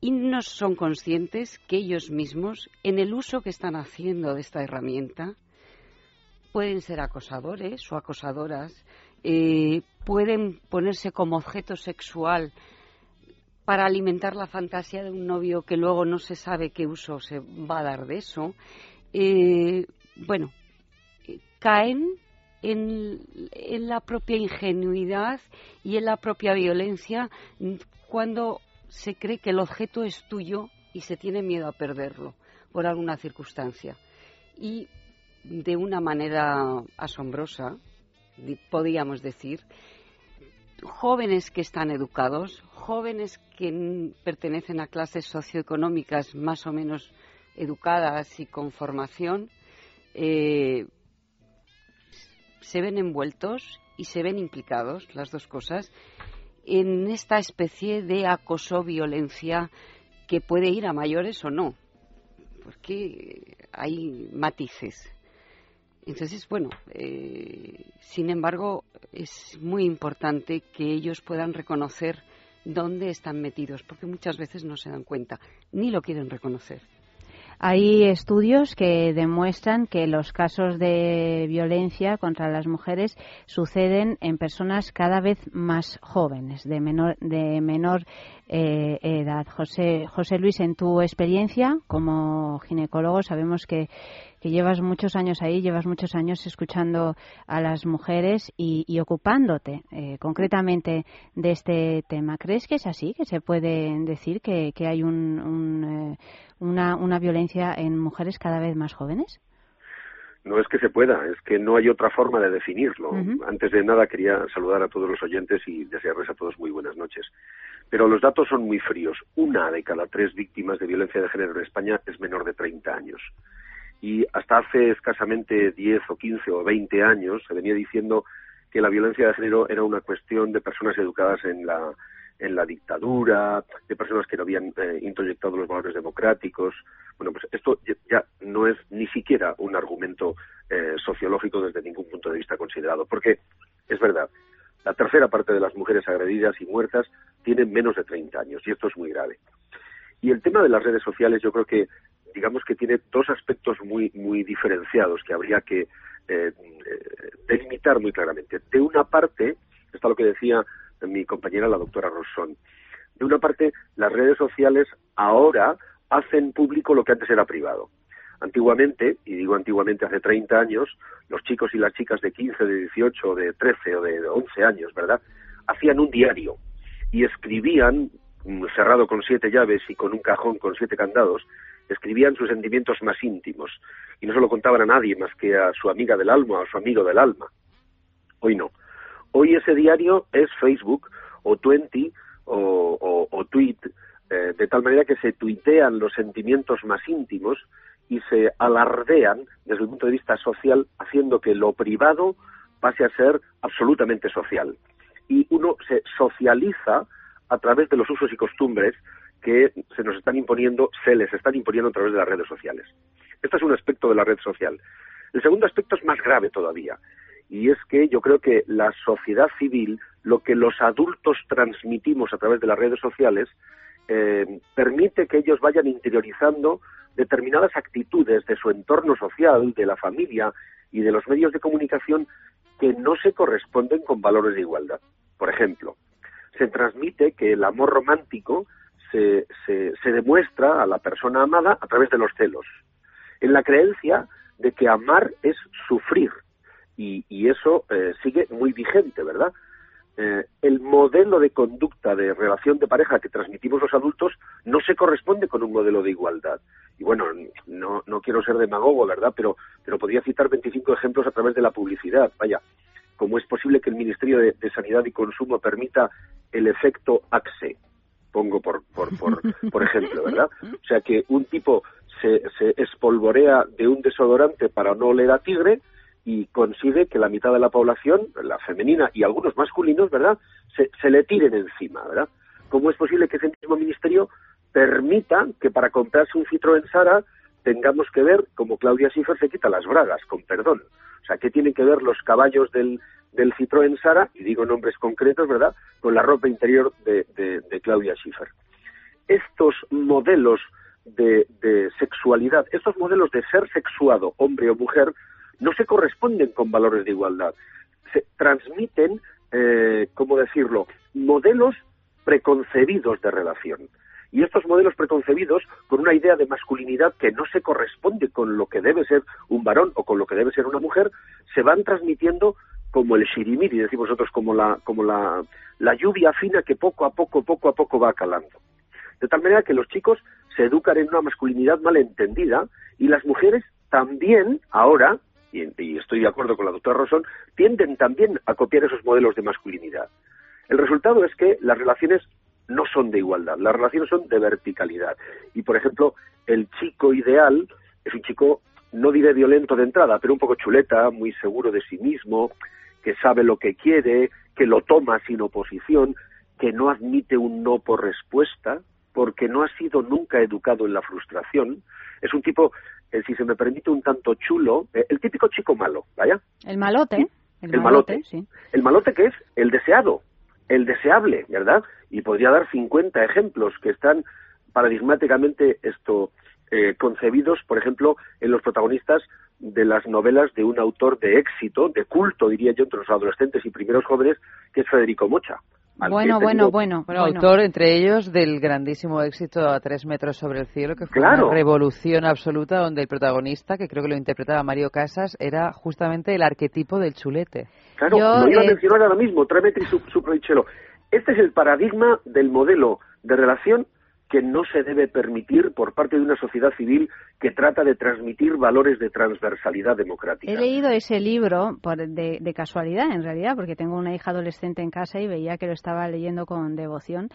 Y no son conscientes que ellos mismos, en el uso que están haciendo de esta herramienta, pueden ser acosadores o acosadoras, eh, pueden ponerse como objeto sexual para alimentar la fantasía de un novio que luego no se sabe qué uso se va a dar de eso. Eh, bueno, eh, caen en, la propia ingenuidad y en la propia violencia cuando se cree que el objeto es tuyo y se tiene miedo a perderlo por alguna circunstancia. Y de una manera asombrosa, podríamos decir, jóvenes que están educados, jóvenes que pertenecen a clases socioeconómicas más o menos educadas y con formación, eh, se ven envueltos y se ven implicados, las dos cosas, en esta especie de acoso, violencia que puede ir a mayores o no, porque hay matices. Entonces, bueno, eh, sin embargo, es muy importante que ellos puedan reconocer dónde están metidos, porque muchas veces no se dan cuenta, ni lo quieren reconocer.
Hay estudios que demuestran que los casos de violencia contra las mujeres suceden en personas cada vez más jóvenes, de menor, de menor eh, edad. José, José Luis, en tu experiencia como ginecólogo, sabemos que, que llevas muchos años ahí, llevas muchos años escuchando a las mujeres y, y ocupándote eh, concretamente de este tema. ¿Crees que es así? ¿Que se puede decir que, que hay un, un, eh, una, una violencia en mujeres cada vez más jóvenes?
No es que se pueda, es que no hay otra forma de definirlo. Antes de nada quería saludar a todos los oyentes y desearles a todos muy buenas noches. Pero los datos son muy fríos. Una de cada tres víctimas de violencia de género en España es menor de 30 años. Y hasta hace escasamente 10 o 15 o 20 años se venía diciendo que la violencia de género era una cuestión de personas educadas en la, en la dictadura, de personas que no habían eh, introyectado los valores democráticos. Bueno, pues esto ya- no es ni siquiera un argumento eh, sociológico desde ningún punto de vista considerado, porque es verdad, la tercera parte de las mujeres agredidas y muertas tienen menos de 30 años y esto es muy grave. Y el tema de las redes sociales yo creo que digamos que tiene dos aspectos muy muy diferenciados que habría que eh, eh, delimitar muy claramente. De una parte está lo que decía mi compañera la doctora Rosson. De una parte, las redes sociales ahora hacen público lo que antes era privado. Antiguamente, y digo antiguamente hace 30 años, los chicos y las chicas de 15, de 18, de 13 o de 11 años, ¿verdad? Hacían un diario y escribían mm, cerrado con siete llaves y con un cajón con siete candados, escribían sus sentimientos más íntimos y no se lo contaban a nadie más que a su amiga del alma o a su amigo del alma. Hoy no. Hoy ese diario es Facebook o Twenty o, o, Tweet, eh, de tal manera que se tuitean los sentimientos más íntimos y se alardean desde el punto de vista social, haciendo que lo privado pase a ser absolutamente social. Y uno se socializa a través de los usos y costumbres que se nos están imponiendo, se les están imponiendo a través de las redes sociales. Este es un aspecto de la red social. El segundo aspecto es más grave todavía, y es que yo creo que la sociedad civil, lo que los adultos transmitimos a través de las redes sociales, eh, permite que ellos vayan interiorizando determinadas actitudes de su entorno social, de la familia y de los medios de comunicación que no se corresponden con valores de igualdad. Por ejemplo, se transmite que el amor romántico se, se, se demuestra a la persona amada a través de los celos, en la creencia de que amar es sufrir. Y, y eso eh, sigue muy vigente, ¿verdad? Eh, el modelo de conducta de relación de pareja que transmitimos los adultos no se corresponde con un modelo de igualdad. Y bueno, no, no quiero ser demagogo, ¿verdad? Pero, pero podría citar 25 ejemplos a través de la publicidad. Vaya, ¿cómo es posible que el Ministerio de, Sanidad y Consumo permita el efecto AXE? Pongo por, por, por, por ejemplo, ¿verdad? O sea, que un tipo se, se espolvorea de un desodorante para no oler a tigre y consigue que la mitad de la población, la femenina y algunos masculinos, ¿verdad?, se, se le tiren encima, ¿verdad? ¿Cómo es posible que ese mismo ministerio permita que para comprarse un Citroën Sara tengamos que ver como Claudia Schiffer se quita las bragas, con perdón? O sea, ¿qué tienen que ver los caballos del, del Citroën Sara, y digo nombres concretos, ¿verdad?, con la ropa interior de, de, de Claudia Schiffer. Estos modelos de, de sexualidad, estos modelos de ser sexuado, hombre o mujer, no se corresponden con valores de igualdad. Se transmiten, eh, ¿cómo decirlo?, modelos preconcebidos de relación. Y estos modelos preconcebidos, con una idea de masculinidad que no se corresponde con lo que debe ser un varón o con lo que debe ser una mujer, se van transmitiendo como el shirimiri, decimos nosotros, como la, como la, la lluvia fina que poco a poco, poco a poco va calando. De tal manera que los chicos se educan en una masculinidad malentendida y las mujeres también, ahora, y, y, estoy de acuerdo con la doctora Rosón, tienden también a copiar esos modelos de masculinidad. El resultado es que las relaciones no son de igualdad, las relaciones son de verticalidad. Y, por ejemplo, el chico ideal es un chico, no diré violento de entrada, pero un poco chuleta, muy seguro de sí mismo, que sabe lo que quiere, que lo toma sin oposición, que no admite un no por respuesta, porque no ha sido nunca educado en la frustración. Es un tipo eh, si se me permite, un tanto chulo, eh, el típico chico malo, ¿vaya?
El malote.
El, el malote, malote, sí. El malote que es el deseado, el deseable, ¿verdad? Y podría dar 50 ejemplos que están paradigmáticamente esto eh, concebidos, por ejemplo, en los protagonistas de las novelas de un autor de éxito, de culto, diría yo, entre los adolescentes y primeros jóvenes, que es Federico Mocha.
Bueno, bueno, bueno,
bueno. Autor, entre ellos, del grandísimo éxito a tres metros sobre el cielo, que fue
claro.
una revolución absoluta, donde el protagonista, que creo que lo interpretaba Mario Casas, era justamente el arquetipo del chulete.
Claro, Yo, lo iba eh... a mencionar ahora mismo, tres metros y su, su Este es el paradigma del modelo de relación que no se debe permitir por parte de una sociedad civil que trata de transmitir valores de transversalidad democrática.
He leído ese libro por, de, casualidad, en realidad, porque tengo una hija adolescente en casa y veía que lo estaba leyendo con devoción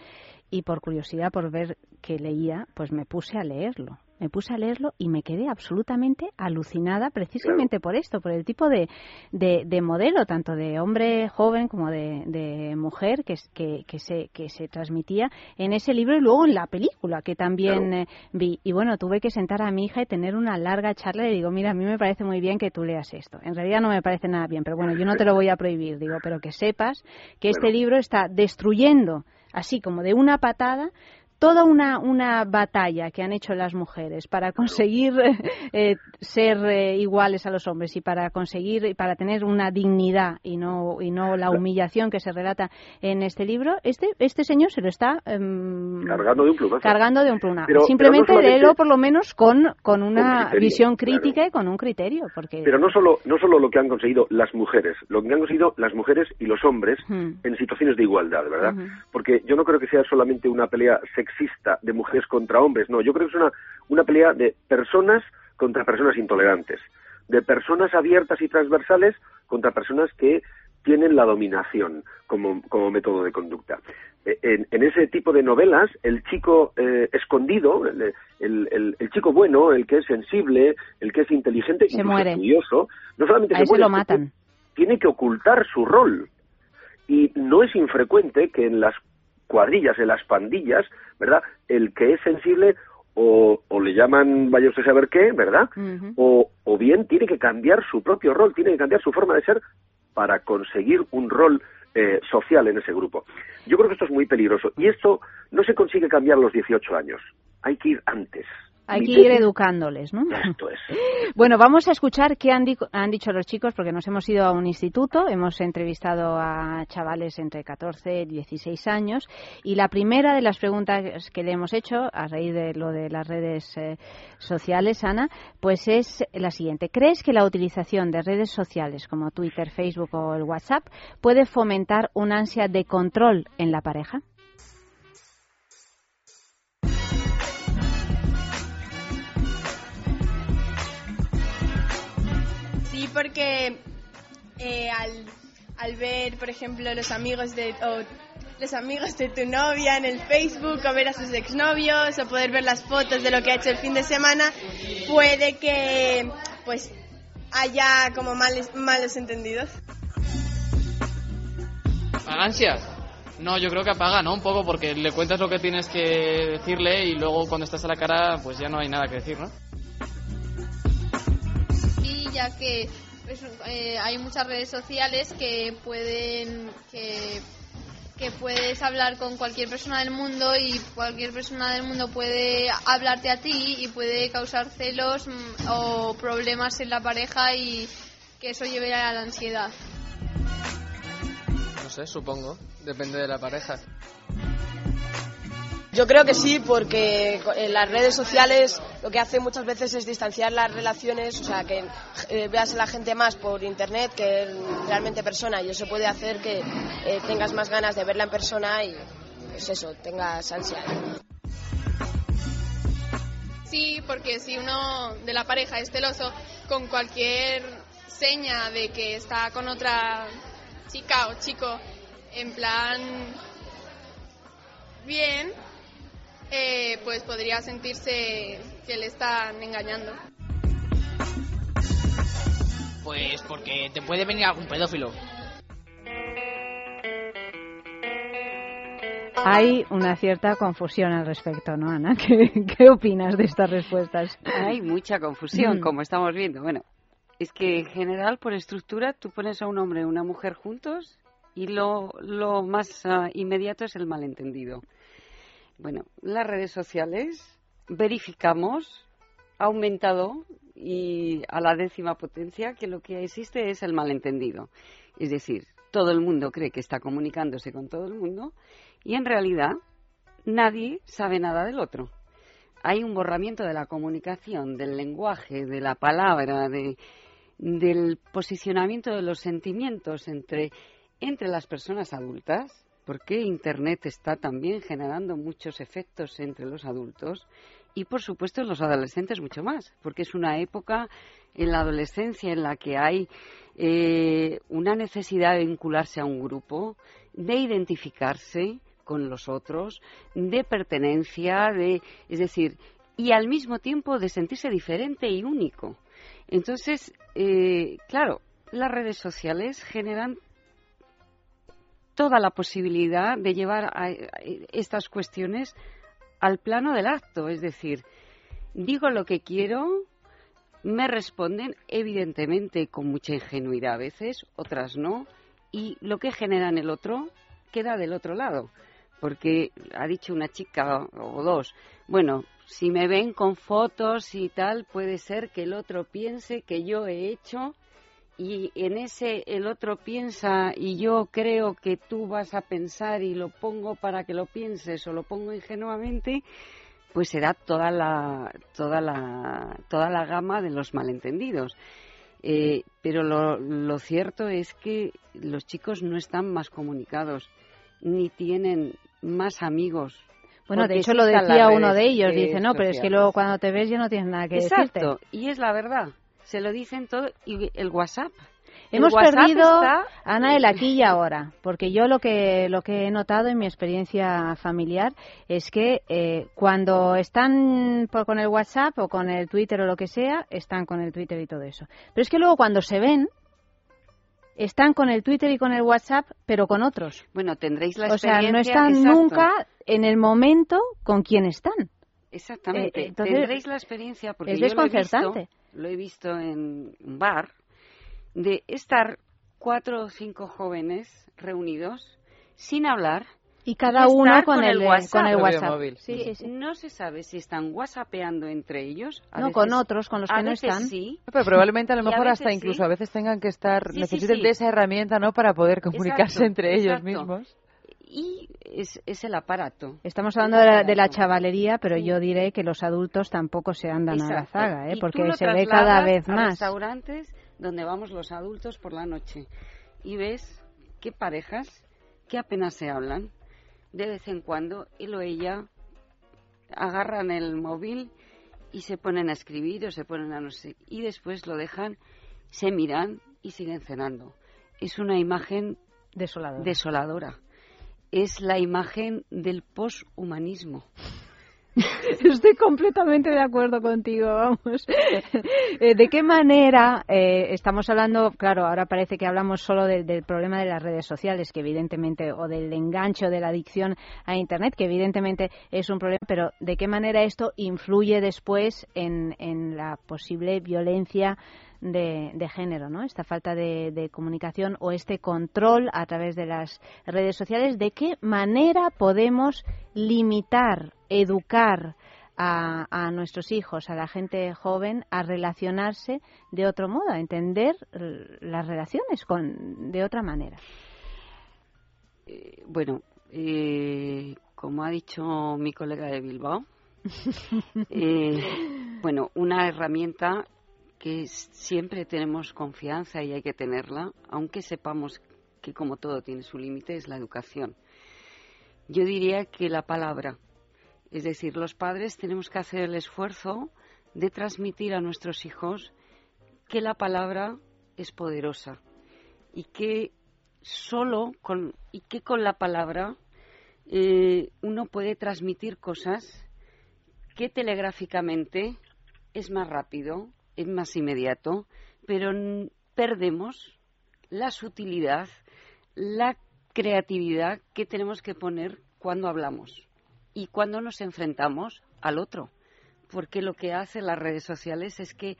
y por curiosidad, por ver que leía, pues me puse a leerlo me puse a leerlo y me quedé absolutamente alucinada precisamente
claro.
por esto, por el tipo de, de, de, modelo, tanto de hombre joven como de, de mujer, que, que, que, se, que se transmitía en ese libro y luego en la película, que también
claro.
eh, vi. Y bueno, tuve que sentar a mi hija y tener una larga charla y digo, mira, a mí me parece muy bien que tú leas esto. En realidad no me parece nada bien, pero bueno, yo no te lo voy a prohibir, digo, pero que sepas que este libro está destruyendo, así como de una patada, toda una, una batalla que han hecho las mujeres para conseguir eh, ser eh, iguales a los hombres y para conseguir, para tener una dignidad y no, y no la humillación que se relata en este libro, este, este señor se lo está em,
Cargando de un plumazo.
cargando de un plumazo.
Pero- pero
Simplemente
no
léelo por lo menos con, con una
criterio,
visión
claro.
crítica y con un criterio, porque
Pero no solo, no solo lo que han conseguido las mujeres, lo que han conseguido las mujeres y los hombres
Hmm.
en situaciones de igualdad, ¿verdad? Porque yo no creo que sea solamente una pelea sexista de mujeres contra hombres, no, yo creo que es una, una pelea de personas contra personas intolerantes, de personas abiertas y transversales contra personas que tienen la dominación como, como método de conducta. Eh, En, en ese tipo de novelas, el chico eh, escondido, el, el- el- el chico bueno, el que es sensible, el que es inteligente,
Se muere.
estudioso, no solamente
a
se muere,
lo matan.
tiene que ocultar su rol. Y no es infrecuente que en las cuadrillas, en las pandillas, ¿verdad? El que es sensible o, o le llaman vaya usted a saber qué, ¿verdad? o, o bien tiene que cambiar su propio rol, tiene que cambiar su forma de ser para conseguir un rol eh, social en ese grupo. Yo creo que esto es muy peligroso y esto no se consigue cambiar a los 18 años, hay que ir antes.
Hay que ir educándoles, ¿no?
Esto es.
Bueno, vamos a escuchar qué han, di- han dicho los chicos, porque nos hemos ido a un instituto, hemos entrevistado a chavales entre 14 y 16 años, y la primera de las preguntas que le hemos hecho, a raíz de lo de las redes eh, sociales, Ana, pues es la siguiente. ¿Crees que la utilización de redes sociales como Twitter, Facebook o el WhatsApp puede fomentar un ansia de control en la pareja?
Porque eh, al, al ver, por ejemplo, los amigos de o los amigos de tu novia en el Facebook o ver a sus exnovios o poder ver las fotos de lo que ha hecho el fin de semana, puede que pues haya como males, malos entendidos.
¿Ansias? No, yo creo que apaga, ¿no? Un poco porque le cuentas lo que tienes que decirle y luego cuando estás a la cara pues ya no hay nada que decir, ¿no?
Ya que pues, eh, hay muchas redes sociales que pueden que, que puedes hablar con cualquier persona del mundo y cualquier persona del mundo puede hablarte a ti y puede causar celos mm, o problemas en la pareja y que eso lleve a la ansiedad.
No sé, supongo. Depende de la pareja.
Yo creo que sí, porque en las redes sociales lo que hace muchas veces es distanciar las relaciones, o sea, que eh, veas a la gente más por internet que realmente persona, y eso puede hacer que eh, tengas más ganas de verla en persona y, pues eso, tengas ansia.
Sí, porque si uno de la pareja es celoso con cualquier seña de que está con otra chica o chico en plan bien, eh, pues podría sentirse que le están engañando.
Pues porque te puede venir algún pedófilo.
Hay una cierta confusión al respecto, ¿no, Ana? ¿Qué, qué opinas de estas respuestas?
Hay mucha confusión,
Mm.
como estamos viendo. Bueno, es que en general, por estructura, tú pones a un hombre y una mujer juntos y lo, lo más ah, inmediato es el malentendido. Bueno, las redes sociales verificamos, ha aumentado y a la décima potencia que lo que existe es el malentendido. Es decir, todo el mundo cree que está comunicándose con todo el mundo y en realidad nadie sabe nada del otro. Hay un borramiento de la comunicación, del lenguaje, de la palabra, de, del posicionamiento de los sentimientos entre, entre las personas adultas, porque Internet está también generando muchos efectos entre los adultos y, por supuesto, en los adolescentes mucho más, porque es una época en la adolescencia en la que hay eh, una necesidad de vincularse a un grupo, de identificarse con los otros, de pertenencia, de, es decir, y al mismo tiempo de sentirse diferente y único. Entonces, eh, claro, las redes sociales generan toda la posibilidad de llevar a- estas cuestiones al plano del acto, es decir, digo lo que quiero, me responden evidentemente con mucha ingenuidad a veces, otras no, y lo que genera en el otro queda del otro lado. porque ha dicho una chica o dos, bueno, si me ven con fotos y tal, puede ser que el otro piense que yo he hecho y en ese el otro piensa y yo creo que tú vas a pensar y lo pongo para que lo pienses o lo pongo ingenuamente, pues será toda la toda la toda la gama de los malentendidos. Eh, pero lo, lo cierto es que los chicos no están más comunicados ni tienen más amigos.
Bueno, de hecho lo decía uno de ellos, dice, no, pero es que luego cuando te ves ya no tienes nada que
Exacto,
decirte.
y es la verdad. Se lo dicen todo y el WhatsApp. El
Hemos
WhatsApp
perdido,
está-
Ana, el aquí y ahora, porque yo lo que, lo que he notado en mi experiencia familiar es que eh, cuando están por- con el WhatsApp o con el Twitter o lo que sea, están con el Twitter y todo eso. Pero es que luego cuando se ven, están con el Twitter y con el WhatsApp, pero con otros.
Bueno, tendréis la
O sea, no
experiencia.
están
exacto.
nunca en el momento con quien están.
Exactamente.
Eh, entonces,
Tendréis la experiencia porque
es
yo lo he visto-
desconcertante.
Lo he, visto, en un bar de estar cuatro o cinco jóvenes reunidos sin hablar
Y cada uno con el-
WhatsApp.
con el WhatsApp. Sí, sí, sí.
No se sabe si están whatsappeando entre ellos. a
No,
veces-
con otros, con los
a
que no
veces
están.
Sí,
Pero probablemente a lo
a
mejor hasta incluso a veces tengan que estar,
Sí, sí,
necesiten
sí.
de esa herramienta, ¿no? Para poder comunicarse
Exacto,
entre ellos
exacto.
mismos.
Y es, es el aparato.
Estamos hablando de la, de la chavalería, pero yo diré que los adultos tampoco se andan a la zaga, ¿eh? Porque se ve cada vez
a
más.
restaurantes donde vamos los adultos por la noche y ves qué parejas que apenas se hablan. De vez en cuando él o ella agarran el móvil y se ponen a escribir o se ponen a no sé y después lo dejan, se miran y siguen cenando. Es una imagen
desoladora.
desoladora. Es la imagen del poshumanismo.
Estoy completamente de acuerdo contigo, vamos. Eh, ¿De qué manera eh, estamos hablando, claro, ahora parece que hablamos solo del- del problema de las redes sociales, que evidentemente, o del engancho de la adicción a Internet, que evidentemente es un problema, pero ¿de qué manera esto influye después en, en la posible violencia de, de género, ¿no? Esta falta de, de comunicación o este control a través de las redes sociales, ¿de qué manera podemos limitar, educar a, a nuestros hijos, a la gente joven, a relacionarse de otro modo, a entender eh, las relaciones con, de otra manera?
Eh, bueno, eh, como ha dicho mi colega de Bilbao, eh, bueno, una herramienta que siempre tenemos confianza y hay que tenerla, aunque sepamos que como todo tiene su límite, es la educación. Yo diría que la palabra, es decir, los padres tenemos que hacer el esfuerzo de transmitir a nuestros hijos que la palabra es poderosa y que solo con y que con la palabra eh, uno puede transmitir cosas que telegráficamente es más rápido, más inmediato, pero perdemos la sutilidad, la creatividad que tenemos que poner cuando hablamos y cuando nos enfrentamos al otro. Porque lo que hacen las redes sociales es que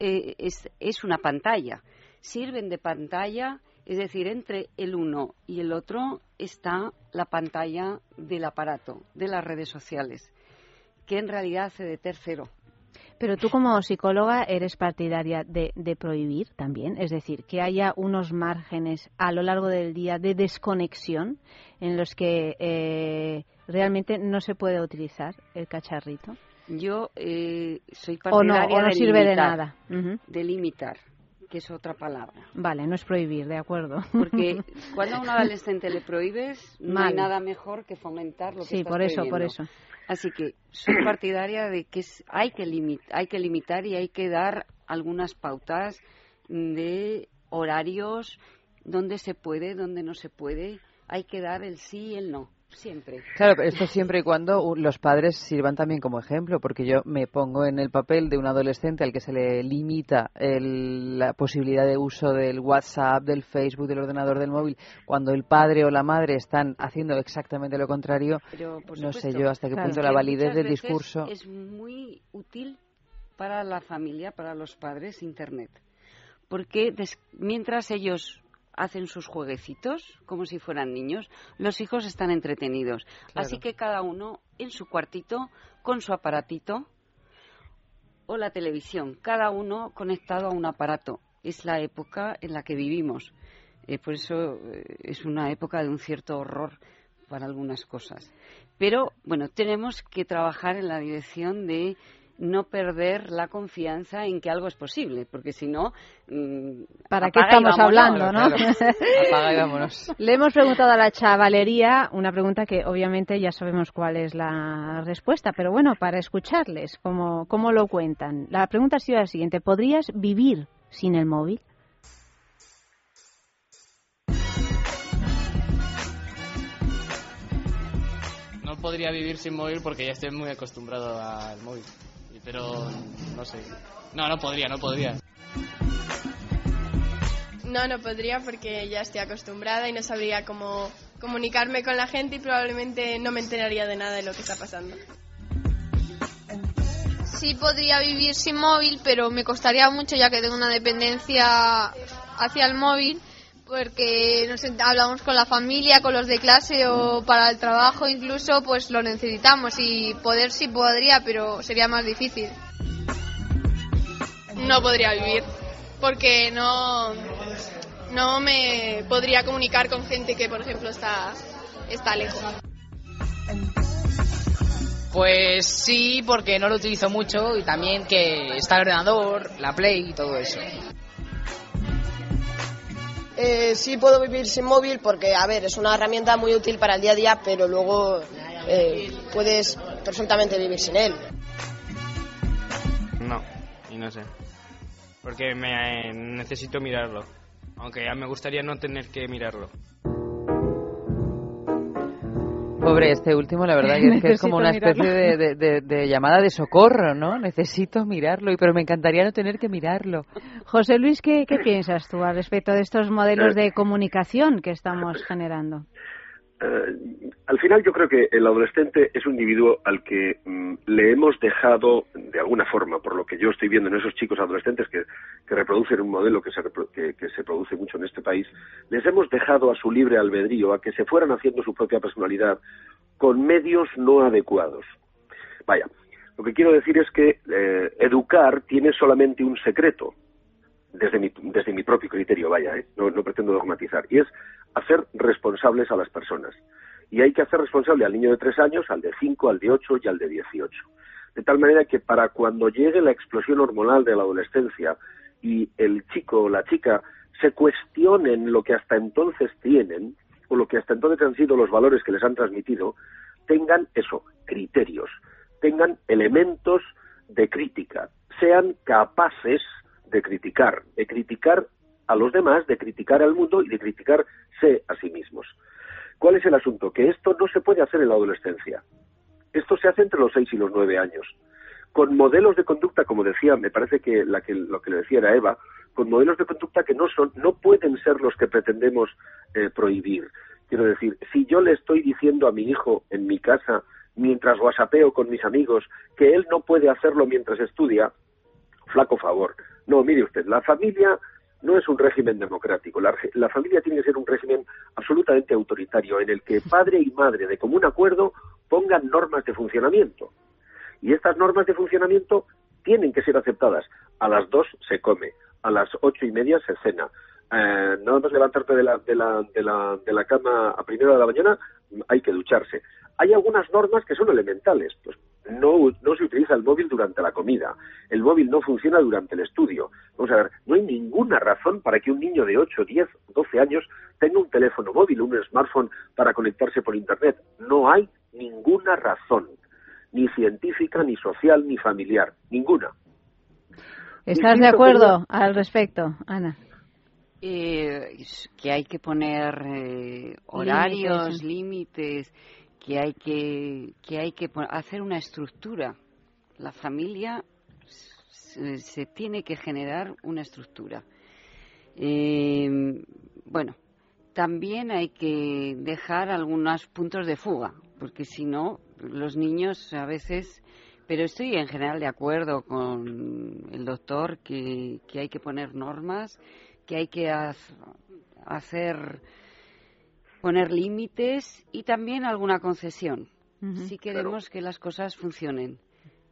eh, es, es una pantalla. Sirven de pantalla, es decir, entre el uno y el otro está la pantalla del aparato, de las redes sociales, que en realidad hace de tercero.
Pero tú como psicóloga eres partidaria de, de prohibir también, es decir, que haya unos márgenes a lo largo del día de desconexión en los que eh, realmente no se puede utilizar el cacharrito.
Yo eh, soy
O no,
partidaria
o no
de
sirve de nada. Ujú.
de limitar, que es otra palabra.
Vale, no es prohibir, de acuerdo.
Porque cuando a un adolescente le prohíbes, no hay nada mejor que fomentar lo que
Sí,
estás
por eso, por eso.
Así que soy partidaria de que hay, que limit- hay que limitar y hay que dar algunas pautas de horarios, donde se puede, donde no se puede. Hay que dar el sí y el no, siempre.
Claro, pero esto siempre y cuando los padres sirvan también como ejemplo, porque yo me pongo en el papel de un adolescente al que se le limita el- la posibilidad de uso del WhatsApp, del Facebook, del ordenador, del móvil, cuando el padre o la madre están haciendo exactamente lo contrario.
Pero,
no sé yo hasta qué
claro,
punto la validez del discurso.
Es muy útil para la familia, para los padres, Internet. Porque des- mientras ellos hacen sus jueguecitos como si fueran niños, los hijos están entretenidos.
Claro.
Así que cada uno en su cuartito con su aparatito o la televisión, cada uno conectado a un aparato. Es la época en la que vivimos. Eh, por eso eh, es una época de un cierto horror para algunas cosas. Pero bueno, tenemos que trabajar en la dirección de no perder la confianza en que algo es posible, porque si no... mm,
¿Para qué estamos hablando, no?
Apaga y vámonos.
Le hemos preguntado a la chavalería una pregunta que obviamente ya sabemos cuál es la respuesta, pero bueno, para escucharles, ¿cómo, cómo lo cuentan? La pregunta ha sido la siguiente, ¿podrías vivir sin el móvil?
No podría vivir sin móvil porque ya estoy muy acostumbrado al móvil. Pero no sé. No, no podría, no podría.
No, no podría porque ya estoy acostumbrada y no sabría cómo comunicarme con la gente y probablemente no me enteraría de nada de lo que está pasando.
Sí podría vivir sin móvil, pero me costaría mucho ya que tengo una dependencia hacia el móvil, porque no sé, hablamos con la familia, con los de clase o para el trabajo incluso, pues lo necesitamos y poder sí podría, pero sería más difícil.
No podría vivir porque no, no me podría comunicar con gente que, por ejemplo, está, está lejos.
Pues sí, porque no lo utilizo mucho y también que está el ordenador, la Play y todo eso.
Eh, sí puedo vivir sin móvil porque, a ver, es una herramienta muy útil para el día a día, pero luego eh, puedes perfectamente vivir sin él.
No, y no sé. Porque me eh, necesito mirarlo. Aunque ya me gustaría no tener que mirarlo.
Pobre este último, la verdad, que es, que es como una especie de, de- de- de llamada de socorro, ¿no? Necesito mirarlo, y pero me encantaría no tener que mirarlo.
José Luis, ¿qué, qué piensas tú al respecto de estos modelos de comunicación que estamos generando?
Eh, al final yo creo que el adolescente es un individuo al que mm, le hemos dejado de alguna forma, por lo que yo estoy viendo en esos chicos adolescentes que, reproducen un modelo que se, que se produce mucho en este país, les hemos dejado a su libre albedrío, a que se fueran haciendo su propia personalidad con medios no adecuados. Vaya, lo que quiero decir es que eh, educar tiene solamente un secreto, desde mi, desde mi propio criterio, vaya, ¿eh? no, no pretendo dogmatizar, y es hacer responsables a las personas. Y hay que hacer responsable al niño de tres años, al de cinco, al de ocho y al de dieciocho. De tal manera que para cuando llegue la explosión hormonal de la adolescencia y el chico o la chica se cuestionen lo que hasta entonces tienen, o lo que hasta entonces han sido los valores que les han transmitido, tengan eso, criterios, tengan elementos de crítica, sean capaces de criticar, de criticar a los demás, de criticar al mundo y de criticarse a sí mismos. ¿Cuál es el asunto? Que esto no se puede hacer en la adolescencia. Esto se hace entre los seis y los nueve años. Con modelos de conducta, como decía, me parece que, la que lo que le decía era Eva, con modelos de conducta que no son, no pueden ser los que pretendemos eh, prohibir. Quiero decir, si yo le estoy diciendo a mi hijo en mi casa, mientras whatsappeo con mis amigos, que él no puede hacerlo mientras estudia, flaco favor. No, mire usted, la familia no es un régimen democrático. La, la, familia tiene que ser un régimen absolutamente autoritario en el que padre y madre, de común acuerdo, pongan normas de funcionamiento. Y estas normas de funcionamiento tienen que ser aceptadas. A las dos se come, a las ocho y media se cena. Eh, nada más levantarte de la, de, la, de, la, de la cama a primera de la mañana, hay que ducharse. Hay algunas normas que son elementales. Pues no, no se utiliza el móvil durante la comida, el móvil no funciona durante el estudio. Vamos a ver, no hay ninguna razón para que un niño de 8, 10, 12 años tenga un teléfono móvil, un smartphone para conectarse por Internet. No hay ninguna razón, ni científica, ni social, ni familiar, ninguna.
¿Estás de acuerdo al respecto, Ana?
Eh, que hay que poner eh, horarios, límites, que hay que, que hay que hacer una estructura. La familia se, tiene que generar una estructura. Eh, bueno, también hay que dejar algunos puntos de fuga, porque si no, los niños a veces. Pero estoy en general de acuerdo con el doctor que, que hay que poner normas, que hay que hacer poner límites y también alguna concesión si queremos que las cosas funcionen.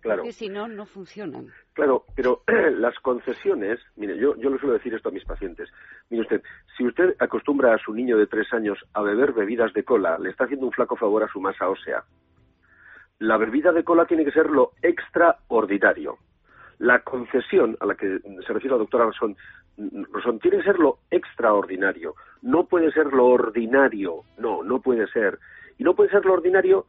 Claro.
Porque si no, no funcionan.
Claro, pero las concesiones, mire, yo, yo le suelo decir esto a mis pacientes. Mire usted, si usted acostumbra a su niño de tres años a beber bebidas de cola, le está haciendo un flaco favor a su masa ósea. La bebida de cola tiene que ser lo extraordinario. La concesión a la que se refiere la doctora Rosón, Rosón tiene que ser lo extraordinario. No puede ser lo ordinario. No, no puede ser. Y no puede ser lo ordinario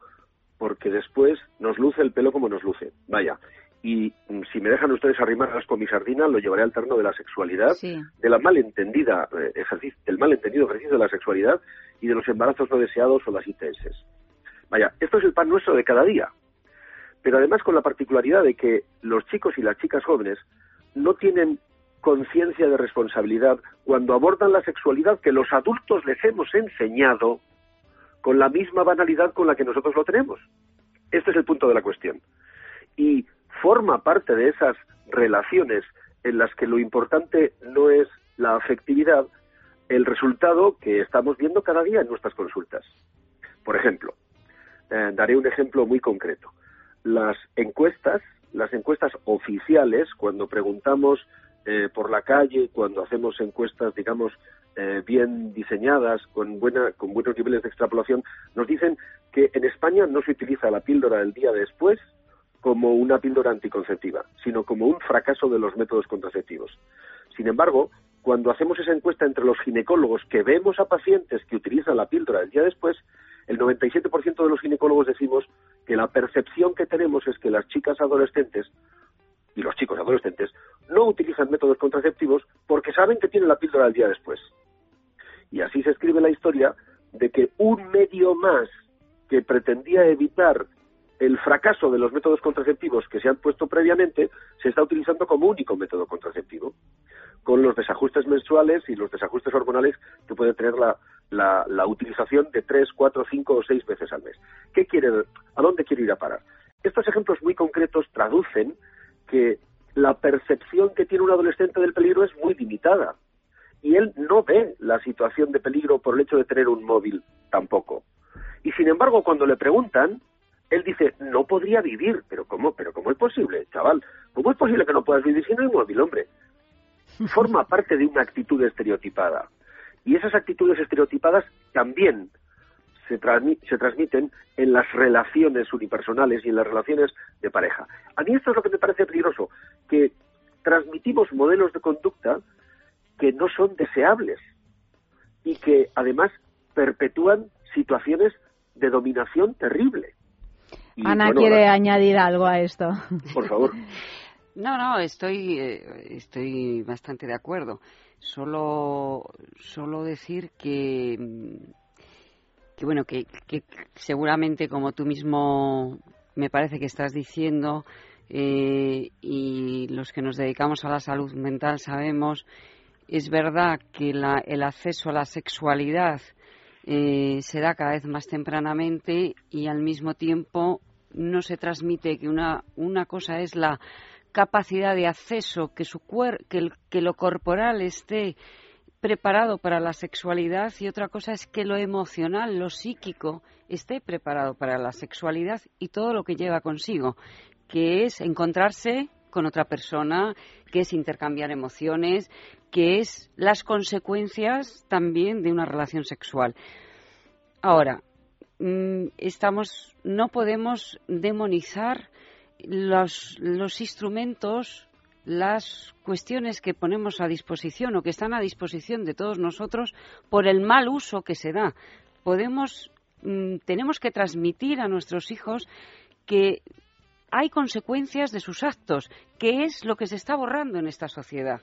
porque después nos luce el pelo como nos luce. Vaya. Y mm, si me dejan ustedes arrimar asco a mi sardina, lo llevaré al terreno de la sexualidad, de la malentendida eh, ejercicio, del malentendido ejercicio de la sexualidad y de los embarazos no deseados o las ITS. Vaya, esto es el pan nuestro de cada día. Pero además con la particularidad de que los chicos y las chicas jóvenes no tienen conciencia de responsabilidad cuando abordan la sexualidad que los adultos les hemos enseñado con la misma banalidad con la que nosotros lo tenemos. Este es el punto de la cuestión. Y forma parte de esas relaciones en las que lo importante no es la afectividad, el resultado que estamos viendo cada día en nuestras consultas. Por ejemplo, eh, daré un ejemplo muy concreto. Las encuestas, las encuestas oficiales, cuando preguntamos eh, por la calle, cuando hacemos encuestas, digamos, eh, bien diseñadas, con, buena, con buenos niveles de extrapolación, nos dicen que en España no se utiliza la píldora del día después como una píldora anticonceptiva, sino como un fracaso de los métodos contraceptivos. Sin embargo, cuando hacemos esa encuesta entre los ginecólogos que vemos a pacientes que utilizan la píldora del día después, el 97% de los ginecólogos decimos que la percepción que tenemos es que las chicas adolescentes y los chicos adolescentes no utilizan métodos contraceptivos porque saben que tienen la píldora del día después. Y así se escribe la historia de que un medio más que pretendía evitar el fracaso de los métodos contraceptivos que se han puesto previamente se está utilizando como único método contraceptivo, con los desajustes menstruales y los desajustes hormonales que puede tener la, la, la utilización de tres, cuatro, cinco o seis veces al mes. ¿Qué quiere, ¿A dónde quiere ir a parar? Estos ejemplos muy concretos traducen que la percepción que tiene un adolescente del peligro es muy limitada y él no ve la situación de peligro por el hecho de tener un móvil tampoco. Y sin embargo, cuando le preguntan, él dice, no podría vivir. Pero ¿cómo? ¿Pero cómo es posible, chaval? ¿Cómo es posible que no puedas vivir sin el móvil, hombre? Forma parte de una actitud estereotipada. Y esas actitudes estereotipadas también se, transmi- se transmiten en las relaciones unipersonales y en las relaciones de pareja. A mí esto es lo que me parece peligroso, que transmitimos modelos de conducta que no son deseables y que además perpetúan situaciones de dominación terrible. Y,
Ana
bueno,
quiere
la-
añadir algo a esto.
Por favor.
No, no, estoy, eh, estoy bastante de acuerdo. Solo, solo decir que, que bueno, que, seguramente como tú mismo me parece que estás diciendo eh, y los que nos dedicamos a la salud mental sabemos, es verdad que la- el acceso a la sexualidad eh, se da cada vez más tempranamente y al mismo tiempo no se transmite que una, una cosa es la capacidad de acceso, que, su cuer que, el- que lo corporal esté preparado para la sexualidad y otra cosa es que lo emocional, lo psíquico esté preparado para la sexualidad y todo lo que lleva consigo, que es encontrarse con otra persona, que es intercambiar emociones, que es las consecuencias también de una relación sexual. Ahora, mm, estamos, no podemos demonizar los, los instrumentos, las cuestiones que ponemos a disposición o que están a disposición de todos nosotros por el mal uso que se da. Podemos, mm, tenemos que transmitir a nuestros hijos que hay consecuencias de sus actos, que es lo que se está borrando en esta sociedad.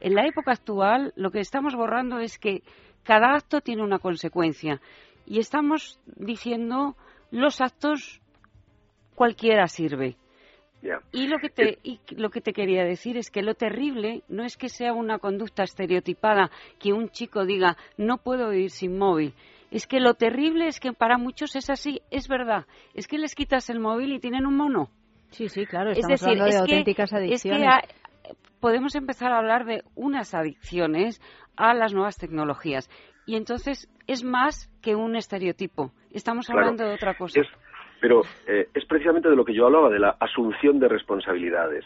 En la época actual, lo que estamos borrando es que cada acto tiene una consecuencia y estamos diciendo los actos cualquiera sirve. Y lo que te y lo que te quería decir es que lo terrible no es que sea una conducta estereotipada que un chico diga no puedo vivir sin móvil. Es que lo terrible es que para muchos es así, es verdad. Es que les quitas el móvil y tienen un mono.
Sí, sí, claro,
Es
estamos
decir,
hablando de
es que-
auténticas
es que
adicciones.
ha- podemos empezar a hablar de unas adicciones a las nuevas tecnologías. Y entonces es más que un estereotipo. Estamos
Claro.
hablando de otra cosa.
Es- pero eh, es precisamente de lo que yo hablaba, de la asunción de responsabilidades.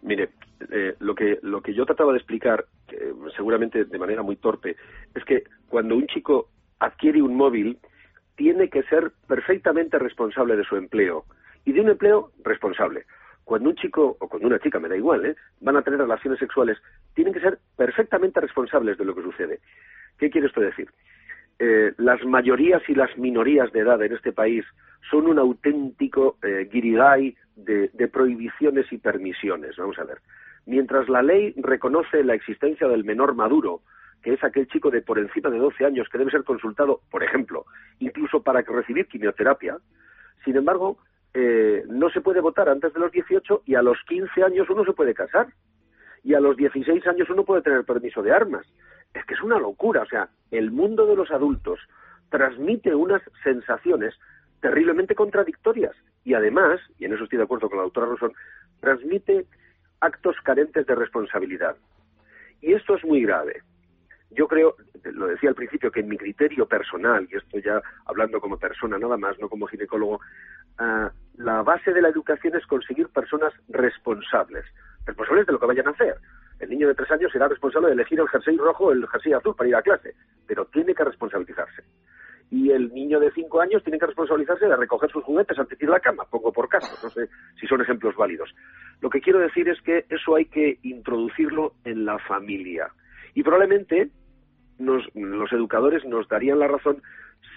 Mire, eh, lo, que, lo que yo trataba de explicar, eh, seguramente de manera muy torpe, es que cuando un chico adquiere un móvil, tiene que ser perfectamente responsable de su empleo y de un empleo responsable. Cuando un chico o cuando una chica, me da igual, ¿eh? van a tener relaciones sexuales, tienen que ser perfectamente responsables de lo que sucede. ¿Qué quiere esto decir? Eh, las mayorías y las minorías de edad en este país son un auténtico eh, guirigay de, de prohibiciones y permisiones. Vamos a ver. Mientras la ley reconoce la existencia del menor maduro, que es aquel chico de por encima de 12 años que debe ser consultado, por ejemplo, incluso para recibir quimioterapia, sin embargo, eh, no se puede votar antes de los 18 y a los 15 años uno se puede casar y a los 16 años uno puede tener permiso de armas. Es que es una locura. O sea, el mundo de los adultos transmite unas sensaciones terriblemente contradictorias y además, y en eso estoy de acuerdo con la doctora Rosón, transmite actos carentes de responsabilidad. Y esto es muy grave. Yo creo, lo decía al principio, que en mi criterio personal, y esto ya hablando como persona nada más, no como ginecólogo, ah, la base de la educación es conseguir personas responsables, responsables de lo que vayan a hacer. El niño de tres años será responsable de elegir el jersey rojo o el jersey azul para ir a clase, pero tiene que responsabilizarse. Y el niño de cinco años tiene que responsabilizarse de recoger sus juguetes antes de ir a la cama, pongo por caso, no sé si son ejemplos válidos. Lo que quiero decir es que eso hay que introducirlo en la familia. Y probablemente nos, los educadores nos darían la razón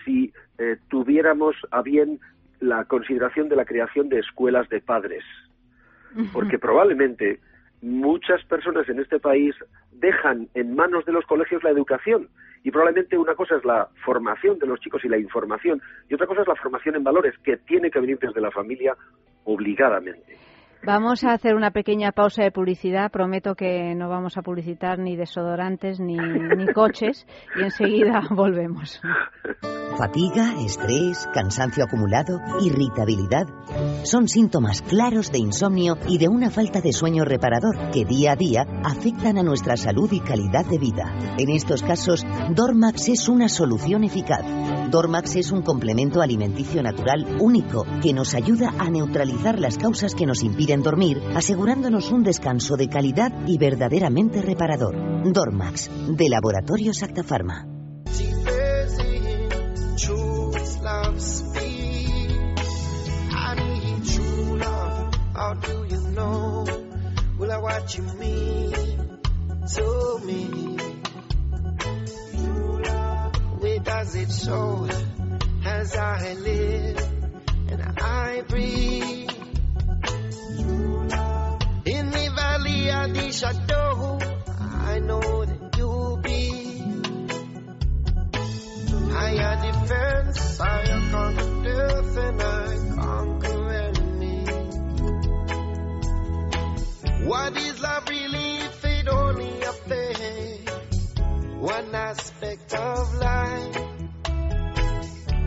si eh, tuviéramos a bien la consideración de la creación de escuelas de padres. Porque probablemente muchas personas en este país dejan en manos de los colegios la educación. Y probablemente una cosa es la formación de los chicos y la información, y otra cosa es la formación en valores, que tiene que venir desde la familia obligadamente.
Vamos a hacer una pequeña pausa de publicidad. Prometo que no vamos a publicitar ni desodorantes ni, ni coches y enseguida volvemos.
Fatiga, estrés, cansancio acumulado, irritabilidad. Son síntomas claros de insomnio y de una falta de sueño reparador que día a día afectan a nuestra salud y calidad de vida. En estos casos, Dormax es una solución eficaz. Dormax es un complemento alimenticio natural único que nos ayuda a neutralizar las causas que nos impiden dormir, asegurándonos un descanso de calidad y verdaderamente reparador. Dormax, de Laboratorio Acta Pharma.
I of the shadow, I know that you'll be. Higher defense, I have conquered death and I conquer enemy. What is love really if it only affects one aspect of life?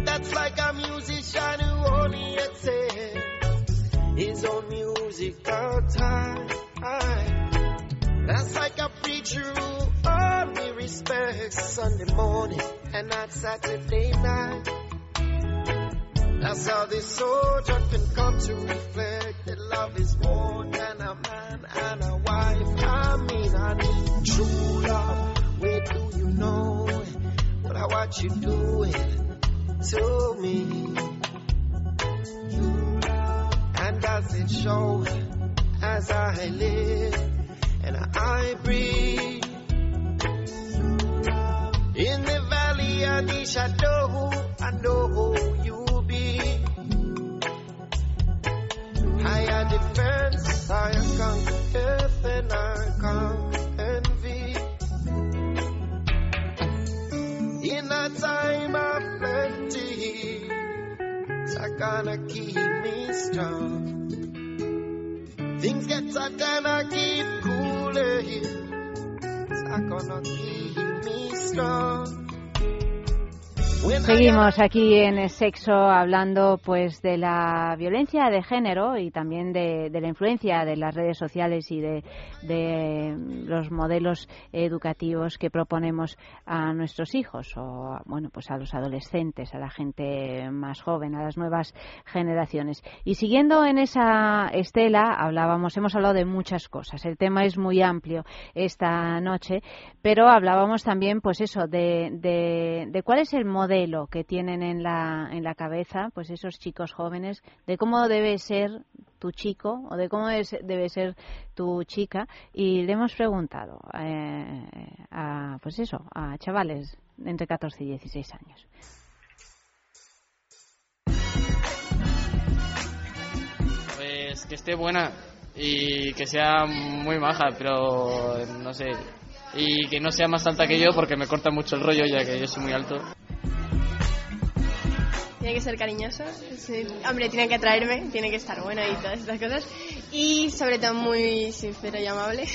That's like a musician who only accepts his own musical time. That's like a preacher who only respects Sunday morning and not Saturday night. That's how this soldier can come to reflect that love is more than a man and a wife. I mean, I need true love. Where do you know it? What I what you doing to me? And does it show as I live and I breathe? In the valley of the shadow, I know who you be. Higher defense, I conquer death and I conquer envy. In a time of plenty, it's gonna keep me strong. Things get hot and I keep only you gonna keep me strong.
Seguimos aquí en el sexo hablando pues de la violencia de género y también de, la influencia de las redes sociales y de, de los modelos educativos que proponemos a nuestros hijos o bueno pues a los adolescentes, a la gente más joven, a las nuevas generaciones. Y siguiendo en esa estela hablábamos, hemos hablado de muchas cosas. El tema es muy amplio esta noche, pero hablábamos también pues eso de, de cuál es el modelo que tienen en la, en la cabeza, pues esos chicos jóvenes, de cómo debe ser tu chico o de cómo debe ser tu chica y le hemos preguntado eh, a, pues eso, a chavales entre 14 y 16 años.
Pues que esté buena y que sea muy maja, pero no sé. Y que no sea más alta que yo porque me corta mucho el rollo ya que yo soy muy alto.
Tiene que ser cariñoso, sí. hombre, tiene que atraerme, tiene que estar bueno y todas estas cosas. Y sobre todo muy sincero y amable.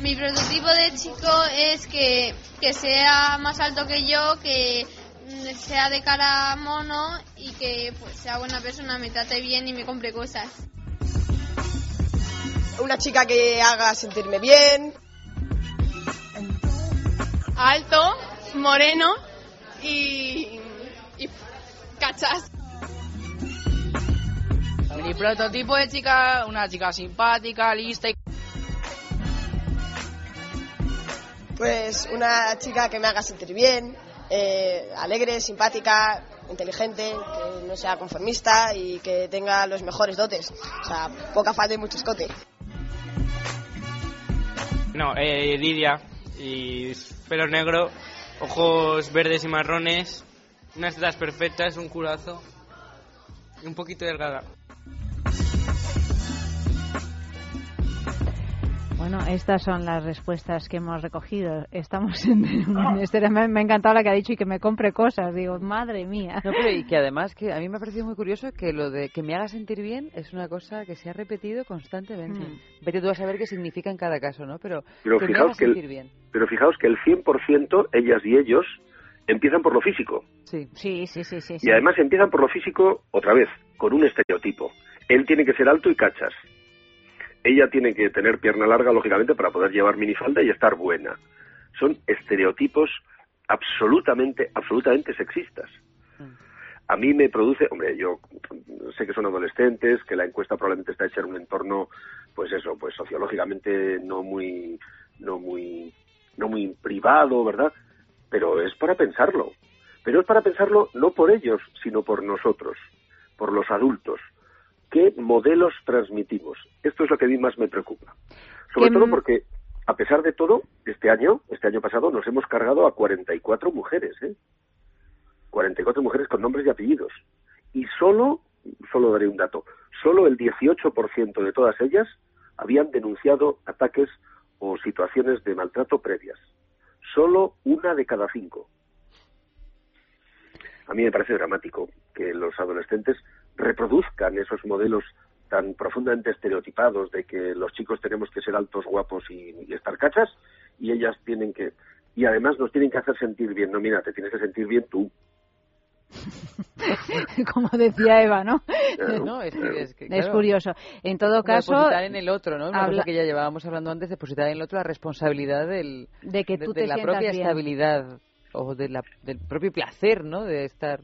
Mi prototipo de chico es que, que sea más alto que yo, que mm, sea de cara mono y que pues sea buena persona, me trate bien y me compre cosas.
Una chica que haga sentirme bien.
Alto, moreno y, y cachas.
Mi prototipo de chica, una chica simpática, lista y...
Pues una chica que me haga sentir bien, eh, alegre, simpática, inteligente, que no sea conformista y que tenga los mejores dotes. O sea, poca falta y mucho escote.
No, eh, Lidia, y pelo negro, ojos verdes y marrones, unas tetas perfectas, un culazo y un poquito delgada.
Bueno, estas son las respuestas que hemos recogido. Estamos en ministerio. Me, me ha encantado la que ha dicho y que me compre cosas. Digo, madre mía.
No, pero y que además que a mí me ha parecido muy curioso que lo de que me haga sentir bien es una cosa que se ha repetido constantemente.
Mm.
Vete tú a saber qué significa en cada caso, ¿no? Pero,
Pero
que me
fijaos
haga
que el-
bien.
Pero fijaos que el 100%, ellas y ellos, empiezan por lo físico.
Sí,
sí, sí, sí. sí,
Y además empiezan por lo físico, otra vez, con un estereotipo. Él tiene que ser alto y cachas. Ella tiene que tener pierna larga, lógicamente, para poder llevar minifalda y estar buena. Son estereotipos absolutamente, absolutamente sexistas. A mí me produce, hombre, yo sé que son adolescentes, que la encuesta probablemente está hecha en un entorno, pues eso, pues sociológicamente no muy, no muy, no muy privado, ¿verdad? Pero es para pensarlo. Pero es para pensarlo no por ellos, sino por nosotros, por los adultos. ¿Qué modelos transmitimos? Esto es lo que a mí más me preocupa. Sobre todo porque, a pesar de todo, este año, este año pasado, nos hemos cargado a 44 mujeres, ¿eh? 44 mujeres con nombres y apellidos. Y solo, solo daré un dato, solo el 18% de todas ellas habían denunciado ataques o situaciones de maltrato previas. Solo una de cada cinco. A mí me parece dramático que los adolescentes reproduzcan esos modelos tan profundamente estereotipados de que los chicos tenemos que ser altos, guapos y, y estar cachas y ellas tienen que y además nos tienen que hacer sentir bien. No, mira, te tienes que sentir bien tú.
Como decía Eva, ¿no?
Claro,
No, es que- es que,
Es
claro,
curioso. En todo caso,
depositar en el otro, ¿no? Una
habla-
cosa que ya llevábamos hablando antes, depositar en el otro la responsabilidad del,
de que
de,
tú
de
te
la propia
bien.
estabilidad o de la, del propio placer, ¿no? De estar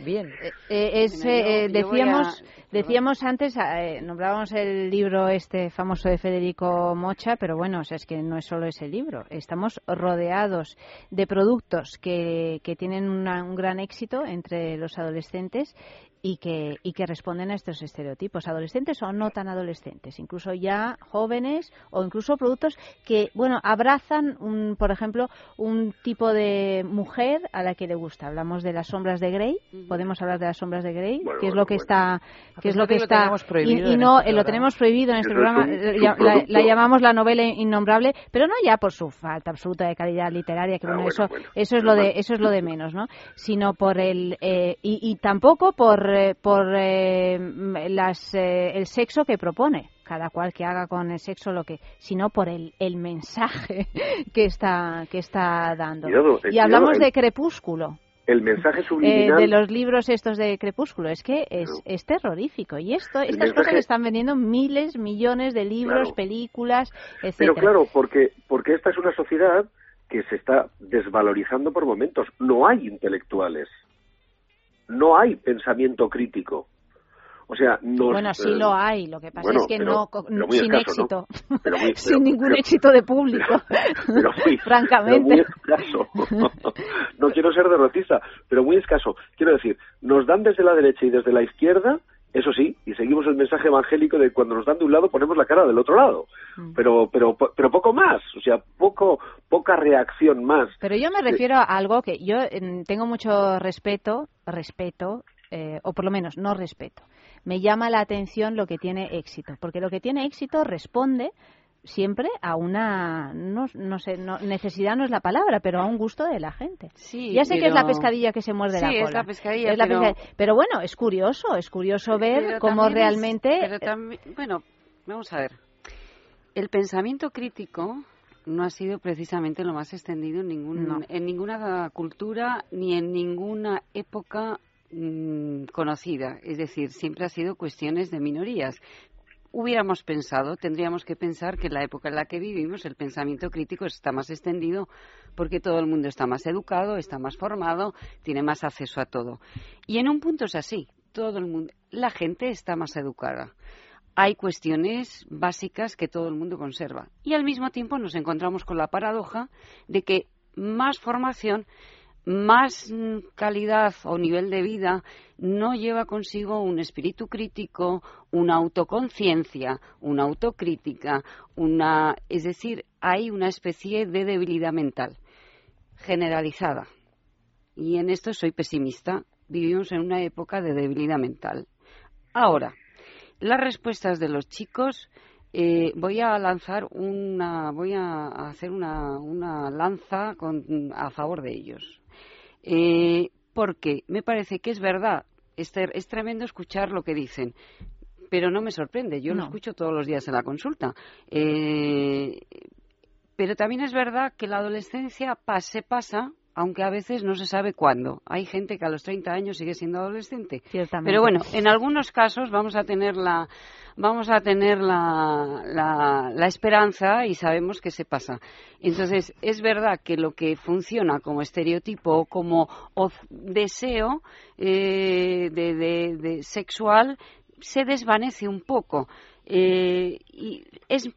bien.
Eh, es, eh,
voy a-
decíamos, decíamos antes, eh, nombrábamos el libro este famoso de Federico Mocha, pero bueno, o sea, es que no es solo ese libro. Estamos rodeados de productos que, que tienen una- un gran éxito entre los adolescentes y que, y que responden a estos estereotipos, adolescentes o no tan adolescentes, incluso ya jóvenes o incluso productos que, bueno, abrazan, un, por ejemplo, un tipo de mujer a la que le gusta. Hablamos de las sombras de Grey, podemos hablar de las sombras de Grey,
Bueno,
que es
bueno,
lo que
bueno.
está, que es lo que está,
tenemos prohibido
y, y
en
no,
este
eh, lo
programa.
tenemos prohibido en este
es
programa,
un
la, llamamos la novela innombrable, pero no ya por su falta absoluta de calidad literaria, que
Ah,
bueno,
bueno,
eso,
bueno,
eso es lo de, eso es lo de menos, ¿no? Sino por el, eh, y, y tampoco por, eh, por eh, las, eh, el sexo que propone cada cual que haga con el sexo lo que, sino por el, el mensaje que está, que está dando.
Cuidado, eh,
y hablamos
cuidado,
de Crepúsculo.
El mensaje
eh,
subliminal...
de los libros estos de Crepúsculo es que es, es terrorífico y esto estas
mensaje-
cosas están vendiendo miles millones de libros
Claro.
películas
Pero
etcétera
claro, porque, porque esta es una sociedad que se está desvalorizando por momentos. No hay intelectuales. No hay pensamiento crítico. O sea, nos,
bueno sí
eh,
lo hay lo que pasa
bueno,
es que
pero-
no
pero
sin
escaso,
éxito
¿no? Pero muy-
sin ningún éxito de público
muy,
francamente
pero muy escaso. no quiero ser derrotista, pero muy escaso. Quiero decir, nos dan desde la derecha y desde la izquierda, eso sí, y seguimos el mensaje evangélico de cuando nos dan de un lado ponemos la cara del otro lado.
Mm.
Pero, pero, pero poco más, o sea, poco, poca reacción más.
Pero yo me refiero a algo que yo mm, tengo mucho respeto, respeto, eh, o por lo menos no respeto. Me llama la atención lo que tiene éxito, porque lo que tiene éxito responde siempre a una, no, no sé, no- necesidad no es la palabra, pero a un gusto de la gente.
Sí,
ya sé que es la pescadilla que se muerde
Sí,
la
es
cola.
la pescadilla,
Es la
pero-
pescadilla. Pero bueno, es curioso, es curioso ver
Pero
cómo
es-
realmente...
pero también- bueno, vamos a ver. El pensamiento crítico no ha sido precisamente lo más extendido en, ningún,
No.
en ninguna cultura ni en ninguna época mm, conocida. Es decir, siempre ha sido cuestiones de minorías. Hubiéramos pensado, tendríamos que pensar que en la época en la que vivimos el pensamiento crítico está más extendido porque todo el mundo está más educado, está más formado, tiene más acceso a todo. Y en un punto es así, todo el mundo, la gente está más educada. Hay cuestiones básicas que todo el mundo conserva. Y al mismo tiempo nos encontramos con la paradoja de que más formación, más mm, calidad o nivel de vida no lleva consigo un espíritu crítico, una autoconciencia, una autocrítica, una, es decir, hay una especie de debilidad mental generalizada. Y en esto soy pesimista. Vivimos en una época de debilidad mental. Ahora, las respuestas de los chicos, eh, voy a lanzar una, voy a hacer una, una lanza con- a favor de ellos. Eh, porque me parece que es verdad, es, ter- es tremendo escuchar lo que dicen, pero no me sorprende, yo lo escucho todos los días en la consulta. Eh, pero también es verdad que la adolescencia pa- se pasa, aunque a veces no se sabe cuándo. Hay gente que a los 30 años sigue siendo adolescente.
Ciertamente.
Pero bueno, en algunos casos vamos a tener la vamos a tener la, la, la esperanza y sabemos que se pasa. Entonces, es verdad que lo que funciona como estereotipo o como deseo eh, de, de- de sexual se desvanece un poco. Eh, y es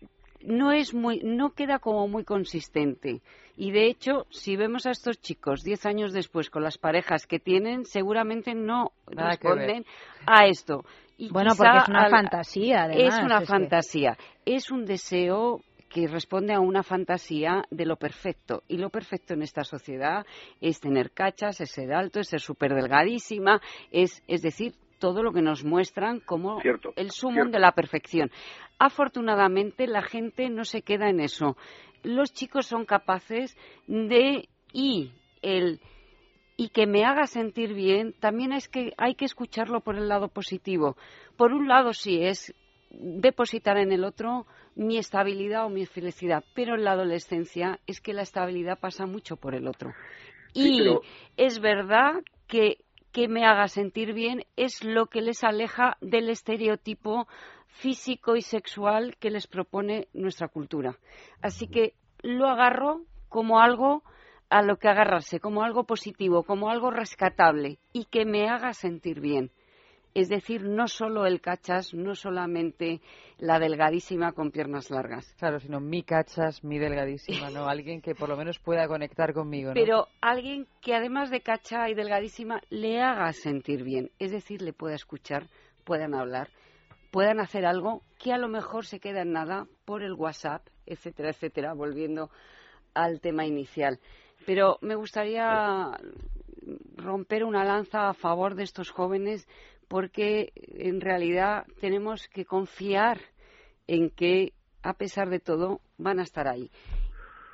no es muy no queda como muy consistente. Y de hecho si vemos a estos chicos 10 años después con las parejas que tienen seguramente no
Nada
responden a esto. Y
Bueno, porque es una
al-
fantasía, además,
es una
es que-
fantasía. Es un deseo que responde a una fantasía de lo perfecto. Y lo perfecto en esta sociedad es tener cachas, es ser alto, es ser súper delgadísima, es, es decir, todo lo que nos muestran como
Cierto,
el sumum
cierto.
de la perfección. Afortunadamente, la gente no se queda en eso. Los chicos son capaces de y el y que me haga sentir bien, también es que hay que escucharlo por el lado positivo. Por un lado, sí es depositar en el otro mi estabilidad o mi felicidad, pero en la adolescencia es que la estabilidad pasa mucho por el otro.
Sí,
y
pero-
es verdad que que me haga sentir bien es lo que les aleja del estereotipo físico y sexual que les propone nuestra cultura. Así que lo agarro como algo a lo que agarrarse, como algo positivo, como algo rescatable y que me haga sentir bien. Es decir, no solo el cachas, no solamente la delgadísima con piernas largas.
Claro, sino mi cachas, mi delgadísima, ¿no? Alguien que por lo menos pueda conectar conmigo, ¿no?
Pero alguien que además de cacha y delgadísima le haga sentir bien, es decir, le pueda escuchar, puedan hablar, puedan hacer algo que a lo mejor se queda en nada por el WhatsApp, etcétera, etcétera, volviendo al tema inicial. Pero me gustaría romper una lanza a favor de estos jóvenes porque en realidad tenemos que confiar en que a pesar de todo van a estar ahí.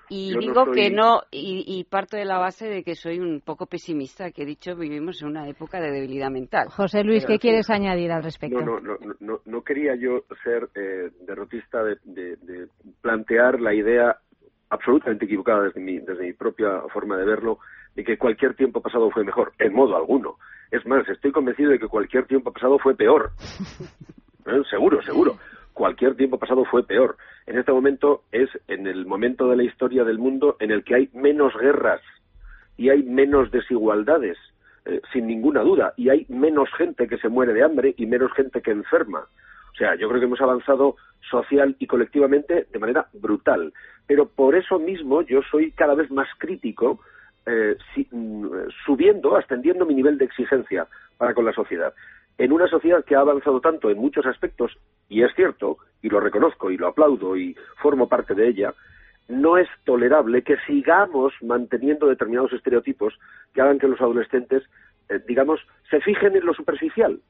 Y
Yo no
digo
soy-
que no, y, y parto de la base de que soy un poco pesimista, que he dicho vivimos en una época de debilidad mental.
José Luis, ¿qué quieres añadir al respecto?
No, no, no, no, no quería yo ser eh, derrotista de, de- de plantear la idea absolutamente equivocada desde mi, desde mi propia forma de verlo, de que cualquier tiempo pasado fue mejor, en modo alguno. Es más, estoy convencido de que cualquier tiempo pasado fue peor. ¿Eh? Seguro, seguro. Cualquier tiempo pasado fue peor. En este momento es en el momento de la historia del mundo en el que hay menos guerras y hay menos desigualdades, eh, sin ninguna duda, y hay menos gente que se muere de hambre y menos gente que enferma. O sea, yo creo que hemos avanzado social y colectivamente de manera brutal. Pero por eso mismo yo soy cada vez más crítico, eh, mm, subiendo, ascendiendo mi nivel de exigencia para con la sociedad. En una sociedad que ha avanzado tanto en muchos aspectos, y es cierto, y lo reconozco y lo aplaudo y formo parte de ella, no es tolerable que sigamos manteniendo determinados estereotipos que hagan que los adolescentes, eh, digamos, se fijen en lo superficial.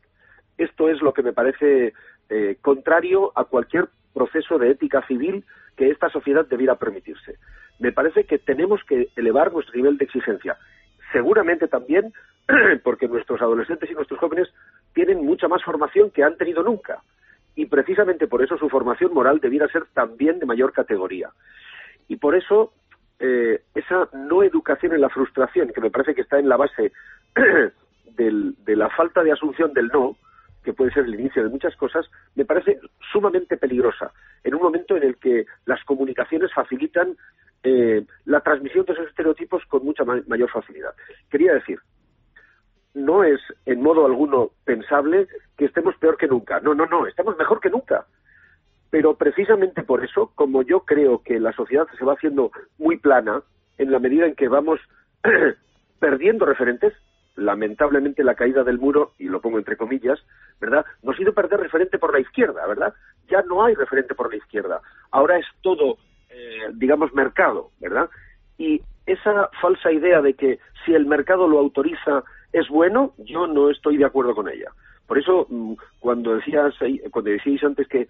Esto es lo que me parece eh, contrario a cualquier proceso de ética civil que esta sociedad debiera permitirse. Me parece que tenemos que elevar nuestro nivel de exigencia. Seguramente también porque nuestros adolescentes y nuestros jóvenes tienen mucha más formación que han tenido nunca. Y precisamente por eso su formación moral debiera ser también de mayor categoría. Y por eso eh, esa no educación en la frustración, que me parece que está en la base del- de la falta de asunción del no, que puede ser el inicio de muchas cosas, me parece sumamente peligrosa, en un momento en el que las comunicaciones facilitan eh, la transmisión de esos estereotipos con mucha ma- mayor facilidad. Quería decir, no es en modo alguno pensable que estemos peor que nunca. No, no, no, estamos mejor que nunca. Pero precisamente por eso, como yo creo que la sociedad se va haciendo muy plana, en la medida en que vamos perdiendo referentes, lamentablemente la caída del muro, y lo pongo entre comillas, ¿verdad? Nos ha ido perder referente por la izquierda, ¿verdad? Ya no hay referente por la izquierda. Ahora es todo, eh, digamos, mercado, ¿verdad? Y esa falsa idea de que si el mercado lo autoriza es bueno, yo no estoy de acuerdo con ella. Por eso, mm, cuando decías, cuando decíais antes que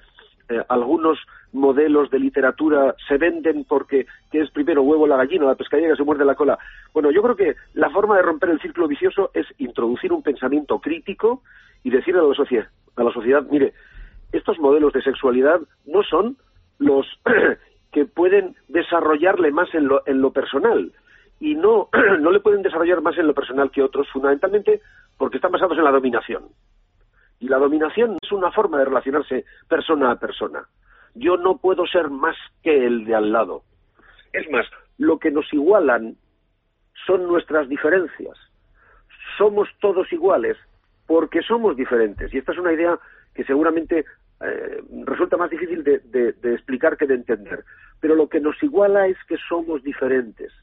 eh, algunos modelos de literatura se venden porque que es primero huevo la gallina, la pescadilla que se muerde la cola. Bueno, yo creo que la forma de romper el círculo vicioso es introducir un pensamiento crítico y decir a la sociedad, a la sociedad, mire, estos modelos de sexualidad no son los que pueden desarrollarle más en lo, en lo personal y no, no le pueden desarrollar más en lo personal que otros, fundamentalmente porque están basados en la dominación. Y la dominación es una forma de relacionarse persona a persona. Yo no puedo ser más que el de al lado. Es más, lo que nos igualan son nuestras diferencias. Somos todos iguales porque somos diferentes. Y esta es una idea que seguramente eh, resulta más difícil de, explicar que de entender. Pero lo que nos iguala es que somos diferentes.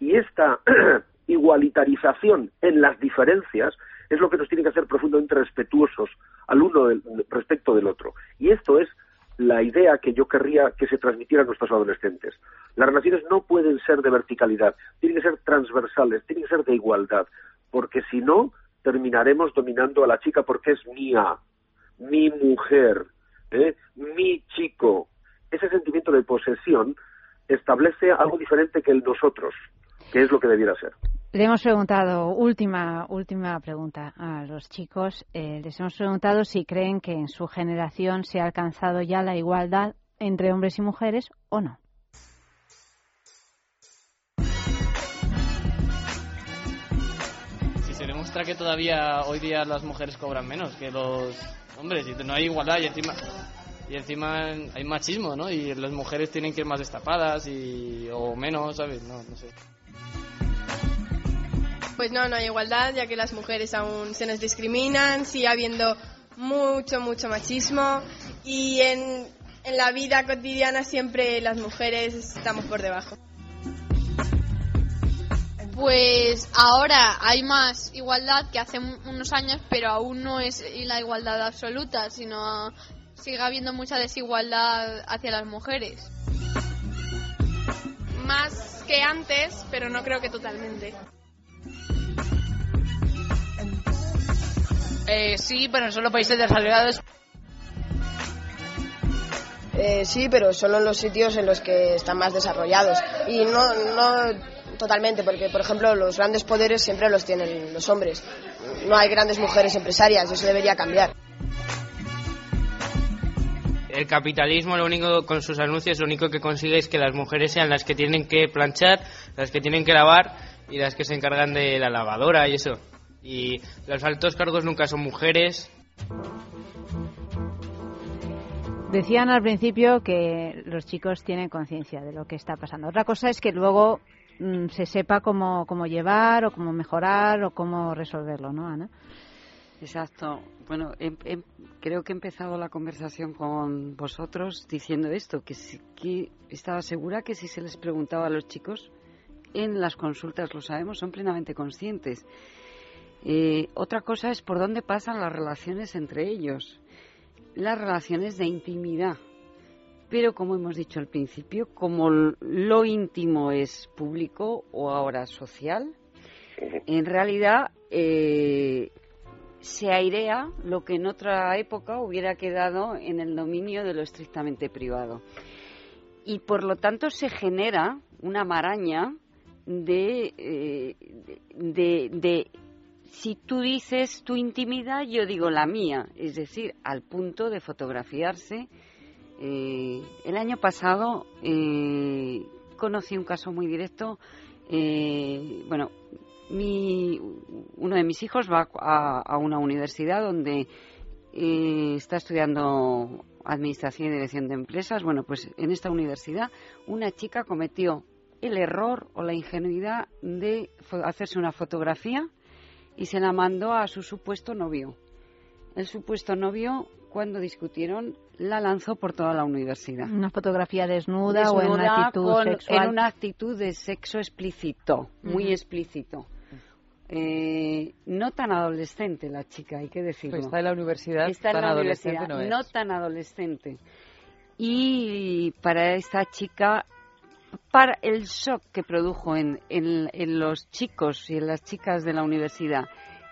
Y esta igualitarización en las diferencias es lo que nos tiene que hacer profundamente respetuosos al uno respecto del otro. Y esto es la idea que yo querría que se transmitiera a nuestros adolescentes. Las relaciones no pueden ser de verticalidad, tienen que ser transversales, tienen que ser de igualdad, porque si no, terminaremos dominando a la chica porque es mía, mi mujer, ¿eh? mi chico. Ese sentimiento de posesión establece algo diferente que el nosotros, que es lo que debiera ser.
Le hemos preguntado, última, última pregunta a los chicos, eh, les hemos preguntado si creen que en su generación se ha alcanzado ya la igualdad entre hombres y mujeres o no.
Si se demuestra que todavía hoy día las mujeres cobran menos que los hombres y no hay igualdad y encima y encima hay machismo, ¿no? Y las mujeres tienen que ir más destapadas y o menos, ¿sabes? No, no sé.
Pues no, no hay igualdad, ya que las mujeres aún se nos discriminan, sigue habiendo mucho, mucho machismo y en, en la vida cotidiana siempre las mujeres estamos por debajo.
Pues ahora hay más igualdad que hace un- unos años, pero aún no es la igualdad absoluta, sino sigue habiendo mucha desigualdad hacia las mujeres.
Más que antes, pero no creo que totalmente.
Eh, sí, pero en solo países desarrollados.
Eh, sí, pero solo en los sitios en los que están más desarrollados. Y no, no totalmente, porque por ejemplo los grandes poderes siempre los tienen los hombres. No hay grandes mujeres empresarias, eso debería cambiar.
El capitalismo, lo único con sus anuncios, lo único que consigue es que las mujeres sean las que tienen que planchar, las que tienen que lavar y las que se encargan de la lavadora y eso. Y los altos cargos nunca son mujeres.
Decían al principio que los chicos tienen conciencia de lo que está pasando. Otra cosa es que luego mm, se sepa cómo, cómo llevar o cómo mejorar o cómo resolverlo, ¿no, Ana?
Exacto. Bueno, em- em- creo que he empezado la conversación con vosotros diciendo esto, que, sí- que estaba segura que si se les preguntaba a los chicos en las consultas, lo sabemos, son plenamente conscientes. Eh, otra cosa es por dónde pasan las relaciones entre ellos, las relaciones de intimidad. Pero como hemos dicho al principio, como lo íntimo es público o ahora social, en realidad eh, se airea lo que en otra época hubiera quedado en el dominio de lo estrictamente privado. Y por lo tanto se genera una maraña de, eh, si tú dices tu intimidad, yo digo la mía, es decir, al punto de fotografiarse. Eh, el año pasado eh, conocí un caso muy directo. eh, bueno, mi, uno de mis hijos va a, a una universidad donde eh, está estudiando administración y dirección de empresas. Bueno, pues en esta universidad una chica cometió el error o la ingenuidad de hacerse una fotografía y se la mandó a su supuesto novio. El supuesto novio, cuando discutieron, la lanzó por toda la universidad.
Una fotografía desnuda, o en una actitud
con-
sexual.
En una actitud de sexo explícito, muy explícito. Eh, no tan adolescente la chica, hay que decirlo.
Pues está en la universidad,
Está en la
adolescente
universidad,
no es.
tan adolescente. Y para esta chica, para el shock que produjo en, en- en los chicos y en las chicas de la universidad,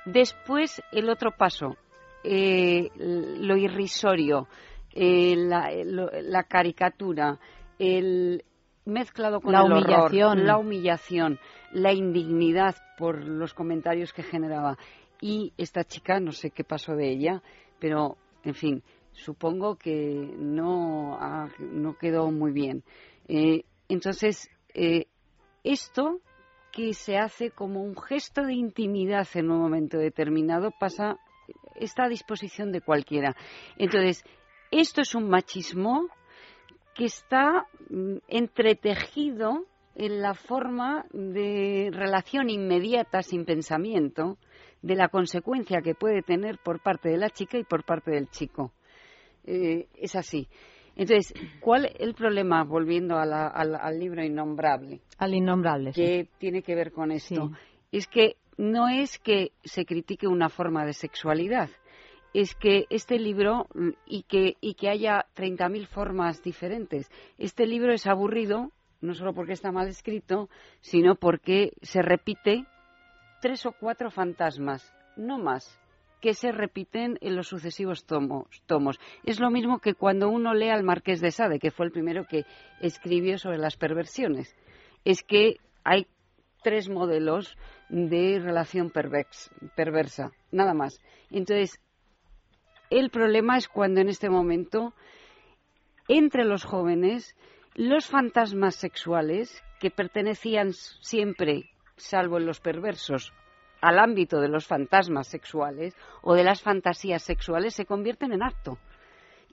después el otro paso, eh, lo irrisorio, eh, la, lo- la caricatura, el mezclado con
La
el horror,
humillación.
la humillación, la indignidad por los comentarios que generaba. Y esta chica, no sé qué pasó de ella, pero, en fin, supongo que no, ha- no quedó muy bien. Eh, entonces, eh, esto que se hace como un gesto de intimidad en un momento determinado pasa, está a disposición de cualquiera. Entonces, esto es un machismo que está mm, entretejido en la forma de relación inmediata sin pensamiento de la consecuencia que puede tener por parte de la chica y por parte del chico. Eh, es así. Entonces, ¿cuál el problema, volviendo a la- al, al libro innombrable?
Al innombrable, sí.
que tiene que ver con esto. Es que no es que se critique una forma de sexualidad, es que este libro y que, y que haya 30.000 formas diferentes. Este libro es aburrido, no solo porque está mal escrito, sino porque se repite tres o cuatro fantasmas, no más, que se repiten en los sucesivos tomos. Es lo mismo que cuando uno lee al Marqués de Sade, que fue el primero que escribió sobre las perversiones. Es que hay tres modelos de relación perversa, nada más. Entonces, el problema es cuando en este momento, entre los jóvenes, los fantasmas sexuales, que pertenecían siempre, salvo en los perversos, al ámbito de los fantasmas sexuales o de las fantasías sexuales, se convierten en acto.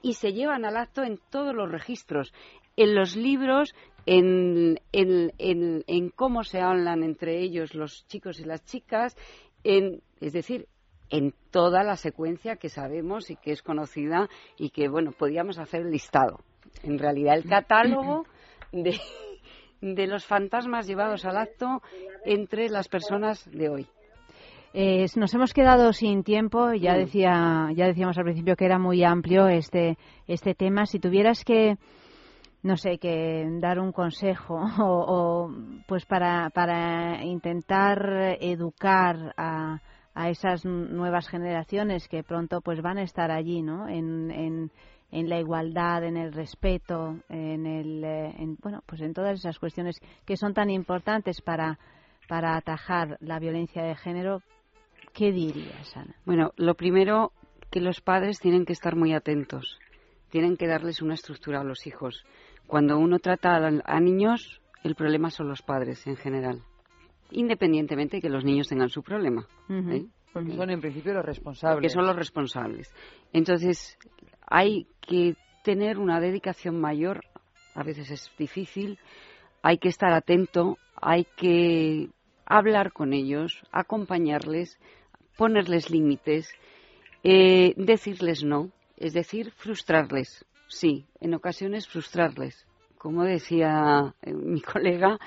Y se llevan al acto en todos los registros, en los libros, en, en- en- en cómo se hablan entre ellos los chicos y las chicas, en, es decir, en toda la secuencia que sabemos y que es conocida y que, bueno, podíamos hacer el listado. En realidad, el catálogo de, de los fantasmas llevados al acto entre las personas de hoy.
Eh, nos hemos quedado sin tiempo. Ya
Mm.
decía, ya decíamos al principio que era muy amplio este este tema. Si tuvieras que no sé, que dar un consejo o, o, pues para, para intentar educar a, a esas nuevas generaciones que pronto pues van a estar allí, ¿no? En, en, en la igualdad, en el respeto, en el, eh, en, bueno, pues en todas esas cuestiones que son tan importantes para para atajar la violencia de género, ¿qué dirías, Ana?
Bueno, lo primero que los padres tienen que estar muy atentos, tienen que darles una estructura a los hijos. Cuando uno trata a, a niños, el problema son los padres en general, independientemente de que los niños tengan su problema. ¿eh?
Porque son en principio los responsables.
Porque son los responsables. Entonces, hay que tener una dedicación mayor, a veces es difícil, hay que estar atento, hay que hablar con ellos, acompañarles, ponerles límites, eh, decirles no, es decir, frustrarles. Sí, en ocasiones frustrarles. Como decía eh, mi colega,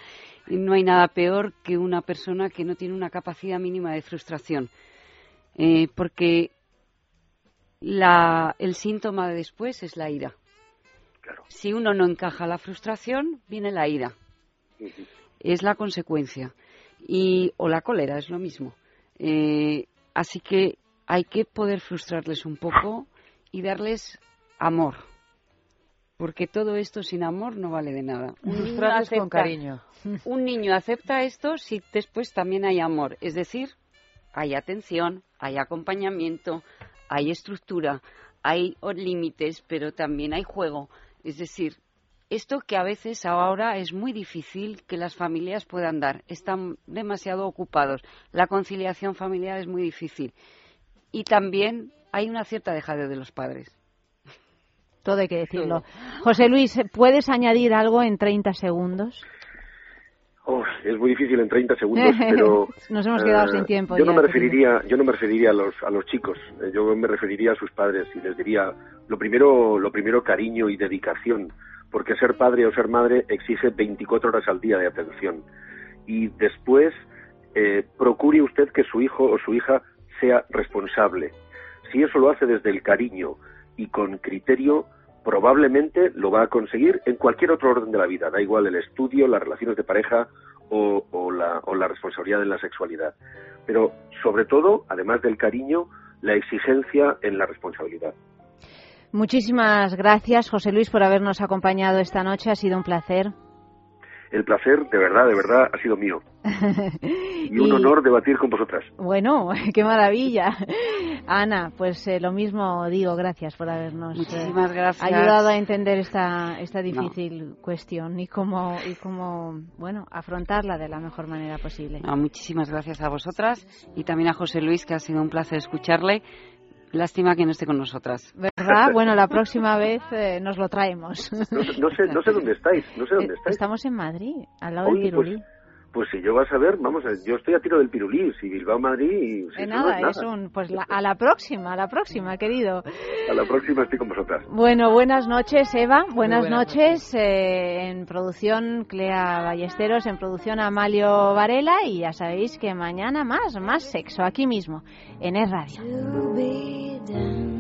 no hay nada peor que una persona que no tiene una capacidad mínima de frustración. Eh, porque la, el síntoma de después es la ira. Si uno no encaja la frustración, viene la ira. Es la consecuencia. Y, o la cólera, es lo mismo. Eh, así que hay que poder frustrarles un poco y darles amor. Porque todo esto sin amor no vale de nada. Un niño
Frustrarles con
acepta-
cariño.
Un niño acepta esto si después también hay amor. Es decir, hay atención, hay acompañamiento, hay estructura, hay límites, pero también hay juego. Es decir, esto que a veces ahora es muy difícil que las familias puedan dar. Están demasiado ocupados. La conciliación familiar es muy difícil. Y también hay una cierta dejadez de los padres.
Todo hay que decirlo. José Luis, ¿puedes añadir algo en 30 segundos?
Oh, es muy difícil en 30 segundos, pero
Nos hemos quedado
eh,
sin tiempo.
Yo
ya,
no me referiría, yo no me referiría a los a los chicos. eh, Yo me referiría a sus padres y les diría lo primero, lo primero cariño y dedicación, porque ser padre o ser madre exige 24 horas al día de atención. Y después eh, procure usted que su hijo o su hija sea responsable. Si eso lo hace desde el cariño y con criterio, probablemente lo va a conseguir en cualquier otro orden de la vida, da igual el estudio, las relaciones de pareja o, o la, o la responsabilidad en la sexualidad. Pero sobre todo, además del cariño, la exigencia en la responsabilidad.
Muchísimas gracias, José Luis, por habernos acompañado esta noche. Ha sido un placer.
El placer, de verdad, de verdad, ha sido mío. Y un
Y-
honor debatir con vosotras.
Bueno, qué maravilla. Ana, pues eh, lo mismo digo, gracias por habernos eh,
gracias.
ayudado a entender esta, esta difícil cuestión y cómo, y cómo, bueno, afrontarla de la mejor manera posible.
No, muchísimas gracias a vosotras y también a José Luis, que ha sido un placer escucharle. Lástima que no esté con nosotras.
¿Verdad? Bueno, la próxima vez eh, nos lo traemos.
No, no sé, no sé dónde estáis, no sé dónde estáis.
Estamos en Madrid, al lado
Oye,
del Pirulí.
pues, pues si yo vas a ver, vamos, a- yo estoy a tiro del Pirulí, si Bilbao Madrid, y si
nada,
no es nada.
un, pues la- a la próxima, a la próxima, querido.
A la próxima estoy con vosotras.
Bueno, buenas noches, Eva. Buenas,
buenas
noches. eh, en producción, Clea Ballesteros. En producción, Amalio Varela. Y ya sabéis que mañana más, más sexo, aquí mismo, en Es Radio.
to be done.